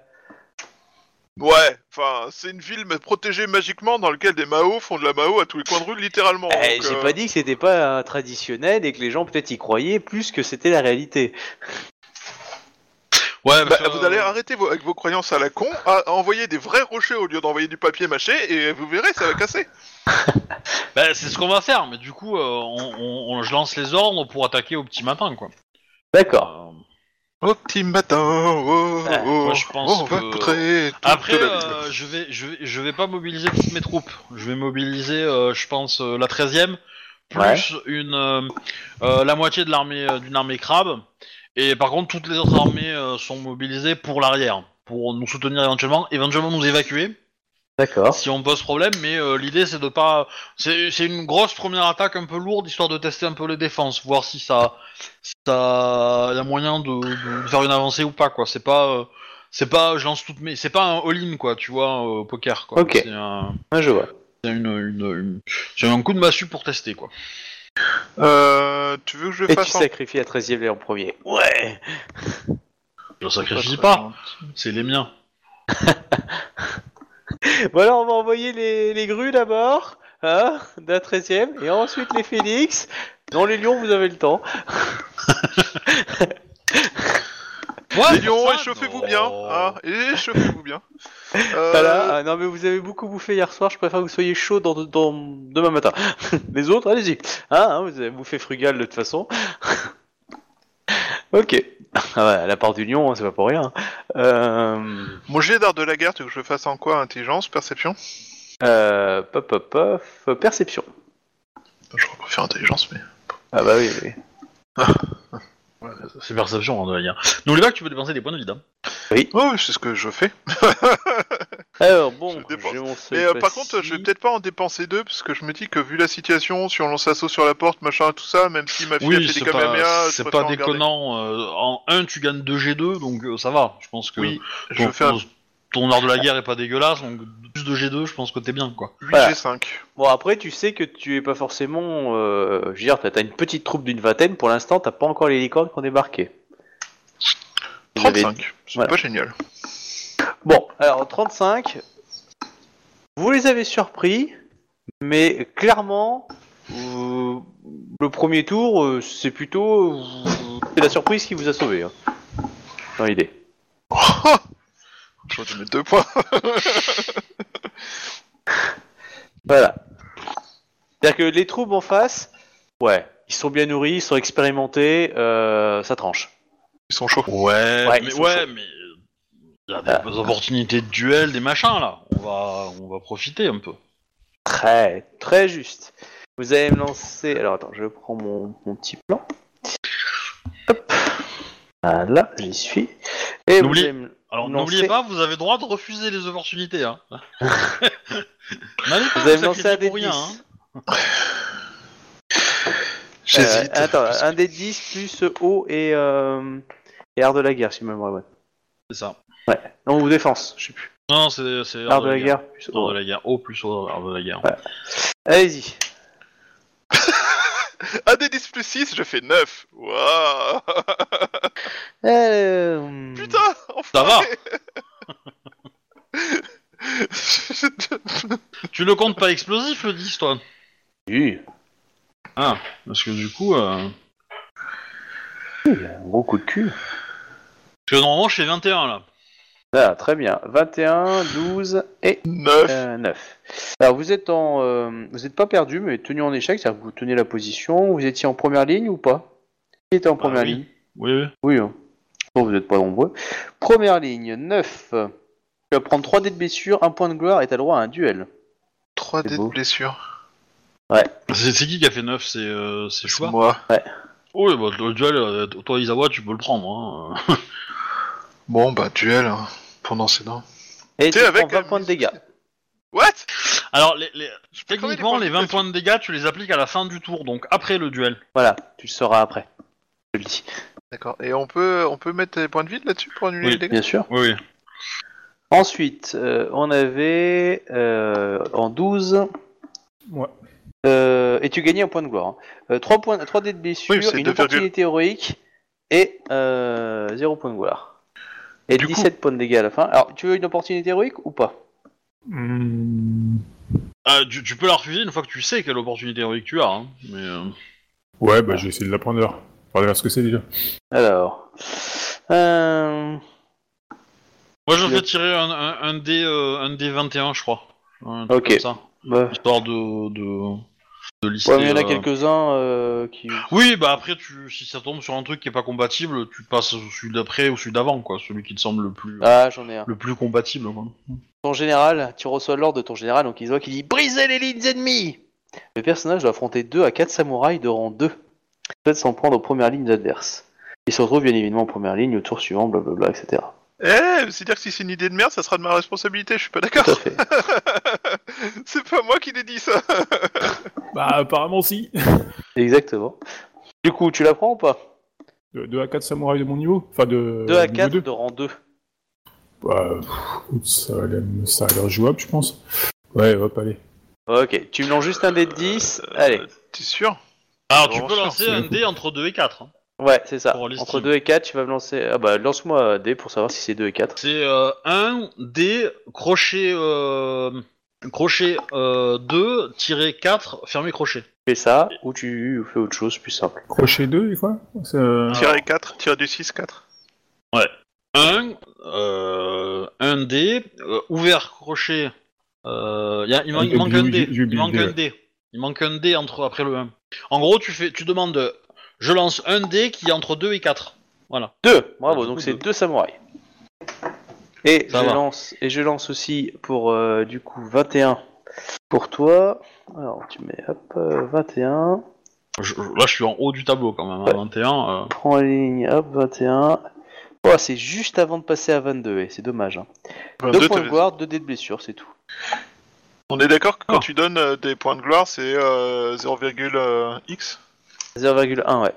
B: Ouais, enfin, c'est une ville mais protégée magiquement dans laquelle des Mao font de la Mao à tous les coins de rue, littéralement.
C: Eh,
B: donc,
C: J'ai
B: euh,
C: pas dit que c'était pas euh, traditionnel et que les gens peut-être y croyaient plus que c'était la réalité. [LAUGHS]
A: Ouais,
B: bah, vous allez arrêter vos, avec vos croyances à la con, à, à envoyer des vrais rochers au lieu d'envoyer du papier mâché, et vous verrez, ça va casser. [LAUGHS]
A: Bah, c'est ce qu'on va faire, mais du coup, euh, on, on- on- je lance les ordres pour attaquer au petit matin, quoi.
C: D'accord.
A: Euh,
B: Au petit matin, oh,
C: Ouais,
B: oh,
A: moi, je pense
B: on va
A: que-
B: poutrer toute
A: Après,
B: la ville.
A: euh, je vais, je vais, je vais pas mobiliser toutes mes troupes. Je vais mobiliser, euh, je pense, euh, la 13e plus
C: Ouais.
A: une, euh, euh, la moitié de l'armée, euh, d'une armée crabe. Et par contre, toutes les autres armées euh, sont mobilisées pour l'arrière, pour nous soutenir éventuellement, éventuellement nous évacuer
C: D'accord.
A: si on pose problème. Mais euh, l'idée, c'est de pas, c'est, c'est une grosse première attaque un peu lourde, histoire de tester un peu les défenses, voir si ça, si ça, y a moyen de, de faire une avancée ou pas, quoi. C'est pas, euh, c'est pas, je lance toutes mes, c'est pas un all-in, quoi, tu vois, euh, au poker, quoi.
C: Ok.
A: C'est un,
C: Ouais, je vois.
A: c'est une, une, une- j'ai un coup de massue pour tester, quoi.
B: Euh, tu veux que je
C: Et tu
B: fasse en...
C: sacrifies la 13 e et en premier. Ouais.
A: Je sacrifie pas, c'est les miens. [LAUGHS]
C: Alors on va envoyer les, les grues d'abord, hein, la 13 e et ensuite les phénix. Non les lions vous avez le temps. [LAUGHS]
A: Ouais,
B: Les lions, échauffez-vous bien, hein, échauffez-vous bien. Euh,
C: Voilà, ah, non mais vous avez beaucoup bouffé hier soir, je préfère que vous soyez chaud dans, dans demain matin. [LAUGHS] Les autres, allez-y. Hein, hein, vous avez bouffé frugal de toute façon. [LAUGHS] ok. [LAUGHS] Ah ouais, la part du lion, hein, c'est pas pour rien. Euh,
B: Mon jet d'art de la guerre, tu veux que je fasse en quoi Intelligence, perception
C: euh, pop, pop, pop, perception.
B: Je préfère intelligence, mais...
C: Ah bah oui, oui. [LAUGHS]
A: Ouais, c'est perception, hein, de la guerre. N'oublie pas que tu peux dépenser des points de vide. hein.
B: Oh, c'est ce que je fais. [LAUGHS]
C: Alors bon,
B: Je dépense.
C: j'ai mon seuil
B: Mais euh, par contre, je vais peut-être pas en dépenser deux, parce que je me dis que vu la situation, si on lance l'assaut sur la porte, machin, tout ça, même si ma fille a
A: Oui,
B: fait
A: c'est
B: des Kamehameha,
A: pas, c'est déconnant. euh, en 1, tu gagnes 2 G2, donc euh, ça va. Je pense que
B: Oui, je
A: ton,
B: vais faire
A: ton art de la guerre est pas dégueulasse, donc plus de G2, je pense que t'es bien, quoi.
B: 8
C: Voilà.
B: G5.
C: Bon après, tu sais que tu es pas forcément. Euh, je veux dire, t'as t'as une petite troupe d'une vingtaine. Pour l'instant, t'as pas encore les licornes qui ont débarqué. Vous avez-
B: 35. C'est
C: voilà.
B: pas génial.
C: Bon, alors 35. Vous les avez surpris, mais clairement, euh, le premier tour, euh, c'est plutôt euh, c'est la surprise qui vous a sauvé. Hein, dans l'idée. [LAUGHS]
B: Je vais te mettre deux points. [LAUGHS]
C: Voilà. C'est-à-dire que les troupes en face, ouais, ils sont bien nourris, ils sont expérimentés, euh, ça tranche.
B: Ils sont chauds.
A: Ouais,
C: Ouais,
A: mais ouais,
C: chauds.
A: mais il y a des opportunités de duel, des machins là. On va, on va profiter un peu.
C: Très, très juste. Vous allez me lancer. Alors attends, je prends mon, mon petit plan. Hop. Voilà, j'y suis. Et vous
A: N'oublie-
C: allez me-
A: Alors n'oubliez pas, vous avez droit de refuser les opportunités. Hein. [LAUGHS] N'allez pas
C: vous allez me
A: vous
C: un
A: sacrifier
C: dé
A: pour
C: de
A: rien.
C: 10.
A: Hein. [LAUGHS]
B: J'hésite.
C: Euh, attends, un dé de 10 plus haut et, euh, et art de la guerre, si ma mémoire est bonne.
A: C'est ça.
C: Non, ou défense, je sais plus.
A: Non, c'est c'est
C: Art de la guerre plus
A: Art
C: haut.
A: de la guerre. O plus O, art de la guerre.
C: Ouais. Allez-y. [LAUGHS]
B: Un des 10 plus 6, je fais 9. Waouh
C: Euh,
B: Putain
A: Ça va. [LAUGHS] Tu le comptes pas explosif le 10 toi?
C: Oui,
A: Ah, parce que du coup, euh...
C: il y a un gros coup de cul.
A: parce que normalement je fais 21 là.
C: Ah, très bien. 21, 12 et
B: 9.
C: Euh, 9. Alors vous êtes en, euh, vous n'êtes pas perdu, mais tenu en échec, c'est-à-dire que vous tenez la position. Vous étiez en première ligne ou pas? Qui était en
A: Bah
C: première
A: oui.
C: ligne?
A: Oui, oui.
C: Oui. hein. Bon, vous n'êtes pas nombreux. Première ligne, 9. Tu vas prendre 3 dés de blessure, 1 point de gloire et t'as droit à un duel.
B: 3
C: C'est
B: dés de
C: beau.
B: blessure.
A: C'est c'est qui qui a fait 9 C'est euh, c'est
B: C'est
A: Chouard?
B: moi.
A: Oui, bah, le duel, euh, toi Isawa, tu peux le prendre. Hein. [LAUGHS]
B: Bon, bah, duel. hein, Pendant ces dents.
C: Et tu prends
B: avec
C: 20
B: la
C: points de dégâts.
B: What?
A: Alors, les, les-
B: Je peux crever
A: techniquement, les
B: points
A: 20
B: de
A: points de dégâts, tu les appliques à la fin du tour, donc après le duel.
C: Voilà, tu le sauras après. Je le dis.
B: D'accord. Et on peut, on peut mettre des points de vide là-dessus pour annuler
A: Oui,
B: les dégâts
C: Bien sûr.
A: Oui, oui.
C: Ensuite, euh, on avait euh, en 12.
D: Ouais.
C: Euh, et tu gagnais un point de gloire. Hein. 3, points, 3 dés de blessure,
B: Oui, c'est
C: une
B: 2,1.
C: opportunité héroïque et euh, 0 point de gloire. Et
B: Du coup-
C: 17 points de dégâts à la fin. Alors, tu veux une opportunité héroïque ou pas?
D: Hmm,
A: Ah, tu, tu peux la refuser une fois que tu sais quelle opportunité héroïque tu as. Hein. Mais, euh,
D: Ouais, bah j'ai essayé de la prendre alors. Regardez ce que c'est déjà.
C: Alors. Euh...
A: Moi, je fais tirer un, un, un dé, euh, un dé 21, je crois. Un truc
C: Ok.
A: comme ça.
C: Bah,
A: Histoire de, de, de lister.
C: ouais, mais il y en a
A: euh,
C: quelques-uns euh, qui.
A: Oui, bah après, tu, si ça tombe sur un truc qui est pas compatible, tu passes au celui d'après ou celui d'avant, quoi. Celui qui te semble le plus,
C: Ah, j'en ai un.
A: le plus compatible, quoi.
C: Ton général, tu reçois l'ordre de ton général, donc il voit qui dit Brisez les lignes ennemies Le personnage doit affronter 2 à 4 samouraïs de rang 2, peut s'en prendre aux premières lignes adverses. Il se retrouve bien évidemment en première ligne au tour suivant, blablabla, etc.
B: Eh, c'est-à-dire que si c'est une idée de merde, ça sera de ma responsabilité, je suis pas d'accord. [LAUGHS] C'est pas moi qui l'ai dit ça. [LAUGHS]
D: Bah apparemment si. [LAUGHS]
C: Exactement. Du coup, tu la prends ou pas?
D: De 2 à 4 samouraïs de mon niveau? Enfin de.
C: 2 à
D: niveau
C: 4
D: deux.
C: de rang 2.
D: Bah, pff, écoute, ça a l'air ça a l'air jouable, je pense. Ouais, hop, allez.
C: Ok, tu me lances juste un dé de 10. Allez.
B: Euh, T'es sûr?
A: Alors, tu peux lancer un dé entre 2 et 4. hein.
C: Ouais, c'est ça.
A: Pour l'estime.
C: Entre 2 et 4, tu vas me lancer. Ah bah, lance-moi un dé pour savoir si c'est 2 et 4.
A: C'est euh, 1 dé, crochet, euh, crochet euh, 2, tiré 4, fermé crochet.
C: Tu fais ça, ou tu fais autre chose plus simple.
D: Crochet 2 et quoi? C'est, euh,
B: Tirer 4, tirer du 6, 4.
A: 1, euh, 1 dé, euh, ouvert crochet. Euh, y a- il, man- il
D: Euh,
A: manque un dé.
D: j'ai oublié
A: Il manque un
D: ouais.
A: dé. Il manque un dé entre après le 1. En gros, tu fais, tu demandes, je lance un dé qui est entre 2 et 4. Voilà.
C: 2 Bravo, donc c'est
A: deux.
C: 2 samouraïs. Et
A: Ça
C: je,
A: va.
C: lance, et je lance aussi pour euh, du coup 21 pour toi. Alors tu mets hop, euh, 21.
A: Je- je- là, je suis en haut du tableau quand même, à
C: Ouais.
A: 21. euh.
C: Prends la ligne, hop, 21. Oh, c'est juste avant de passer à 22, et c'est dommage. Hein.
B: 22,
C: 2 points de
B: t'avais-
C: gloire, 2 dés de blessure, c'est tout.
B: On est d'accord que quand
A: Oh.
B: tu donnes euh, des points de gloire, c'est euh, 0,x
C: 0,1, ouais.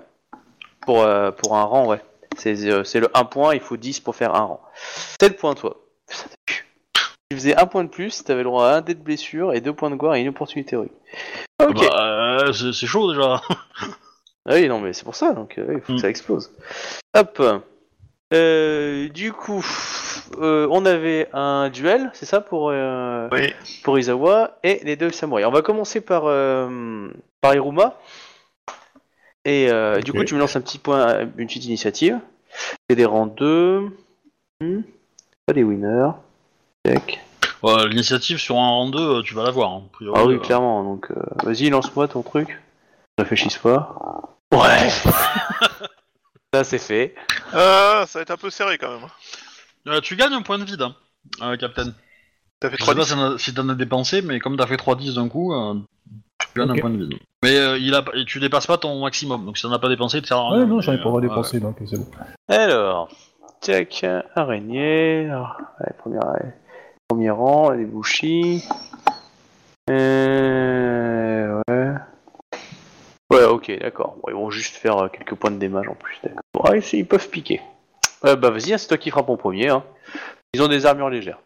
C: Pour, euh, pour un rang, ouais. C'est euh, c'est le 1 point, il faut 10 pour faire un rang. C'est le point, toi. Pu. [LAUGHS] Tu faisais un point de plus, t'avais le droit à un dé de blessure et deux points de gloire et une opportunité héroïque. Ok.
A: Bah, euh, c'est c'est chaud déjà. [LAUGHS]
C: Ah oui, non, mais c'est pour ça, donc euh, il faut
A: Mm.
C: que ça explose. Hop. Euh, du coup, euh, on avait un duel, c'est ça pour, euh,
B: Oui.
C: pour Izawa et les deux samouraïs. On va commencer par, euh, par Iruma. Et euh, du coup, tu me lances un petit point, une petite initiative. C'est des rangs 2. Hmm. Pas des winners. Check.
A: Ouais, L'initiative sur un rang 2, tu vas l'avoir. Hein,
C: Ah oui, clairement. Donc, euh, vas-y, lance-moi ton truc. Réfléchisse pas. Ouais. [LAUGHS] Ça, c'est fait.
B: Ah, ça va être un peu serré quand même.
A: Euh, tu gagnes un point de vide, hein, euh, Captain.
B: T'as fait
A: Je
B: 3
A: sais pas si t'en as- dépensé, mais comme t'as fait 3-10 d'un coup, euh, tu gagnes
D: Ok.
A: un point de vide. Mais euh, il a, et tu dépasses pas ton maximum, donc si t'en as pas dépensé, tu sert à rien.
D: Ouais, non, j'en ai pas
A: euh,
D: dépensé, donc c'est bon.
C: Alors, check, araignée. Alors, allez, premier, allez, premier rang, les bouchis. Euh, ouais. Ouais, ok, d'accord. Bon, ils vont juste faire euh, quelques points de démage en plus. d'accord. Si, ils peuvent piquer. Euh, bah vas-y, hein, c'est toi qui frappe en premier. Hein. Ils ont des armures légères.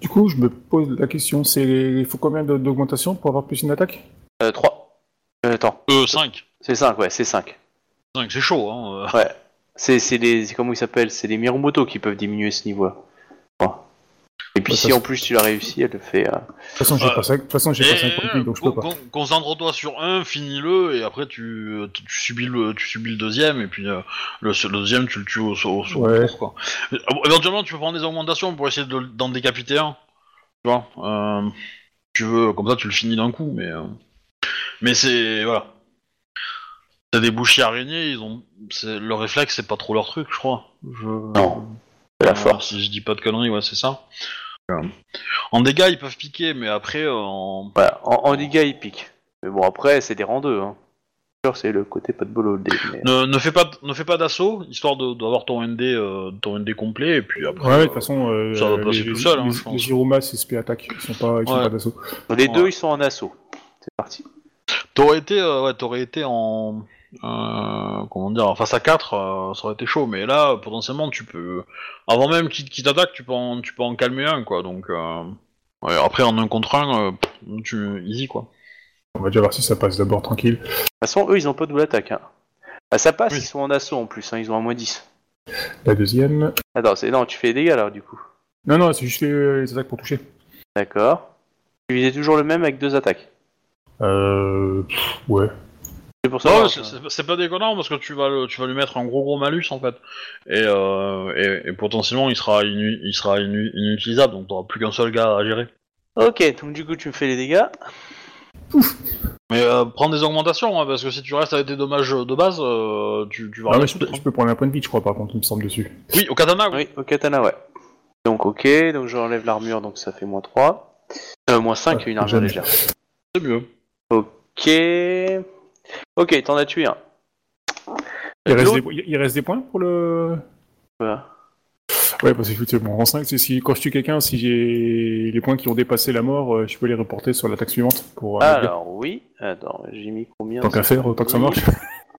D: Du coup, je me pose la question, c'est il faut combien de- d'augmentation pour avoir plus une attaque?
C: Euh, 3. Euh, attends,
A: Euh, 5.
C: c'est 5, ouais, c'est 5.
A: 5, c'est chaud, hein. euh.
C: Ouais. C'est c'est les. c'est Comment ils s'appellent? C'est les Mirumoto qui peuvent diminuer ce niveau-là. Et puis
D: Ouais,
C: si en plus tu l'as réussi, elle le fait. euh,
D: De toute façon, j'ai
A: Euh,
D: pas 5 de toute façon, j'ai pas
A: Et,
D: 5 points de vie, donc je peux
A: con-
D: pas.
A: con- Concentre-toi sur un, finis-le, et après tu, tu, tu subis le, tu subis le deuxième, et puis euh, le, le deuxième tu le tues au, au
D: Ouais.
A: quoi. Euh, Éventuellement, tu peux prendre des augmentations pour essayer de- d'en décapiter un. Tu vois euh, Tu veux, comme ça tu le finis d'un coup, mais. euh, mais c'est. Voilà. T'as des bouchiers araignées, ils ont. c'est- Le réflexe, c'est pas trop leur truc, je crois. Je...
C: Non. C'est la
A: Euh,
C: force.
A: Si je dis pas de conneries, ouais, c'est ça. En dégâts, ils peuvent piquer, mais après, euh, en.
C: Voilà, en, en dégâts il pique. Mais bon après c'est des rangs 2 hein. C'est le côté pas de mais-
A: Ne, ne fais pas, ne fais pas d'assaut, histoire de- d'avoir ton ND, euh, ton ND complet, et puis après.
D: Ouais, de
A: euh,
D: toute façon, euh,
A: ça va
D: les-
A: passer
D: les,
A: tout seul, hein,
D: les,
A: je pense.
D: les Irumas, c'est SP attaque, ils sont pas, ils sont
A: Ouais.
D: pas d'assaut.
C: Les
A: Ouais.
C: deux ils sont en assaut. C'est parti.
A: T'aurais été, euh, ouais, t'aurais été en, euh, comment dire, face à 4, euh, ça aurait été chaud, mais là, potentiellement, tu peux, avant même qu'il qu'il t'attaque, tu peux en, tu peux en calmer un, quoi, donc, euh, ouais, après, en un contre un, euh, tu, easy, quoi.
D: On va déjà voir si ça passe d'abord tranquille.
C: De toute façon eux ils ont pas de double attaque. Hein. Ah, ça passe,
A: Oui.
C: ils sont en assaut en plus, hein, ils ont un moins 10.
D: La deuxième.
C: Attends, c'est non, tu fais les dégâts là du coup.
D: Non, non, c'est juste les, les attaques pour toucher.
C: D'accord. Tu visais toujours le même avec deux attaques.
D: Euh. pff, ouais.
C: C'est pour ça.
A: Non,
C: hein.
A: c'est- pas déconnant parce que tu vas, le, tu vas lui mettre un gros gros malus en fait, et, euh, et, et potentiellement il sera, inu- il sera inu- inutilisable, donc t'auras plus qu'un seul gars à gérer.
C: Ok, donc du coup tu me fais les dégâts.
A: Mais euh, prends des augmentations, hein, parce que si tu restes avec tes dommages de base, euh, tu, tu vas
D: Ah,
A: rien
D: mais je,
A: foutre,
D: peux,
A: hein.
D: je peux prendre un point de vie, je crois, par contre, il me semble dessus.
A: Oui, au katana, oui.
C: Oui, au katana ouais. Donc ok, donc j'enlève l'armure donc ça fait moins 3. Euh, moins 5
D: Ouais,
C: une armure
D: j'aime.
C: légère.
A: c'est mieux.
C: Ok. Ok, t'en as tué un.
D: Il reste, des, il reste des points pour le.
C: Voilà.
D: Ouais, parce que effectivement, en 5, c'est si, quand je tue quelqu'un, si j'ai les points qui ont dépassé la mort, euh, je peux les reporter sur l'attaque suivante. Pour, euh,
C: Alors oui. Attends, j'ai mis combien
D: Tant qu'à faire, autant que ça marche.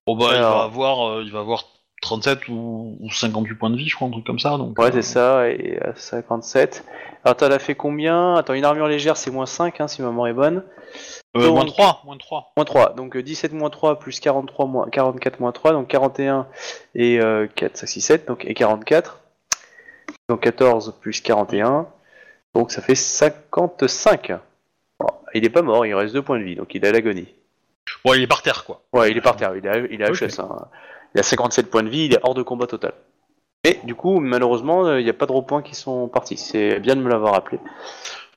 A: Bon bah il va avoir, euh, il va avoir 37 ou, ou 58 points de vie, je crois, un truc comme ça. Donc,
C: Ouais,
A: euh,
C: c'est ça, et à 57. Alors, t'en as fait combien? Attends, une armure légère, c'est moins 5, hein, si ma mémoire est bonne.
A: Euh,
C: Donc-
A: moins 3, moins 3.
C: Moins 3, donc euh, 17 moins 3 plus 43 moins 44 moins 3, donc 41 et euh, 4, 5, 6, 7, donc et 44. Donc 14 plus 41, donc ça fait 55. Bon, il est pas mort, il reste 2 points de vie, donc il est à l'agonie.
A: Ouais, il est par terre, quoi.
C: Ouais, il est par terre, il a, il a
D: Ok.
C: HS. hein. Il a 57 points de vie, il est hors de combat total. Et du coup, malheureusement, euh, il n'y a pas de repoints qui sont partis. C'est bien de me l'avoir rappelé.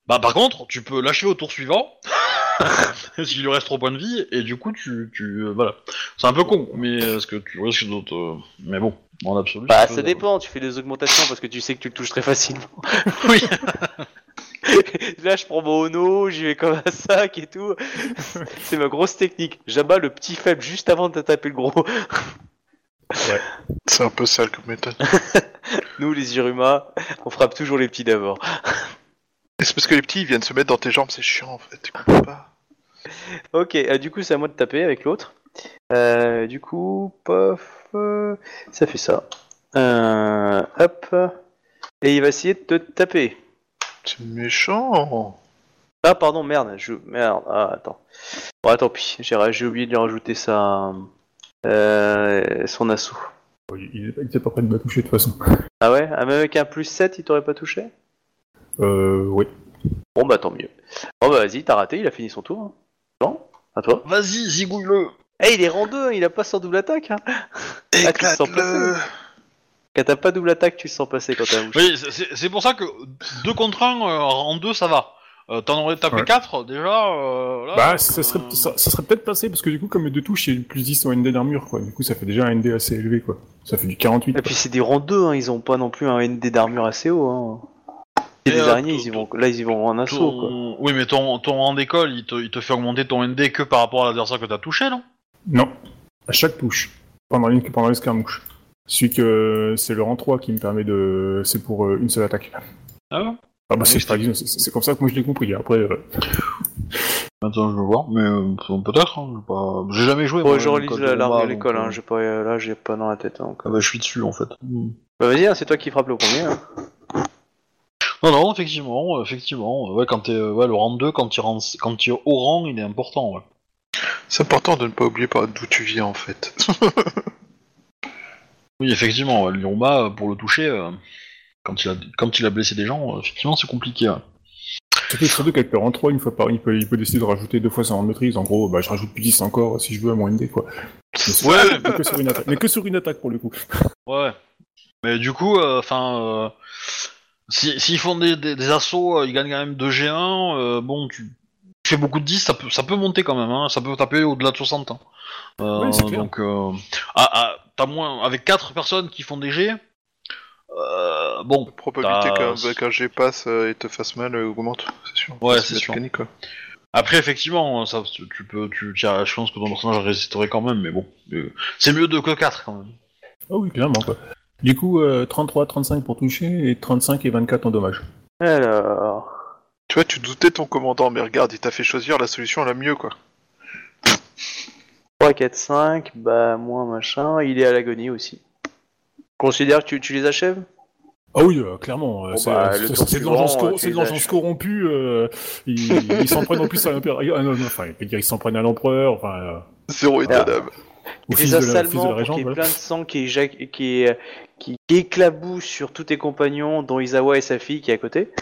A: Bah par contre, tu peux lâcher au tour suivant, [LAUGHS] [LAUGHS] s'il lui reste 3 points de vie, et du coup tu... tu euh, voilà. C'est un peu con, mais est-ce que tu risques d'autres... euh, Mais bon, en absolu...
C: Bah,
A: c'est
C: ça
A: faisable.
C: dépend, tu fais des augmentations parce que tu sais que tu le touches très facilement. [LAUGHS]
A: Oui. [LAUGHS]
C: Là, je prends mon Ono, j'y vais comme un sac et tout. C'est ma grosse technique. J'abats le petit faible juste avant de taper le gros.
B: C'est un peu sale comme méthode.
C: Nous, les Iruma, on frappe toujours les petits d'abord.
B: C'est parce que les petits ils viennent se mettre dans tes jambes, c'est chiant en fait, tu comprends pas. [LAUGHS]
C: Ok, euh, du coup, c'est à moi de taper avec l'autre. Euh, du coup, pof, euh, ça fait ça. Euh, hop. Et il va essayer de te taper.
B: C'est méchant.
C: Ah, pardon, merde, je... Merde, ah, attends. Bon, tant pis, j'ai oublié de lui rajouter sa... Euh, son assaut.
D: Il il était pas prêt de me toucher de toute façon.
C: Ah ouais? Ah, même avec un plus 7, il t'aurait pas touché?
D: Euh, oui.
C: Bon, bah tant mieux. Bon, bah vas-y, t'as raté, il a fini son tour. hein. Non? À toi
A: Vas-y, zigouille-le
C: Eh, il est rang 2, il a pas son double attaque. Hein. Ah, tu sens. Quand t'as pas double attaque, tu le sens passer quand t'as un
A: Oui, c'est- pour ça que 2 contre 1, en 2, ça va. Euh, T'en aurais tapé
D: Ouais.
A: 4, déjà. euh, là,
D: Bah, ça serait,
A: euh,
D: ça, ça serait peut-être passé, parce que du coup, comme deux touches, il y a plus 10 en ND d'armure, quoi. Du coup, ça fait déjà un ND assez élevé, quoi. Ça fait du 48.
C: Et
D: quoi.
C: puis c'est des rangs 2, hein, ils ont pas non plus un ND d'armure assez haut. Hein. Et les araignées,
A: ton-
C: ils y vont, là ils y vont en assaut. Quoi.
A: Oui, mais ton, ton rang d'école, il te, il te fait augmenter ton ND que par rapport à l'adversaire que t'as touché, non?
D: Non. À chaque touche. Pendant une, pendant l'escarmouche. Celui que c'est le rang 3 qui me permet de. C'est pour euh, une seule attaque.
A: Ah ouais
D: Ah bah c'est
A: Oui,
D: pas- c'est c'est comme ça que moi je l'ai compris. Après, euh,
A: Attends, je vais voir, mais euh, peut-être, hein, j'ai pas... J'ai jamais joué.
C: Bon,
A: moi,
C: je relise
A: l'école
C: la-
A: de
C: l'arme
A: combat,
C: de l'école, hein,
A: euh,
C: j'ai pas, euh, là j'ai pas dans la tête. hein,
A: Ah bah, je suis dessus, en fait.
C: Bah vas-y, hein, c'est toi qui frappe le premier. Hein.
A: Non, non, effectivement, effectivement. Ouais, quand t'es, euh, ouais, le rang 2, quand tu rends, quand tu es au rang, il est important, ouais.
B: C'est important de ne pas oublier par d'où tu viens en fait. [LAUGHS]
A: Oui, effectivement, ouais, Liruma, euh, pour le toucher, euh, quand, il a, quand il a blessé des gens, euh, effectivement, c'est compliqué. ouais.
D: surtout, surtout qu'avec le rang 3, une fois par il peut, il peut décider de rajouter deux fois sa rang de maîtrise. En gros, bah je rajoute plus 10 encore si je veux à mon ND, quoi. Mais, sur-
A: Ouais. [LAUGHS]
D: mais que sur une attaque. Mais que sur une attaque pour le coup.
A: Ouais. Mais du coup, enfin, s'ils font des, des, des assauts, euh, ils gagnent quand même 2 G1. euh, bon, tu, tu fais beaucoup de 10, ça peut, ça peut monter quand même. Hein, ça peut taper au-delà de 60. Hein. Euh,
D: clair.
A: donc, euh, ah, ah, t'as moins avec 4 personnes qui font des G. Euh, bon,
B: La probabilité qu'un G passe et te fasse mal augmente, c'est sûr.
A: Ouais,
B: c'est
A: sûr.
B: mécanique, quoi.
A: après effectivement, ça, tu tu peux, tu, tiens, je pense que ton personnage résisterait quand même, mais bon, euh, c'est mieux de que 4 quand même.
D: Ah oui, clairement, quoi. Du coup, euh, 33, 35 pour toucher et 35 et 24 en dommage.
C: Alors.
B: Tu vois, tu doutais ton commandant, mais regarde, il t'a fait choisir la solution la mieux, quoi.
C: 3, 4, 5, bah moins machin, il est à l'agonie aussi. Considère que tu, tu les achèves?
D: Ah oui, euh, clairement. euh,
C: Bon,
D: c'est
C: bah,
D: c'est- c'est de l'engeance
C: euh,
D: cor-
C: tu
D: c'est de
C: les
D: l'engeance
C: achèves.
D: corrompue. euh, ils ils s'en prennent en plus à l'empereur. Ah, non, non, enfin, je veux dire, ils s'en prennent à l'empereur. Enfin, euh,
B: Zéro état
C: Ah.
B: d'âme.
D: Au fils
C: ça
D: de, la, de régente.
C: ait
D: voilà.
C: plein de sang qui, qui, est- qui, qui éclabousse sur tous tes compagnons, dont Isawa et sa fille qui est à côté. [LAUGHS]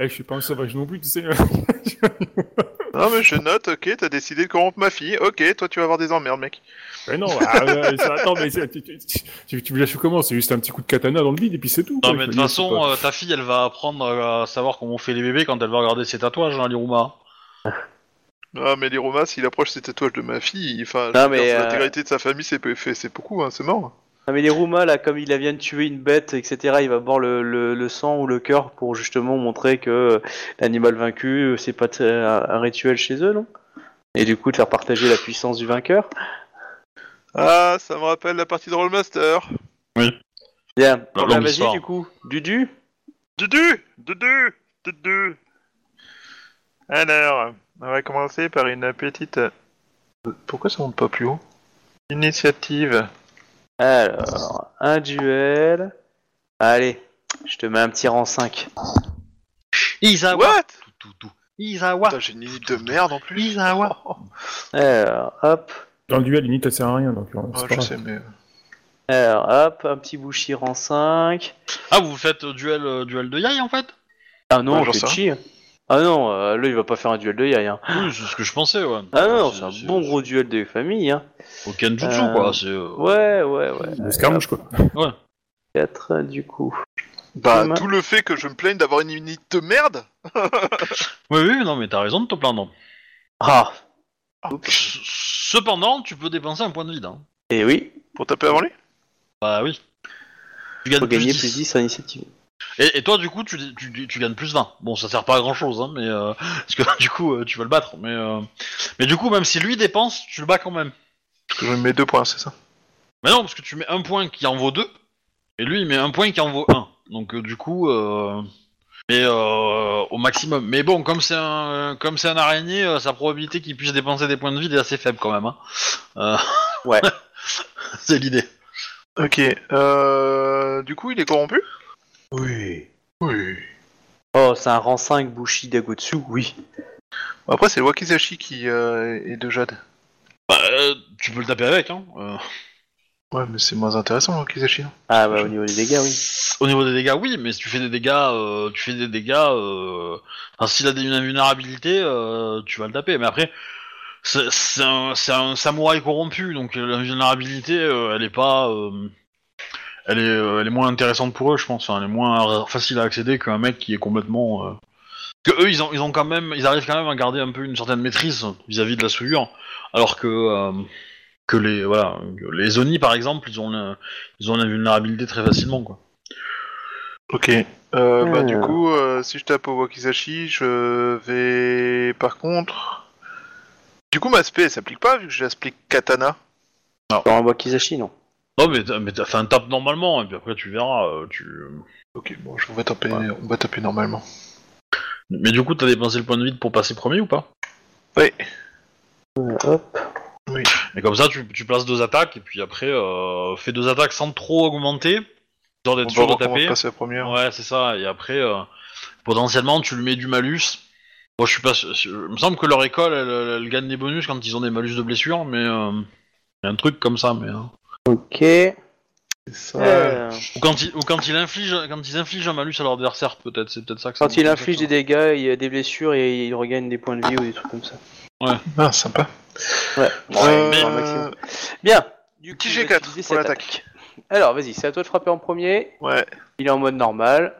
D: Eh, je suis pas un sauvage non plus, tu sais.
B: Non, mais je note, ok, t'as décidé de corrompre ma fille, ok, toi tu vas avoir des emmerdes, mec.
D: mais non, ah, ça- attends, mais tu, tu, tu, tu me lâches comment C'est juste un petit coup de katana dans le vide et puis c'est tout.
A: Non
D: quoi,
A: mais de toute façon,
D: pas-
A: euh, ta fille, elle va apprendre à savoir comment on fait les bébés quand elle va regarder ses tatouages, hein, Liruma. [LAUGHS]
B: Ah, mais les Romas, s'il approche ses tatouages de ma fille, enfin,
C: Non, mais, euh,
B: l'intégralité de sa famille, c'est peu- fait- c'est beaucoup, hein, c'est mort.
C: Ah mais les Ruma là, comme il vient de tuer une bête, etc., il va boire le, le, le sang ou le cœur pour justement montrer que euh, l'animal vaincu, euh, c'est pas t- un, un rituel chez eux, non? Et du coup de faire partager la puissance du vainqueur?
B: Ah, ça me rappelle la partie de Rollmaster.
C: Bien.
A: La
C: Bah,
A: longue
C: vas-y
A: histoire.
C: du coup, Dudu.
B: Dudu Dudu Dudu Alors, on va commencer par une petite... euh, Pourquoi ça monte pas plus haut? Initiative.
C: Alors, un duel. Allez, je te mets un petit rang 5.
A: Isawa
B: What?
A: Tout, tout, tout. Isawa
B: Putain, j'ai une idée de merde en plus.
A: Isawa [LAUGHS]
C: Alors, hop.
D: Dans le duel, limite, ça sert à rien. Donc, euh, pas
B: je
D: grave.
B: sais, mais...
C: Alors, hop, un petit bouchi rang 5.
A: Ah, vous faites euh, duel, euh, duel de Yai en fait?
C: Ah non,
B: Ouais,
C: je
B: j'en sais
C: chi. Ah non, euh, là il va pas faire un duel de yai. Hein.
A: Oui, c'est ce que je pensais, ouais.
C: Ah non, c'est un bon gros duel de famille. Hein.
A: Au Kenjutsu,
C: Euh,
A: quoi, c'est... euh,
C: Ouais, ouais, ouais.
D: Le escarmouche, quoi.
C: 4 du coup.
B: Bah,
C: Demain.
B: tout le fait que je me plaigne d'avoir une unité de merde [LAUGHS]
A: Oui, oui, non, mais t'as raison de te plaindre.
C: Ah
A: C- Cependant, tu peux dépenser un point de vide, hein.
C: Et oui,
B: pour taper avant lui?
A: Bah oui. Tu gagnes
C: faut
A: plus
C: gagner
A: 10.
C: plus 10 à initiative.
A: Et, et toi, du coup, tu, tu, tu gagnes plus 20. Bon, ça sert pas à grand chose, hein, mais euh, [LAUGHS] parce que du coup, euh, tu vas le battre. Mais, euh, mais du coup, même si lui dépense, tu le bats quand même.
B: Je mets deux points, c'est ça?
A: Mais non, parce que tu mets un point qui en vaut deux, et lui, il met un point qui en vaut un. Donc, du coup, mais au maximum. Mais bon, comme c'est un, comme c'est un araignée, sa probabilité qu'il puisse dépenser des points de vie est assez faible quand même. Hein.
C: Ouais. [LAUGHS]
A: c'est l'idée.
B: Ok. Euh, du coup, il est corrompu?
C: Oui.
B: Oui.
C: Oh, c'est un rang 5 Bushi Dagotsu, oui.
B: Après, c'est le Wakizashi qui euh, est de Jade.
A: Bah, euh, tu peux le taper avec. Hein. Euh,
B: Ouais, mais c'est moins intéressant, le Wakizashi. hein.
C: Ah bah au niveau des dégâts, oui.
A: Au niveau des dégâts, oui, mais si tu fais des dégâts, euh, tu fais des dégâts. Euh... Enfin, s'il a des- une invulnérabilité, euh, tu vas le taper. Mais après, c'est c'est un, c'est un samouraï corrompu, donc euh, l'invulnérabilité, euh, elle est pas, euh, elle est, euh, elle est moins intéressante pour eux, je pense. Enfin, elle est moins facile à accéder qu'un mec qui est complètement. euh, Que eux, ils ont, ils ont quand même, ils arrivent quand même à garder un peu une certaine maîtrise vis-à-vis de la souillure, alors que euh, que les, voilà, que les Oni par exemple, ils ont, le- ils ont l'invulnérabilité très facilement, quoi.
B: Ok. Euh, Bah, du coup, euh, si je tape au Wakizashi, je vais. Par contre. Du coup, ma SP, elle s'applique pas vu que j'applique Katana?
C: Dans un Wakizashi, non.
A: Non, mais t'as mais t'as fait un tape normalement, et puis après tu verras. euh, tu...
B: Ok, bon, je- on va taper,
A: Ouais.
B: on va taper normalement.
A: Mais du coup, t'as dépensé le point de vide pour passer premier ou pas?
B: Oui.
C: Euh, hop.
A: Et comme ça, tu, tu places deux attaques, et puis après, euh, fais deux attaques sans trop augmenter, genre
B: On
A: d'être sûr de taper.
B: passer la première.
A: Ouais, c'est ça, et après, euh, potentiellement, tu lui mets du malus. Bon, je suis pas sûr. Il me semble que leur école, elle, elle- elle gagne des bonus quand ils ont des malus de blessure, mais. Euh, y a un truc comme ça, mais. euh,
C: Ok.
B: C'est ça.
C: Euh,
A: Ou quand, il, ou quand, il inflige, quand ils infligent un malus à leur adversaire, peut-être, c'est peut-être ça que
C: Quand
A: ça
C: il inflige des dégâts, il y a des blessures et il regagne des points de vie ou des trucs comme ça.
B: Ah, sympa.
C: Ouais.
B: Euh,
C: c'est un maximum. Bien. Du coup,
B: Petit
C: il va
B: G4
C: utiliser
B: pour l'attaque.
C: Alors, vas-y, c'est à toi de frapper en premier.
B: Ouais.
C: Il est en mode normal.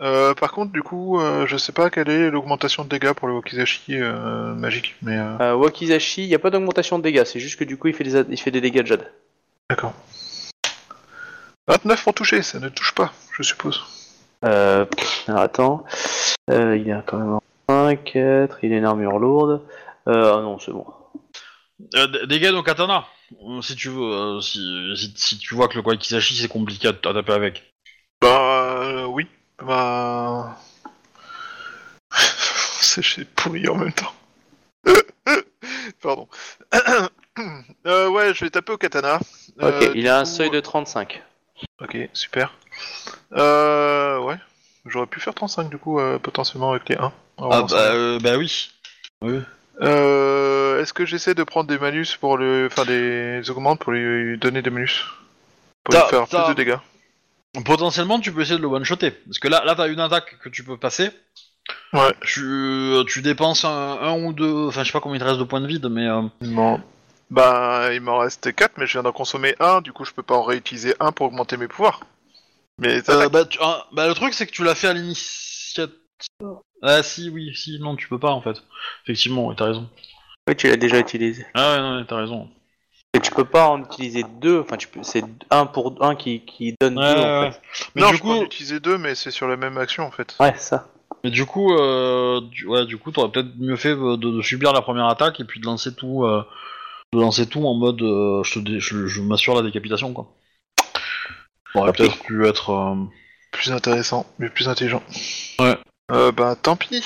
B: Euh, par contre, du coup, euh, je sais pas quelle est l'augmentation de dégâts pour le Wakizashi euh, magique, mais euh,
C: Euh, Wakizashi, il n'y a pas d'augmentation de dégâts, c'est juste que du coup, il fait des, il fait des dégâts de Jade.
B: D'accord. 29 pour toucher, ça ne touche pas, je suppose.
C: Euh, alors attends. Euh, il est quand même en 5, 4, il a une armure lourde. Euh, ah non, c'est bon.
A: Euh, dégâts au katana, euh, si tu veux, euh, si, si, si tu vois que le Kwaikizashi c'est compliqué à, à taper avec.
B: Bah, euh, oui. Bah. [LAUGHS] C'est c'est pourri en même temps. Pardon. [CLEARS THROAT] [LAUGHS] euh, ouais, je vais taper au katana.
C: Ok,
B: Euh,
C: il
B: du
C: a un
B: coup,
C: seuil de 35.
B: Ok, super. Euh, ouais. J'aurais pu faire 35 du coup, euh, potentiellement avec les 1.
A: Ah bah, euh, bah oui.
B: Euh, Est-ce que j'essaie de prendre des malus pour le. Enfin, des augmentes pour lui donner des malus? Pour lui faire plus de dégâts.
A: Potentiellement tu peux essayer de le one-shotter. Parce que là, là t'as une attaque que tu peux passer.
B: Ouais.
A: Tu, tu dépenses un, un ou deux, enfin je sais pas combien il te reste de points de vide, mais... euh,
B: Bon. Bah, il m'en reste 4, mais je viens d'en consommer un, du coup je peux pas en réutiliser un pour augmenter mes pouvoirs. Mais
A: Euh, bah, tu- ah, bah, le truc c'est que tu l'as fait à l'initiative. Ah si, oui, si, non, tu peux pas en fait. Effectivement, ouais, t'as raison.
C: Oui, tu l'as déjà utilisé.
A: Ah ouais, non, ouais, t'as raison.
C: Et tu peux pas en utiliser deux, enfin, tu peux, c'est un pour un qui, qui donne
A: Ouais,
C: deux en
A: ouais,
C: fait.
A: Mais
B: non,
A: du
B: je peux en
A: coup,
B: utiliser deux, mais c'est sur la même action en fait.
C: Ouais, ça.
A: mais du coup, euh, du, ouais, du coup, t'aurais peut-être mieux fait euh, de, de subir la première attaque et puis de lancer tout, euh, de lancer tout en mode, euh, je, te je, je m'assure la décapitation quoi. Ça aurait
C: Ok.
A: peut-être pu être. euh,
B: Plus intéressant, mais plus intelligent.
A: Ouais.
B: Euh, bah tant pis.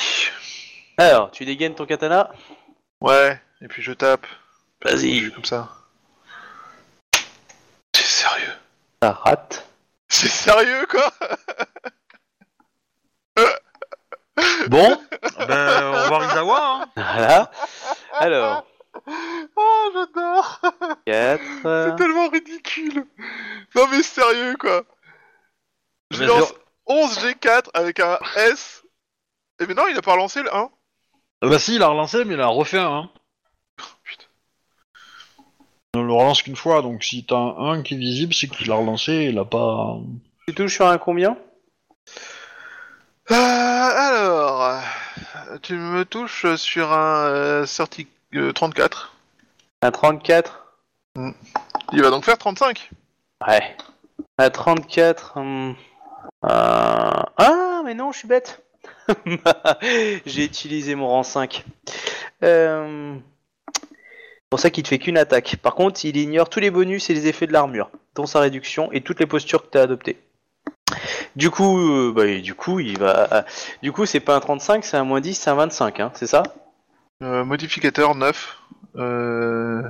C: Alors, tu dégaines ton katana
B: Ouais, et puis je tape.
C: Vas-y.
B: Comme ça. C'est sérieux.
C: Ça rate.
B: C'est sérieux quoi
A: Bon, ben, au revoir Isawa. Hein.
C: Voilà. Alors,
B: j'adore [LAUGHS]
C: 4.
B: C'est tellement ridicule Non mais sérieux quoi Je
A: Mais
B: lance
A: sur-
B: 11 G4 avec un S. Et mais non, il a pas relancé le 1.
A: Euh, Bah si, il a relancé, mais il a refait un 1.
B: putain.
A: On le relance qu'une fois, donc si t'as un 1 qui est visible, c'est qu'il a relancé, il a pas...
C: Tu touches sur un combien?
B: Euh, alors, tu me touches sur un euh, certi- euh, 34.
C: Un 34
B: Il va donc faire 35.
C: Ouais. À 34, hum, Euh, Ah, mais non, je suis bête. [LAUGHS] J'ai utilisé mon rang 5. Euh... C'est pour ça qu'il te fait qu'une attaque. Par contre, il ignore tous les bonus et les effets de l'armure, dont sa réduction et toutes les postures que tu as adoptées. Du coup, euh, bah, et du coup, il va. Du coup, c'est pas un 35, c'est un moins 10, c'est un 25, hein, c'est ça?
B: Euh, modificateur 9. Euh...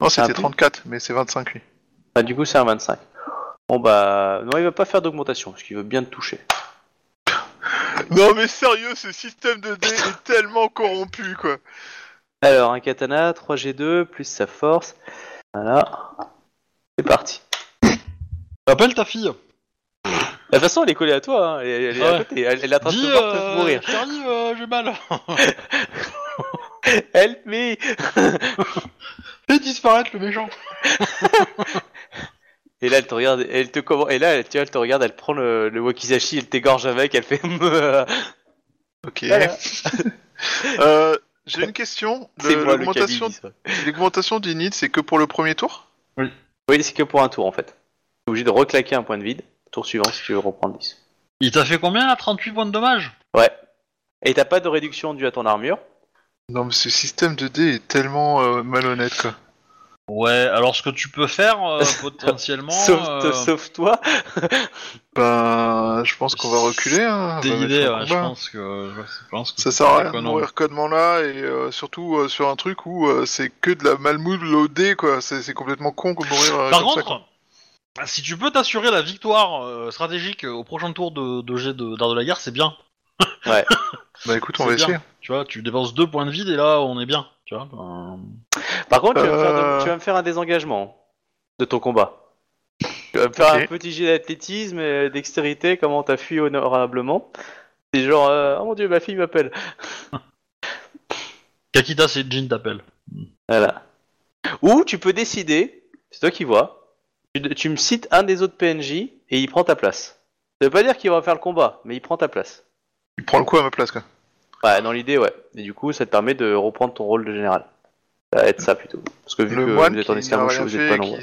B: Non, c'était
C: plus
B: 34, mais c'est 25 lui.
C: Ah, du coup, c'est un 25. Bon bah, non, il va pas faire d'augmentation parce qu'il veut bien te toucher. [LAUGHS]
B: Non mais sérieux, ce système de dés est tellement corrompu quoi.
C: Alors, un katana, 3G2, plus sa force. Voilà. C'est parti.
A: Appelle ta fille.
C: De toute façon, elle est collée à toi, hein. elle, elle est à
A: Ouais.
C: côté, elle, elle est en train de
A: Dis,
C: te voir te
A: euh,
C: mourir.
A: Charlie, euh, j'ai mal. [LAUGHS] [LAUGHS]
C: Help me [LAUGHS]
A: Fais disparaître le méchant.
C: Et là, elle te regarde, elle te comment Et là, elle, tu vois, elle te regarde, elle prend le, le wakizashi, elle t'égorge avec, elle fait. [LAUGHS]
B: Ok. Euh, J'ai une question. L'augmentation l'augmentation d'init, c'est que pour le premier tour?
C: Oui, c'est que pour un tour en fait. T'es obligé de reclaquer un point de vide. Tour suivant si tu veux reprendre 10.
A: Il t'a fait combien là 38 points de dommage?
C: Ouais. Et t'as pas de réduction due à ton armure.
B: Non mais ce système de dés est tellement euh, malhonnête quoi.
A: Ouais, alors ce que tu peux faire euh, [LAUGHS] potentiellement.
C: sauf,
A: euh,
C: sauf toi. [LAUGHS]
B: Ben, je pense qu'on va reculer. Hein.
A: Des idées, ouais, je pense que. Je pense que
B: Ça sert à rien de mourir connement là et euh, surtout euh, sur un truc où euh, c'est que de la malmoule loadée quoi. C'est complètement con de mourir. euh,
A: Par
B: comme ça,
A: contre, si tu peux t'assurer la victoire euh, stratégique au prochain tour de, de jet de- d'art de la guerre, c'est bien.
C: Ouais.
B: Bah écoute, on va
A: bien.
B: essayer.
A: Tu vois, tu dépenses deux points de vide et là on est bien. Tu vois. euh,
C: Par contre, tu vas, me faire
B: Euh.
C: de- tu vas me faire un désengagement de ton combat. Tu vas me faire
B: Ok.
C: un petit jet d'athlétisme et dextérité, comment t'as fui honorablement. C'est genre, euh, oh mon dieu, ma fille m'appelle. [LAUGHS]
A: Kakita, c'est Jin t'appelle.
C: Voilà. Ou tu peux décider, c'est toi qui vois, tu, tu me cites un des autres PNJ et il prend ta place. Ça veut pas dire qu'il va faire le combat, mais il prend ta place.
B: Il prend le coup à ma place quoi.
C: Ouais, dans l'idée, ouais. Et du coup, ça te permet de reprendre ton rôle de général. Ça va être ça plutôt. Parce que vu
B: Le
C: que vous êtes en escarmouche, vous êtes pas nombreux.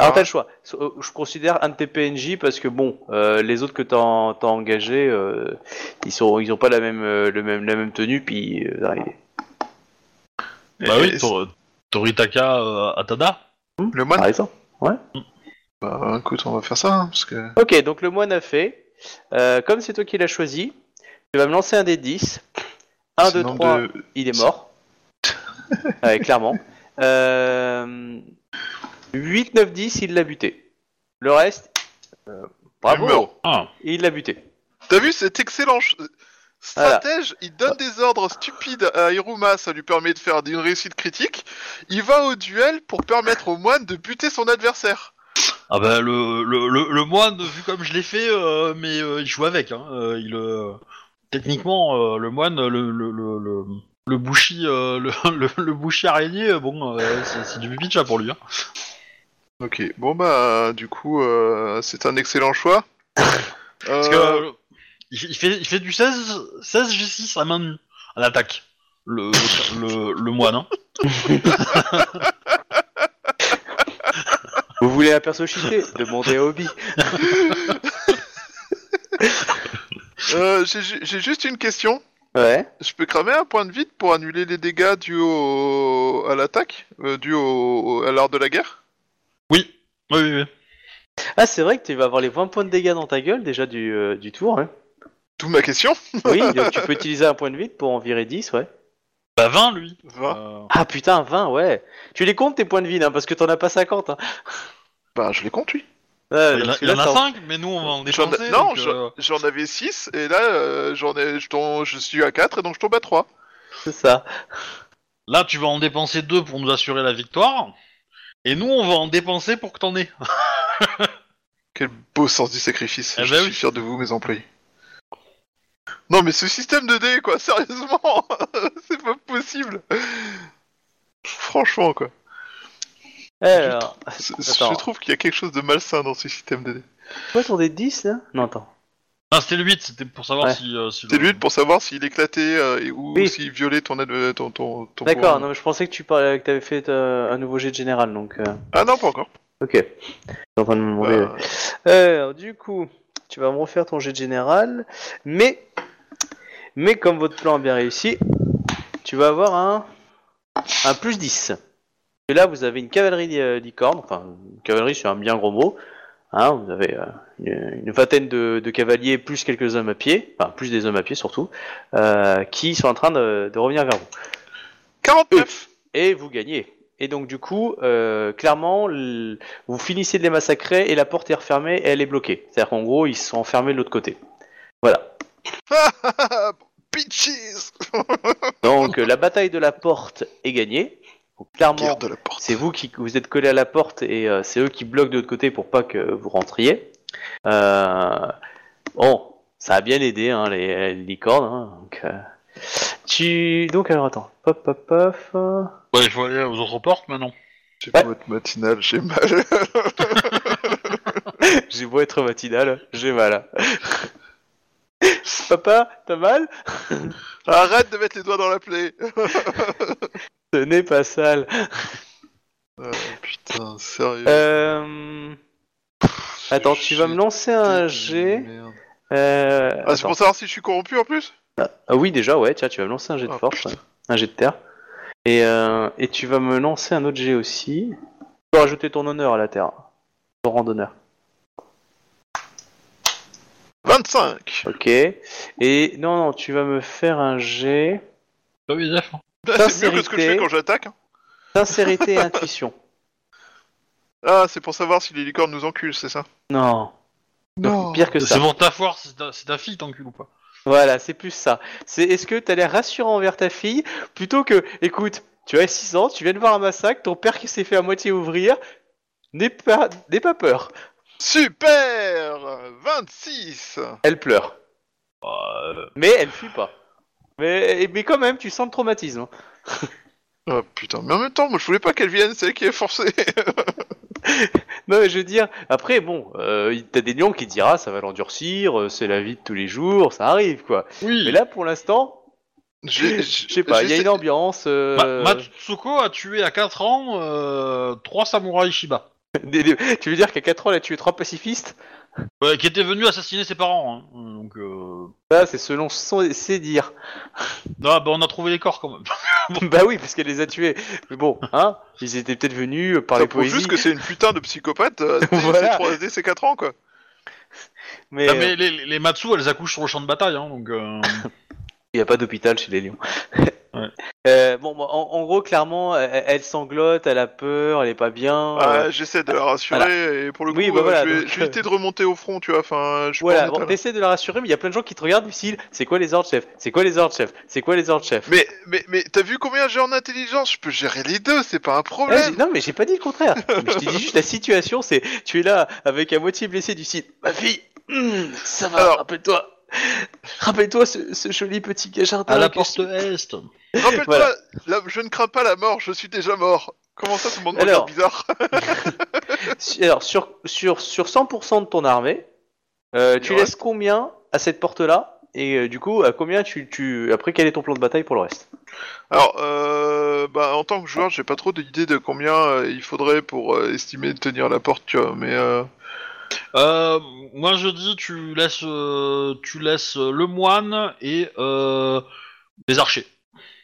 C: Alors t'as le choix. So- euh, Je considère un de tes PNJ parce que bon, euh, les autres que t'as en- t'as engagés, euh, ils sont, ils ont pas la même, euh, le même, la même tenue, puis euh,
A: Bah
B: Et-
A: oui, Tor- Toritaka euh, Atada.
B: Le moine
C: par exemple.
B: Bah écoute, on va faire ça hein, parce que.
C: Ok, donc le moine a fait. Euh, comme c'est toi qui l'as choisi, tu vas me lancer un des 10. 1,
B: c'est
C: 2,
B: le nombre
C: 3,
B: de-
C: il est mort. [LAUGHS] ouais, clairement. Euh, 8, 9, 10, il l'a buté. Le reste, euh, bravo.
A: Ah.
C: il l'a buté.
B: T'as vu cet excellent ch- stratège Il donne des ordres stupides à Hiruma, ça lui permet de faire une réussite critique. Il va au duel pour permettre au moine de buter son adversaire.
A: Ah bah le, le, le, le moine, vu comme je l'ai fait, euh, mais euh, il joue avec. Hein. euh, il, euh, techniquement, euh, le moine, le, le, le, le, le bouchi, euh, le, [LAUGHS] le, le bouchi araignée, euh, bon, euh, c'est du pipi de chat pour lui. Hein.
B: Ok, bon bah du coup, euh, c'est un excellent choix. [LAUGHS]
A: Parce que il, il fait, il fait du 16, 16 G6 à main nue, à l'attaque. Le, le, le moine. Hein.
C: Vous voulez un perso cheaté Demandez à Obi. [LAUGHS]
B: euh, J'ai ju- j'ai juste une question.
C: Ouais.
B: Je peux cramer un point de vide pour annuler les dégâts dus au... à l'attaque, euh, dus au... à l'art de la guerre?
A: Oui, oui, oui. oui.
C: Ah, c'est vrai que tu vas avoir les 20 points de dégâts dans ta gueule déjà du, euh, du tour. Hein.
B: D'où ma question. [LAUGHS]
C: Oui, donc tu peux [LAUGHS] utiliser un point de vide pour en virer 10, ouais.
A: Bah 20 lui.
B: Va.
A: Euh,
C: Ah putain, 20, ouais. Tu les comptes tes points de vide, hein, parce que t'en as pas 50. Hein.
B: Bah je les compte, oui.
C: Ouais,
A: il y en a, y en
C: en-
A: 5, mais nous on va en dépenser.
B: non,
A: euh,
B: j'en avais 6 et là euh, j'en ai, je, tombe- je suis à 4 et donc je tombe à 3.
C: C'est ça.
A: Là, tu vas en dépenser 2 pour nous assurer la victoire. Et nous, on va en dépenser pour que t'en aies. [LAUGHS]
B: Quel beau sens du sacrifice.
A: Eh
B: je
A: ben
B: suis
A: oui.
B: fier de vous, mes employés. Non, mais ce système de dés, quoi, [LAUGHS] sérieusement, [LAUGHS] c'est pas possible. Franchement, quoi.
C: Alors,
B: C'est-
C: Attends.
B: Je trouve qu'il y a quelque chose de malsain dans ce système de dés.
C: quoi ton dé de 10 là? Non, attends.
A: Ah, c'était le 8, c'était pour savoir
C: Ouais.
A: si. euh, si
B: C'est
A: le-
B: lui pour savoir s'il éclatait euh, et- ou
C: Oui.
B: s'il violait ton, ad- ton, ton, ton
C: D'accord, non, mais je pensais que tu parlais, que t'avais fait euh, un nouveau jet de général, donc. euh,
B: Ah non, pas encore.
C: Ok. Je suis en train de me demander.
B: Bah,
C: Alors, du coup, tu vas me refaire ton jet de général, mais, mais comme votre plan est bien réussi, tu vas avoir un, un plus 10. Et là, vous avez une cavalerie euh, licorne, enfin, une cavalerie c'est un bien gros mot. Hein, vous avez euh, une, une vingtaine de, de cavaliers plus quelques hommes à pied, enfin plus des hommes à pied surtout, euh, qui sont en train de, de revenir vers vous.
B: 49
C: Et vous gagnez. Et donc du coup, euh, clairement, l- vous finissez de les massacrer et la porte est refermée et elle est bloquée. C'est-à-dire qu'en gros, ils sont enfermés de l'autre côté. Voilà. [LAUGHS]
B: Bitches [LAUGHS]
C: Donc euh, la bataille de la porte est gagnée. Donc, clairement, c'est vous qui vous êtes collé à la porte et euh, c'est eux qui bloquent de l'autre côté pour pas que vous rentriez. Euh, bon, ça a bien aidé hein, les, les licornes. hein, donc, euh, tu donc alors attends, pop pop pop.
A: Ouais, il faut aller aux autres portes maintenant.
B: J'ai
C: Ouais.
B: pas votre matinale, j'ai mal. [LAUGHS]
C: J'ai beau être matinal, j'ai mal. Papa, t'as mal?
B: Arrête de mettre les doigts dans la plaie [LAUGHS]
C: Ce n'est pas sale.
B: Ah, Putain, sérieux.
C: Euh... Attends, tu vas me lancer un G. Euh...
B: Ah, c'est pour savoir si je suis corrompu en plus
C: Ah oui, déjà, ouais, tiens, tu vas me lancer un jet de
B: Ah,
C: force,
B: putain.
C: un jet de terre. Et, euh, et tu vas me lancer un autre jet aussi. Tu peux rajouter ton honneur à la terre. Ton rang d'honneur.
B: 25
C: Ok. Et non, non, tu vas me faire un jet.
A: Pas bizarre.
B: Ah, C'est mieux que ce que je fais quand j'attaque. hein.
C: Sincérité et [LAUGHS] intuition.
B: Ah, c'est pour savoir si les licornes nous enculent, c'est ça?
C: Non. Pire que ça.
A: C'est pour ta foire, c'est ta, c'est ta fille, t'encules ou pas?
C: Voilà, c'est plus ça. C'est est-ce que t'as l'air rassurant envers ta fille plutôt que, écoute, tu as 6 ans, tu viens de voir un massacre, ton père qui s'est fait à moitié ouvrir, n'aie pas, n'aie pas peur.
B: Super 26
C: Elle pleure,
A: Euh,
C: mais elle fuit pas. Mais, mais quand même, tu sens le traumatisme. [LAUGHS]
B: Oh putain, mais en même temps, moi je voulais pas qu'elle vienne, c'est elle qui est forcée. [LAUGHS]
C: Non, mais je veux dire, après, bon, euh, t'as des lions qui te dira, ça va l'endurcir, euh, c'est la vie de tous les jours, ça arrive, quoi.
A: Oui.
C: Mais là, pour l'instant, je sais pas, il y a une ambiance. euh,
A: Ma- Matsuko a tué à 4 ans euh, 3 samouraïs Shiba. [LAUGHS]
C: des- des- tu veux dire qu'à 4 ans, elle a tué 3 pacifistes
A: Ouais, qui étaient venus assassiner ses parents. Hein. Donc, euh...
C: Ça, c'est selon son, ses dires. [LAUGHS]
A: Non, bah, on a trouvé les corps quand même. [LAUGHS]
C: bah oui, parce qu'elle les a tués. Mais bon, hein, ils étaient peut-être venus par
B: Ça
C: les poésies.
B: juste que c'est une putain de psychopathe euh,
C: Voilà.
B: ses 4 ans, quoi.
C: Mais
A: Non,
C: euh,
A: mais les, les Matsu, elles accouchent sur le champ de bataille. Hein, donc, euh...
C: il n'y a pas d'hôpital chez les lions.
A: Ouais.
C: Euh, bon, en, en gros, clairement, elle, elle sanglote, elle a peur, elle est pas bien.
B: Ah,
C: euh,
B: J'essaie de la rassurer, et pour le coup,
C: Oui, bah
B: euh,
C: voilà,
B: je, vais,
C: donc,
B: je vais éviter de remonter au front, tu vois, enfin, je
C: voilà, bon, t'essaies de la rassurer, mais il y a plein de gens qui te regardent du style c'est quoi les ordres, chef? C'est quoi les ordres, chef? C'est quoi les ordres, chef?
B: Mais, mais, mais t'as vu combien j'ai en intelligence? Je peux gérer les deux, c'est pas un
C: Ah,
B: problème
C: non, mais j'ai pas dit le contraire. [LAUGHS] Mais je t'ai dit juste la situation, c'est tu es là avec à moitié blessé du site. Ma fille, hum, ça va,
B: Alors-
C: rappelle-toi. Rappelle-toi ce, ce joli petit jardin.
A: à la porte
C: tu-
A: est.
B: Rappelle-toi,
C: Voilà.
B: je ne crains pas la mort, je suis déjà mort. Comment ça, tout le monde
C: Alors.
B: bizarre [LAUGHS]
C: Alors, sur, sur, sur 100% de ton armée, euh, tu laisses combien à cette porte-là Et euh, du coup, à combien tu, tu. Après, quel est ton plan de bataille pour le reste?
B: Alors, euh, bah, en tant que joueur, j'ai pas trop d'idée de combien euh, il faudrait pour euh, estimer de tenir la porte, tu vois, mais... Euh...
A: Moi, je dis, tu laisses, euh, tu laisses euh, le moine et euh, les archers.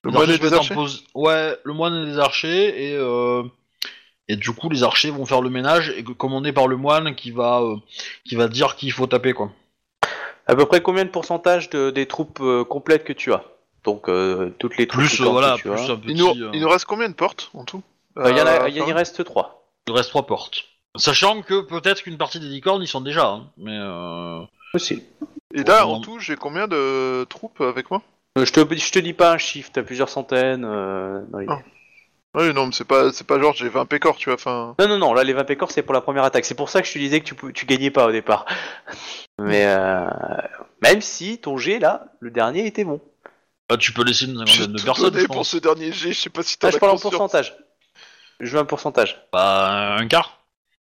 B: Le
A: Les
B: moine et
A: en
B: archers
A: Ouais, le moine et les archers et euh, et du coup, les archers vont faire le ménage et commandé par le moine qui va euh, qui va dire qu'il faut taper quoi.
C: À peu près combien de pourcentage de, des troupes euh, complètes que tu as? Donc, euh, toutes les troupes
A: Plus voilà,
C: que tu
A: plus
C: as.
A: un petit.
B: il, nous,
A: euh,
B: il nous reste combien de portes, en tout?
C: Euh, Il y, en a- il reste 3.
A: Il reste trois portes. Sachant que peut-être qu'une partie des licornes y sont déjà, hein, mais euh...
C: Aussi.
B: Et là, en tout, j'ai combien de troupes avec moi?
C: Euh, je, te, je te dis pas un chiffre, t'as plusieurs centaines. euh, dans les-
B: Ah. Oui, non, mais c'est pas, c'est pas genre j'ai 20 pécores, tu vois, enfin...
C: Non, non, non, là les 20 pécores c'est pour la première attaque. C'est pour ça que je te disais que tu, pou- tu gagnais pas au départ. [LAUGHS] Mais euh, même si ton G là, le dernier était bon.
A: bah, tu peux laisser une
B: J'ai
A: cinquantaine de
B: tout
A: personnes,
B: donné
A: je
B: pour
A: pense.
B: ce dernier G, je sais pas si t'as
C: Ah, je parle en pourcentage. Je veux un pourcentage.
A: Bah, un quart.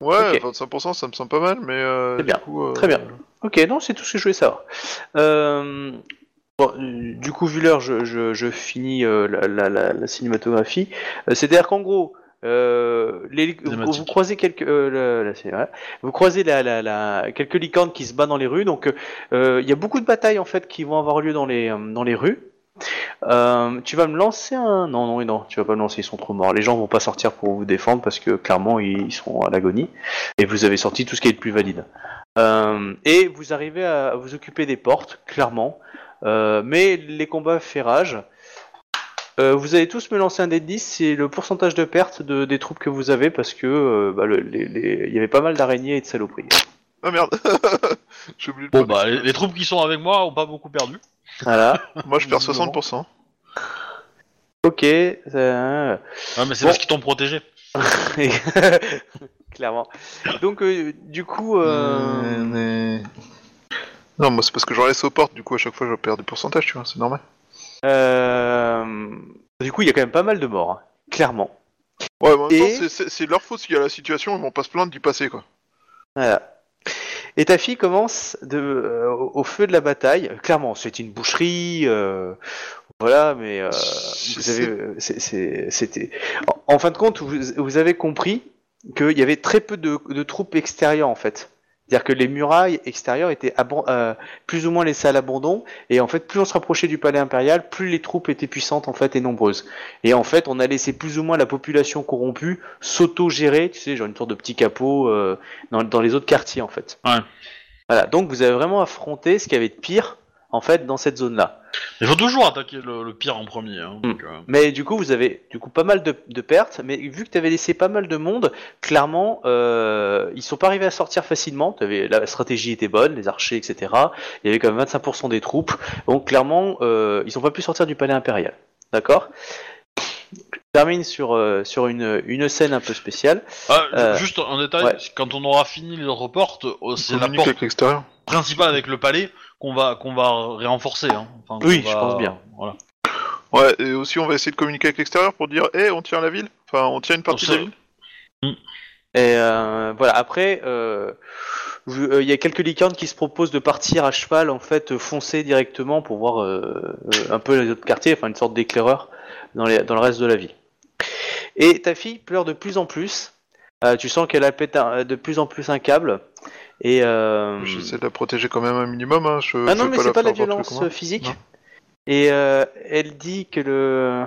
B: Ouais,
C: Ok.
B: 25% ça me semble pas mal, mais euh,
C: C'est
B: du
C: bien,
B: coup, euh,
C: très bien. Ok, non, c'est tout ce que je voulais savoir. Euh, bon, euh, du coup, vu l'heure, je, je, je finis euh, la, la, la, la cinématographie. Euh, C'est-à-dire qu'en gros, euh, les, vous, croisez quelques, euh, le- la- ouais. vous croisez la, la, la- quelques licornes qui se battent dans les rues. Donc, euh, il y a beaucoup de batailles en fait qui vont avoir lieu dans les euh, dans les rues. Euh, tu vas me lancer un non non non tu vas pas me lancer ils sont trop morts. Les gens vont pas sortir pour vous défendre parce que clairement ils, sont à l'agonie et vous avez sorti tout ce qui est le plus valide. Euh, et vous arrivez à vous occuper des portes clairement. Euh, mais les combats fait rage. Euh, vous allez tous me lancer un dé de 10, c'est le pourcentage de perte de, des troupes que vous avez parce que euh, bah, le- les- les- il y avait pas mal d'araignées et de saloperies.
B: Ah merde. [LAUGHS] J'ai oublié de
A: Bon bah
B: les-
A: les, les troupes qui sont avec moi ont pas beaucoup perdu.
C: Voilà. [LAUGHS]
B: Moi je perds
A: visiblement.
B: 60%.
C: ok. euh,
A: Ouais, mais c'est
C: Bon.
A: parce qu'ils t'ont protégé. [LAUGHS]
C: Clairement. Donc euh, du coup, euh,
B: Non, moi c'est parce que j'en laisse aux portes, du coup à chaque fois je perds des pourcentages, tu vois, c'est normal.
C: euh, du coup il y a quand même pas mal de morts, hein, clairement.
B: Ouais, mais en même
C: Et-
B: temps, c'est- c'est c'est de leur faute s'il y a la situation, ils vont pas se plaindre d'y passer quoi.
C: Voilà. Et ta fille commence de, euh, au feu de la bataille. Clairement, c'est une boucherie. euh, voilà, mais euh, vous avez, c'était. En, en fin de compte, vous, vous avez compris qu'il y avait très peu de, de troupes extérieures en fait. C'est-à-dire que les murailles extérieures étaient euh, plus ou moins laissées à l'abandon, et en fait, plus on se rapprochait du palais impérial, plus les troupes étaient puissantes en fait et nombreuses. Et en fait, on a laissé plus ou moins la population corrompue s'auto-gérer, tu sais, genre une sorte de petit capot euh, dans, dans les autres quartiers en fait.
A: Ouais.
C: Voilà, donc vous avez vraiment affronté ce qu'il y avait de pire en fait dans cette zone-là.
A: Il faut toujours attaquer le, le pire en premier. Hein, donc, euh,
C: Mais du coup, vous avez du coup pas mal de, de pertes, mais vu que tu avais laissé pas mal de monde, clairement, euh, ils sont pas arrivés à sortir facilement. La stratégie était bonne, les archers, etc. Il y avait quand même 25% des troupes, donc clairement, euh, ils ont pas pu sortir du palais impérial. D'accord? Je termine sur, euh, sur une, une scène un peu spéciale.
A: ah,
C: Euh,
A: juste un détail,
C: ouais.
A: quand on aura fini les autres portes, euh, c'est la porte
B: avec
A: principale avec le palais qu'on va qu'on va renforcer. Hein. Enfin,
C: Oui, je pense bien.
A: Voilà.
B: Ouais, et aussi on va essayer de communiquer avec l'extérieur pour dire, hé, on tient la ville. Enfin, on tient une partie de la ville.
C: Et euh, voilà, après, euh, euh, il y a quelques licornes qui se proposent de partir à cheval, en fait, foncer directement pour voir un peu les autres quartiers, enfin une sorte d'éclaireur dans, les- dans le reste de la ville. Et ta fille pleure de plus en plus. Euh, tu sens qu'elle a pété un- de plus en plus un câble. Et euh,
B: J'essaie de la protéger quand même un minimum. Hein. Je
C: ah non, mais c'est pas la violence physique.
B: Non.
C: Et euh, elle dit que le.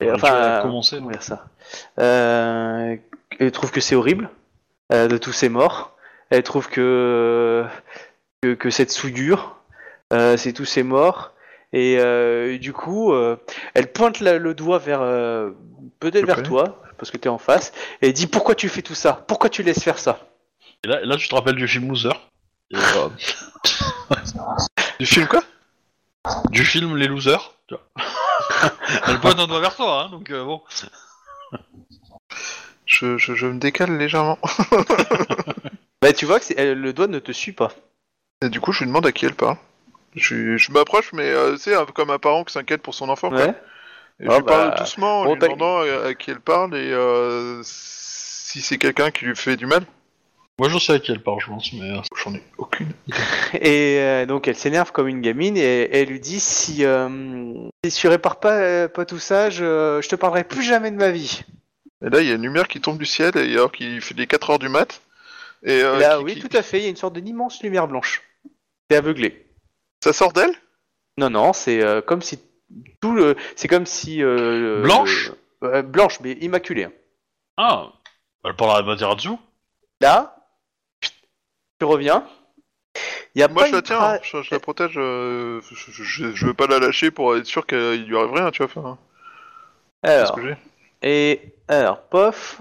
A: Tu
C: Enfin, euh,
A: commencer,
C: dire ça? Euh, Elle trouve que c'est horrible euh, de tous ces morts. Elle trouve que que, que cette souillure, euh, c'est tous ces morts. Et euh, du coup, euh, elle pointe la- le doigt vers euh, peut-être vers toi, parce que t'es en face, et elle dit pourquoi tu fais tout ça? Pourquoi tu laisses faire ça?
A: Et là, là, tu te rappelles du film Loser Et, euh,
B: Du film quoi?
A: Du film Les Losers tu vois. [LAUGHS] Elle pointe un doigt vers toi, hein, donc euh, bon.
B: je, je, je me décale légèrement. [LAUGHS]
C: Bah tu vois que c'est- le doigt ne te suit pas.
B: Et du coup, je lui demande à qui elle parle. Je, je m'approche, mais euh, c'est un peu comme un parent qui s'inquiète pour son enfant. quoi.
C: Ouais.
B: Et je
C: Ah
B: lui parle
C: bah,
B: doucement en
C: bon,
B: lui
C: t'as-
B: demandant à, à qui elle parle et euh, si c'est quelqu'un qui lui fait du mal.
A: Moi, je sais à qui elle parle, je pense, mais. euh,
B: J'en ai aucune. [LAUGHS]
C: Et euh, donc elle s'énerve comme une gamine et, et elle lui dit si, euh, si tu répares pas, euh, pas tout ça, je, je te parlerai plus jamais de ma vie.
B: Et là, il y a une lumière qui tombe du ciel et alors qu'il fait les 4 heures du mat. Et euh,
C: Là,
B: qui-
C: oui,
B: qui-
C: tout à fait, il y a une sorte d'immense lumière blanche. T'es aveuglé.
B: Ça sort d'elle?
C: Non, non, c'est euh, comme si tout le, c'est comme si euh,
A: Blanche?
C: euh, blanche, mais immaculée. hein.
A: Ah Elle parlera de Materazzu
C: Là, tu reviens. Il y a
B: Moi, je la tiens,
C: tra-
B: je, je la protège. euh, je, je, je veux pas la lâcher pour être sûr qu'il lui arrive rien, tu vois. Enfin, c'est ce
C: Alors,
B: que j'ai.
C: et alors, pof.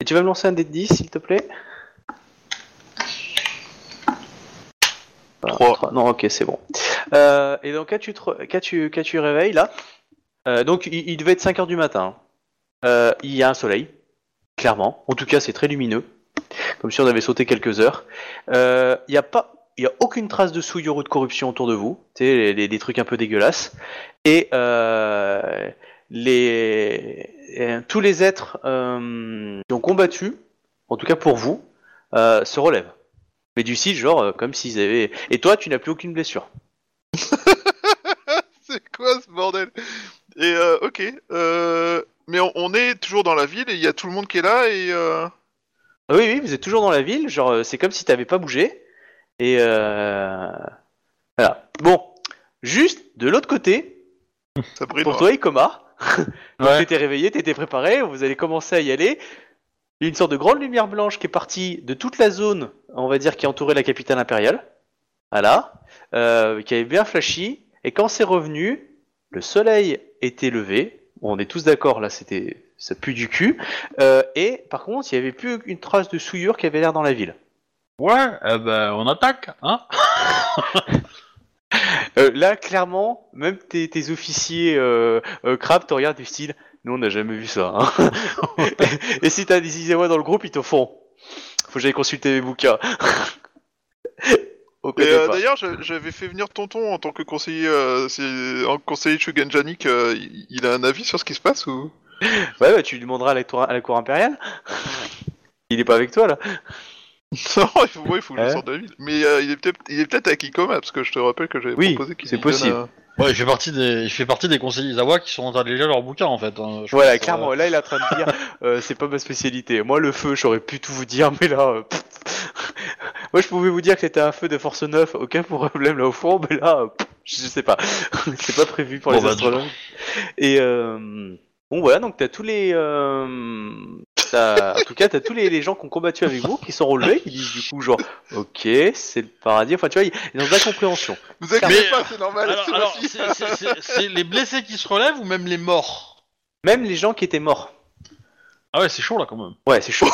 C: Et tu vas me lancer un dé de 10, s'il te plaît. Voilà,
B: Trois.
C: trois. Non, ok, c'est bon. Euh, et donc, quand tu, te re- quand tu, quand tu réveilles, là, euh, donc il, il devait être 5h du matin. Euh, il y a un soleil, clairement. En tout cas, c'est très lumineux. Comme si on avait sauté quelques heures. Euh, Il y a pas... Il y a aucune trace de souillure ou de corruption autour de vous, les, les- des trucs un peu dégueulasses. Et euh, les, euh, tous les êtres euh, qui ont combattu, en tout cas pour vous, euh, se relèvent. Mais du style, genre, euh, comme s'ils avaient... Et toi, tu n'as plus aucune blessure. [LAUGHS]
B: C'est quoi ce bordel? Et euh, ok, euh, mais on, on est toujours dans la ville et il y a tout le monde qui est là et.
C: Ah Oui, oui, vous êtes toujours dans la ville, genre euh, c'est comme si t'avais pas bougé. Et euh... voilà. Bon, juste de l'autre côté,
B: Ça brille.
C: pour toi, Ikoma, [LAUGHS] donc
A: Ouais.
C: t'étais réveillé, t'étais préparé, vous allez commencer à y aller. Il y a une sorte de grande lumière blanche qui est partie de toute la zone, on va dire, qui entourait la capitale impériale. Voilà. Euh, qui avait bien flashy. Et quand c'est revenu, le soleil était levé. Bon, on est tous d'accord, là, c'était, ça pue du cul. Euh, et par contre, il y avait plus une trace de souillure qui avait l'air dans la ville.
A: Ouais, ben, on attaque, hein [LAUGHS]
C: Euh, là, clairement, même tes, tes officiers euh, euh, crabes te regardent du style, nous on n'a jamais vu ça. Hein. [LAUGHS] et si t'as des Iséwa dans le groupe, ils te font. Faut que j'aille consulter mes bouquins. [LAUGHS]
B: Euh, d'ailleurs, je- j'avais fait venir Tonton en tant que conseiller, euh, en conseiller Shugen Janik. euh, il il a un avis sur ce qui se passe ou?
C: Ouais, bah, tu lui demanderas à la, tour- à la cour impériale. Il est pas avec toi là.
B: Non, [LAUGHS] il faut, ouais, il faut que je
C: Ouais.
B: sorte de la ville. Mais euh, il est peut-être, il est peut-être avec Ikoma parce que je te rappelle que j'avais
C: Oui,
B: proposé qu'il
C: c'est
B: lui donne
C: possible.
B: un-
A: Ouais, il fait partie des, il fait partie des conseillers Izawa qui sont en train de lire leurs bouquins, en fait. hein. Je
C: Voilà,
A: pense,
C: clairement.
A: euh,
C: Là, il est en train de dire, [LAUGHS] euh, c'est pas ma spécialité. Moi, le feu, j'aurais pu tout vous dire, mais là, euh, pff. moi, je pouvais vous dire que c'était un feu de force 9, aucun problème là au fond, mais là, euh, pff, je sais pas. [LAUGHS] c'est pas prévu pour
A: Bon,
C: les
A: bah,
C: astronomes. Et euh, bon, voilà, donc t'as tous les, euh, en tout cas, t'as tous les, les gens qui ont combattu avec vous, qui sont relevés, qui disent du coup genre, ok, c'est le paradis. Enfin, tu vois, ils ils ont de la compréhension.
B: Vous inquiétez
A: Mais,
B: pas, c'est normal.
A: Alors,
B: c'est
A: alors, les blessés qui se relèvent ou même les morts?
C: Même les gens qui étaient morts.
A: Ah ouais, c'est chaud là quand même.
C: Ouais, c'est chaud.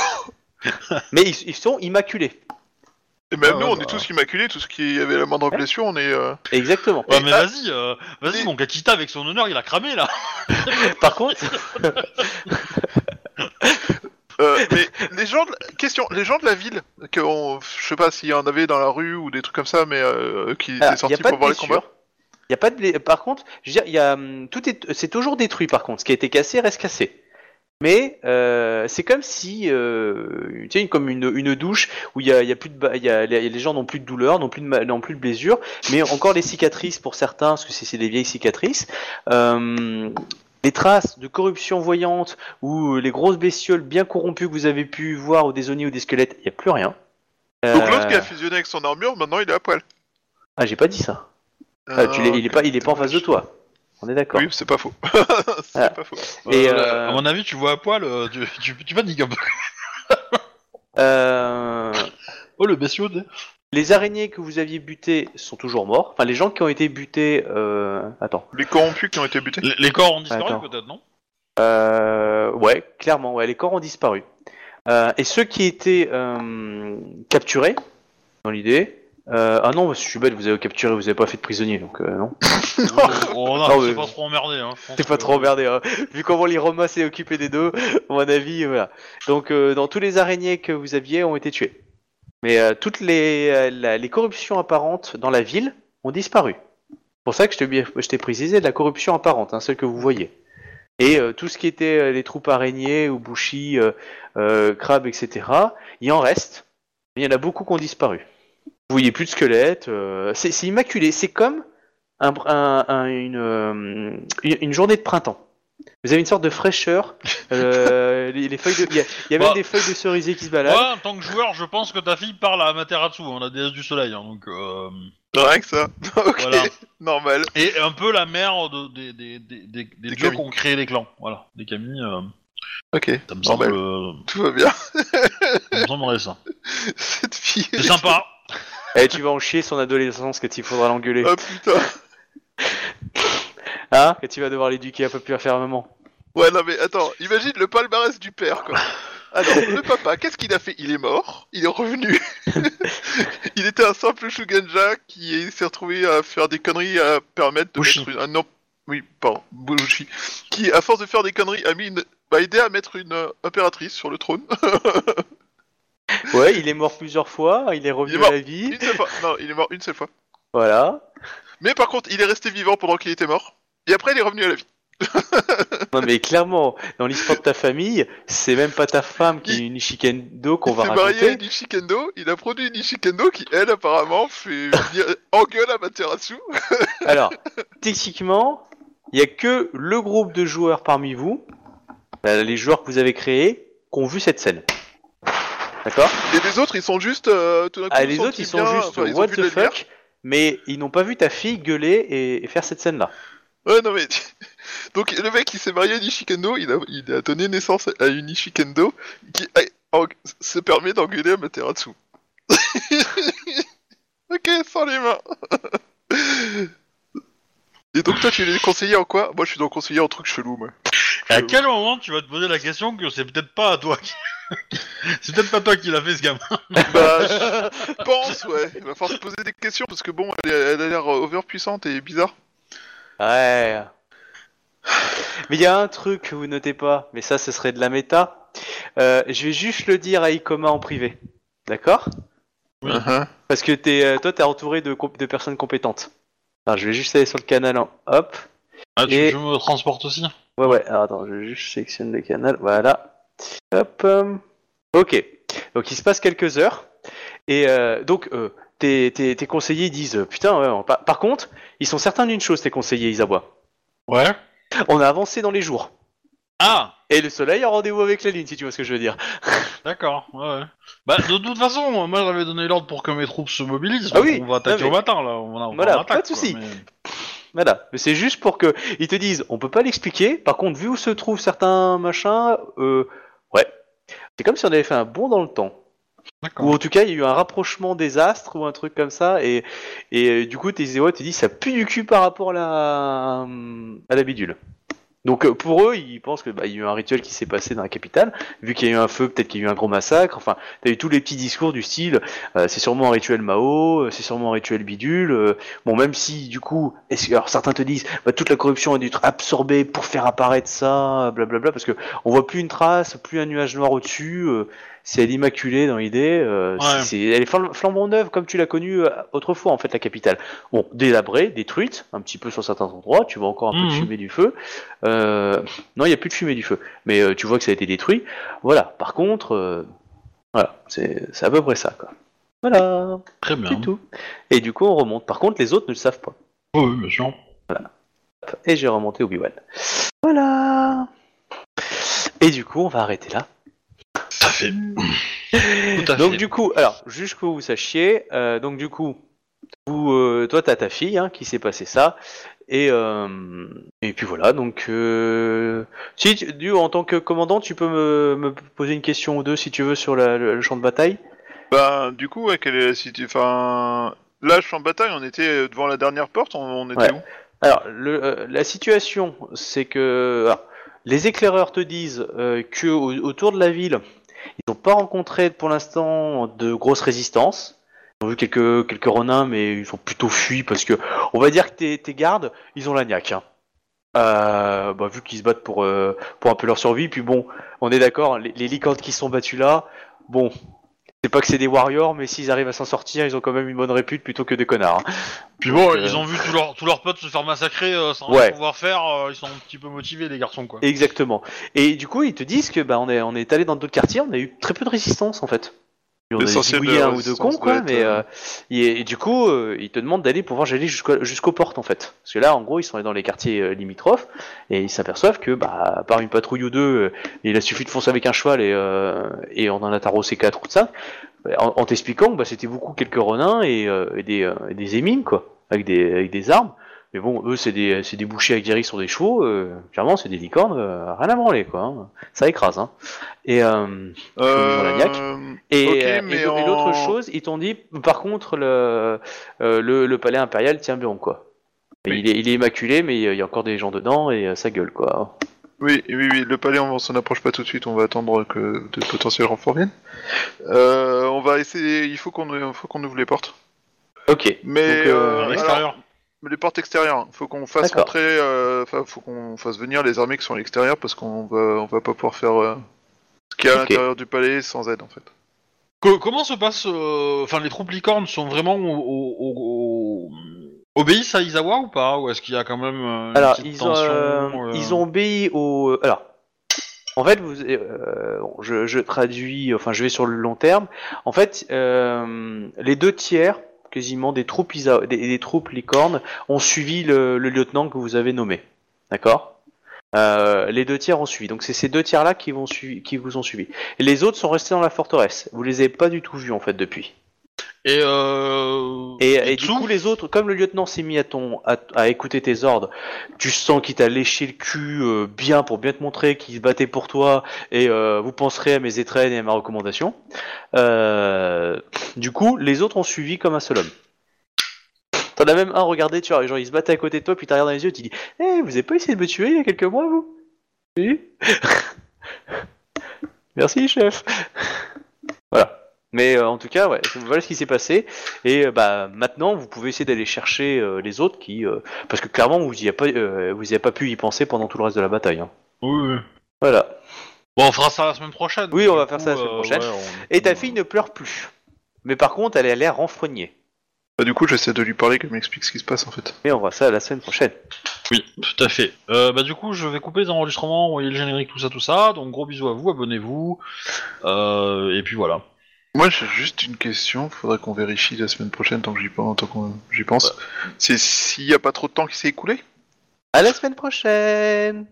C: [LAUGHS] mais ils, ils sont immaculés.
B: Et même
A: Ah
B: nous,
A: ouais,
B: on
A: bah.
B: est tous immaculés, tout ce qui avait la moindre blessure, on est. euh,
C: Exactement.
A: Ouais, mais
B: ah,
A: vas-y, euh, vas-y,
B: et-
A: mon Kakita avec son honneur, il a cramé là. [LAUGHS] [LAUGHS]
C: Par contre, [LAUGHS]
B: euh, mais les gens, de... question, les gens de la ville, que on... je sais pas s'il y en avait dans la rue ou des trucs comme ça, mais euh, qui
C: Ah,
B: étaient
C: a
B: sortis
C: pas
B: pour
C: de
B: voir les combats.
C: blessure. Y a pas de blé- Par contre, je veux dire, y a hum, tout est c'est toujours détruit par contre. Ce qui a été cassé reste cassé. Mais euh, c'est comme si euh, tu sais comme une, une douche où il y a, y a plus de y a, les les gens n'ont plus de douleur, n'ont plus de n'ont plus de blessures, mais encore des cicatrices pour certains parce que c'est des vieilles cicatrices. Euh, les traces de corruption voyante ou les grosses bestioles bien corrompues que vous avez pu voir ou des ou des squelettes, il y a plus rien.
B: Donc l'autre qui
C: Euh,
B: a fusionné avec son armure, maintenant il est à poil.
C: Ah, j'ai pas dit ça. Ah, tu l'es- il est pas, il est pas en face de toi. On est d'accord.
B: Oui, c'est pas faux. [LAUGHS] c'est
C: Ah.
B: pas faux.
C: Et,
A: Euh,
C: euh,
A: À mon avis, tu vois à poil, euh, tu, tu, tu paniques un peu.
C: Euh,
A: Oh le bestiau,
C: les araignées que vous aviez butées sont toujours morts. Enfin, les gens qui ont été butés. Euh... Attends.
B: Les corrompus qui ont été butés.
A: Les, les corps ont disparu
C: Attends.
A: peut-être, non?
C: Euh... Ouais, clairement. Ouais, les corps ont disparu. Euh, et ceux qui étaient euh, capturés, dans l'idée. Euh... Ah non, je suis bête. Vous avez capturé, vous avez pas fait de prisonnier, donc euh, non. [LAUGHS]
A: Oh non,
C: Non,
A: c'est
C: mais-
A: pas trop emmerdé. Hein.
C: T'es pas
A: que-
C: trop emmerdé, hein. Vu comment les Romains s'est occupé des deux, à mon avis, voilà. Donc, euh, dans tous les araignées que vous aviez ont été tués. Mais euh, toutes les, euh, la- les corruptions apparentes dans la ville ont disparu. C'est pour ça que je t'ai, précisé de la corruption apparente, hein, celle que vous voyez. Et euh, tout ce qui était euh, les troupes araignées, ou euh, euh, crabes, etc., il en reste. Il y en a beaucoup qui ont disparu. Vous voyez plus de squelettes. euh, c'est, c'est immaculé. C'est comme un, un- un- une, euh, une, journée de printemps. Vous avez une sorte de fraîcheur. euh, [LAUGHS] les, les feuilles de, il y a, il y a même
A: Bah.
C: des feuilles de cerisier qui se baladent.
A: Moi, en tant que joueur, je pense que ta fille parle à Amaterasu, hein, la déesse du soleil. hein, donc, euh,
B: Rien que ça. [LAUGHS] [LAUGHS] ok,
A: voilà.
B: normal.
A: Et un peu la mère de, des, des, des, dieux qui ont créé les clans. Voilà, des euh,
B: Ok,
A: ça me
B: Normal.
A: semble, euh,
B: tout va bien.
A: ça me semblerait ça.
B: Cette fille.
A: C'est sympa.
C: Et tu vas en chier son adolescence quand il faudra l'engueuler.
B: Oh putain. [LAUGHS]
C: Hein? Quand tu vas devoir l'éduquer un peu plus fermement.
B: Ouais, non mais attends, imagine le palmarès du père, quoi. Alors, le papa, qu'est-ce qu'il a fait? Il est mort, il est revenu. [LAUGHS] il était un simple Shugenja qui est- s'est retrouvé à faire des conneries à permettre de
A: Bushi.
B: mettre une... un Oui, pardon, Bushi. Qui, à force de faire des conneries, a mis une... bah, aidé à mettre une euh, impératrice sur le trône. [LAUGHS] [LAUGHS]
C: Ouais, il est mort plusieurs fois, il est revenu
B: Il est mort.
C: à la vie.
B: une seule fois. Non, il est mort une seule fois.
C: Voilà.
B: Mais par contre, il est resté vivant pendant qu'il était mort. Et après, il est revenu à la vie. [LAUGHS]
C: Non mais clairement, dans l'histoire de ta famille, c'est même pas ta femme qui est une Ishikendo qu'on
B: il
C: va
B: s'est marié à
C: raconter.
B: une Ishikendo, il a produit une Ishikendo qui, elle, apparemment, fait dire- [LAUGHS] engueule à Materasu.
C: Alors, techniquement, il y a que le groupe de joueurs parmi vous euh, les joueurs que vous avez créés qui ont vu cette scène. D'accord
B: Et les autres, ils sont juste. euh, tout d'un coup,
C: Ah, les autres, ils sont
B: bien,
C: juste
B: enfin, ils ont
C: what the
B: de la lumière.
C: fuck, mais ils n'ont pas vu ta fille gueuler et, et faire cette scène-là.
B: Ouais, non mais. [LAUGHS] Donc le mec il s'est marié à une Ishikendo, il a, il a donné naissance à une Ishikendo qui a- en- se permet d'engueuler à Materatsu. [LAUGHS] ok, sans les mains. [LAUGHS] Et donc toi tu es conseillé en quoi? Moi je suis donc conseiller en truc chelou moi.
A: Et à quel moment tu vas te poser la question que c'est peut-être pas à toi qui... [LAUGHS] c'est peut-être pas toi qui l'a fait ce gamin
B: Bah je pense ouais. Il va falloir se poser des questions parce que bon elle, est- elle a l'air overpuissante et bizarre.
C: Ouais. Mais il y a un truc que vous notez pas, mais ça, ce serait de la méta. Euh, je vais juste le dire à Ikoma en privé. D'accord?
A: Oui.
B: Uh-huh.
C: Parce que t'es, euh, toi, t'es entouré de personnes compétentes. Alors, je vais juste aller sur le canal en hop.
A: Ah, tu,
C: Et-
A: me transportes aussi
C: Ouais, ouais, alors attends, je juste sélectionne le canal, voilà. Hop. euh, Ok. Donc il se passe quelques heures. Et euh, donc, euh, tes, tes, tes conseillers disent euh, Putain, ouais, par, par contre, ils sont certains d'une chose, tes conseillers, Isawa.
A: Ouais.
C: On a avancé dans les jours.
A: Ah
C: Et le soleil a rendez-vous avec la lune, si tu vois ce que je veux dire. [LAUGHS]
A: D'accord, ouais, ouais. Bah, de toute façon, moi j'avais donné l'ordre pour que mes troupes se mobilisent.
C: Ah oui,
A: on va attaquer
C: non, mais-
A: au matin, là. On, a, on
C: Voilà,
A: attaque,
C: pas de
A: quoi,
C: soucis.
A: mais-
C: Voilà. Mais c'est juste pour que ils te disent On peut pas l'expliquer. Par contre, vu où se trouvent certains machins, euh, ouais. C'est comme si on avait fait un bond dans le temps.
A: D'accord.
C: Ou en tout cas, il y a eu un rapprochement des astres ou un truc comme ça, et, et euh, du coup, tes Zéwa te disent ça pue du cul par rapport à la, à la bidule. Donc euh, pour eux, ils pensent que bah, il y a eu un rituel qui s'est passé dans la capitale, vu qu'il y a eu un feu, peut-être qu'il y a eu un gros massacre. Enfin, t'as eu tous les petits discours du style, euh, c'est sûrement un rituel Mao, euh, c'est sûrement un rituel bidule. euh, bon, même si du coup, alors certains te disent, bah, toute la corruption a dû être absorbée pour faire apparaître ça, blablabla, parce que on voit plus une trace, plus un nuage noir au-dessus. C'est l'immaculée dans l'idée. euh,
A: Ouais.
C: c'est- elle est flam- flambant neuve comme tu l'as connue euh, autrefois en fait la capitale. Bon, délabrée, détruite, un petit peu sur certains endroits. Tu vois encore un peu de
A: Mhm.
C: fumée du feu. Euh, non, il n'y a plus de fumée du feu, mais euh, tu vois que ça a été détruit. Voilà. Par contre, voilà, c'est c'est à peu près ça quoi. Voilà,
A: Très bien.
C: c'est tout. Et du coup, on remonte. Par contre, les autres ne le savent pas.
A: Oui, oui, bien sûr.
C: Et j'ai remonté Obi-Wan. Voilà. Et du coup, on va arrêter là.
A: Tout à fait. Tout à
C: donc
A: fait.
C: du coup, alors juste que vous sachiez, euh, donc du coup, vous, euh, toi t'as ta fille hein, qui s'est passé ça, et euh, et puis voilà. Donc euh, si tu, du, en tant que commandant, tu peux me, me poser une question ou deux si tu veux sur la- le, le champ de bataille?
B: Bah du coup ouais, quelle est la situ- Enfin là je suis en bataille, on était devant la dernière porte, on, on était
C: Ouais.
B: où?
C: Alors le, euh, la situation, c'est que alors, les éclaireurs te disent euh, que au- autour de la ville, ils n'ont pas rencontré pour l'instant de grosses résistances. Ils ont vu quelques quelques renins, mais ils ont plutôt fui parce que on va dire que tes, tes gardes, ils ont la niaque. Hein. Euh, bah, vu qu'ils se battent pour euh, pour un peu leur survie, puis bon, on est d'accord, les, les licornes qui sont battus là, bon. C'est pas que c'est des warriors, mais s'ils arrivent à s'en sortir, ils ont quand même une bonne répute plutôt que des connards. hein.
A: Puis bon,
C: Donc, euh,
A: ils ont vu tous leurs tous leurs potes se faire massacrer euh, sans
C: Ouais.
A: rien pouvoir faire. euh, ils sont un petit peu motivés, les garçons, quoi.
C: Exactement. Et du coup, ils te disent que bah on est on est allé dans d'autres quartiers, on a eu très peu de résistance en fait. On a
B: la
C: un ou deux cons quoi,
B: être,
C: mais
B: euh,
C: et, et du coup, euh, ils te demandent d'aller pouvoir aller jusqu'au- jusqu'aux portes en fait. Parce que là, en gros, ils sont allés dans les quartiers euh, limitrophes et ils s'aperçoivent que bah à part une patrouille ou deux, euh, il a suffi de foncer avec un cheval et euh, et on en a tarossé quatre ou cinq. En, en t'expliquant que bah, c'était beaucoup quelques renins et, euh, et des euh, des émines quoi, avec des avec des armes. Mais bon, eux, c'est des, c'est des bouchers aguerris sur des chevaux. Euh, clairement, c'est des licornes, euh, rien à branler, quoi. hein. Ça écrase, hein. Et, euh, et, euh, et l'au- et l'autre
B: en-
C: chose, ils t'ont dit, par contre, le, euh, le, le palais impérial tient bien, quoi.
B: Oui.
C: Il, est, il est immaculé, mais il y a encore des gens dedans et ça gueule, quoi.
B: Oui, oui, oui, le palais, on s'en approche pas tout de suite, on va attendre que de potentiels renforts viennent. Euh, on va essayer, il faut qu'on faut qu'on ouvre les portes.
C: Ok.
B: Mais
C: Donc, euh,
B: euh,
A: À
B: les portes extérieures, il faut qu'on fasse
C: D'accord.
B: euh, enfin, faut qu'on fasse venir les armées qui sont à l'extérieur parce qu'on va, on va pas pouvoir faire euh, ce qu'il y a à
C: Ok.
B: l'intérieur du palais sans aide en fait.
A: Co- comment se passe. euh, Enfin, les troupes licornes sont vraiment au, au- au- au- obéissent à Izawa ou pas? Ou est-ce qu'il y a quand même euh, une
C: Alors,
A: petite
C: ils ont,
A: tension,
C: euh,
A: euh,
C: ils ont obéi au. Alors, en fait, vous, euh, bon, je, je traduis, enfin, je vais sur le long terme. En fait, euh, les deux tiers, quasiment, des troupes, des, troupes licornes ont suivi le, lieutenant que vous avez nommé. D'accord? Euh, les deux tiers ont suivi. Donc c'est ces deux tiers-là qui, vont sui- qui vous ont suivi. Les autres sont restés dans la forteresse. Vous les avez pas du tout vus en fait depuis.
A: Et, euh...
C: Et, et du coup, les autres, comme le lieutenant s'est mis à, ton, à, à écouter tes ordres, tu sens qu'il t'a léché le cul euh, bien pour bien te montrer qu'il se battait pour toi et euh, vous penserez à mes étrennes et à ma recommandation. Euh, du coup, les autres ont suivi comme un seul homme. T'en as même un regardé, tu vois, genre il se battait à côté de toi, puis t'as regardé dans les yeux, tu dis Eh, vous avez pas essayé de me tuer il y a quelques mois, vous? Si [LAUGHS] Merci, chef. Mais euh, en tout cas, ouais, voilà ce qui s'est passé. Et euh, bah maintenant, vous pouvez essayer d'aller chercher euh, les autres qui, euh, parce que clairement, vous y avez pas, euh, vous y avez pas pu y penser pendant tout le reste de la bataille. hein.
A: Oui, oui.
C: Voilà.
A: Bon, on fera ça la semaine prochaine.
C: Oui, on va faire ça la semaine prochaine.
A: ouais, on-
C: Et ta fille ne pleure plus. Mais par contre, elle a l'air renfrognée.
B: Bah, du coup, j'essaie de lui parler, qu'elle m'explique ce qui se passe en fait.
C: Mais on voit ça la semaine prochaine.
A: Oui, tout à fait. Euh, bah du coup, je vais couper les enregistrements, envoyer le générique, tout ça, tout ça. Donc gros bisous à vous, abonnez-vous. Euh, et puis voilà.
B: Moi, j'ai juste une question. Faudrait qu'on vérifie la semaine prochaine tant que j'y pense. J'y pense. C'est s'il y a pas trop de temps qui s'est écoulé?
C: À la semaine prochaine.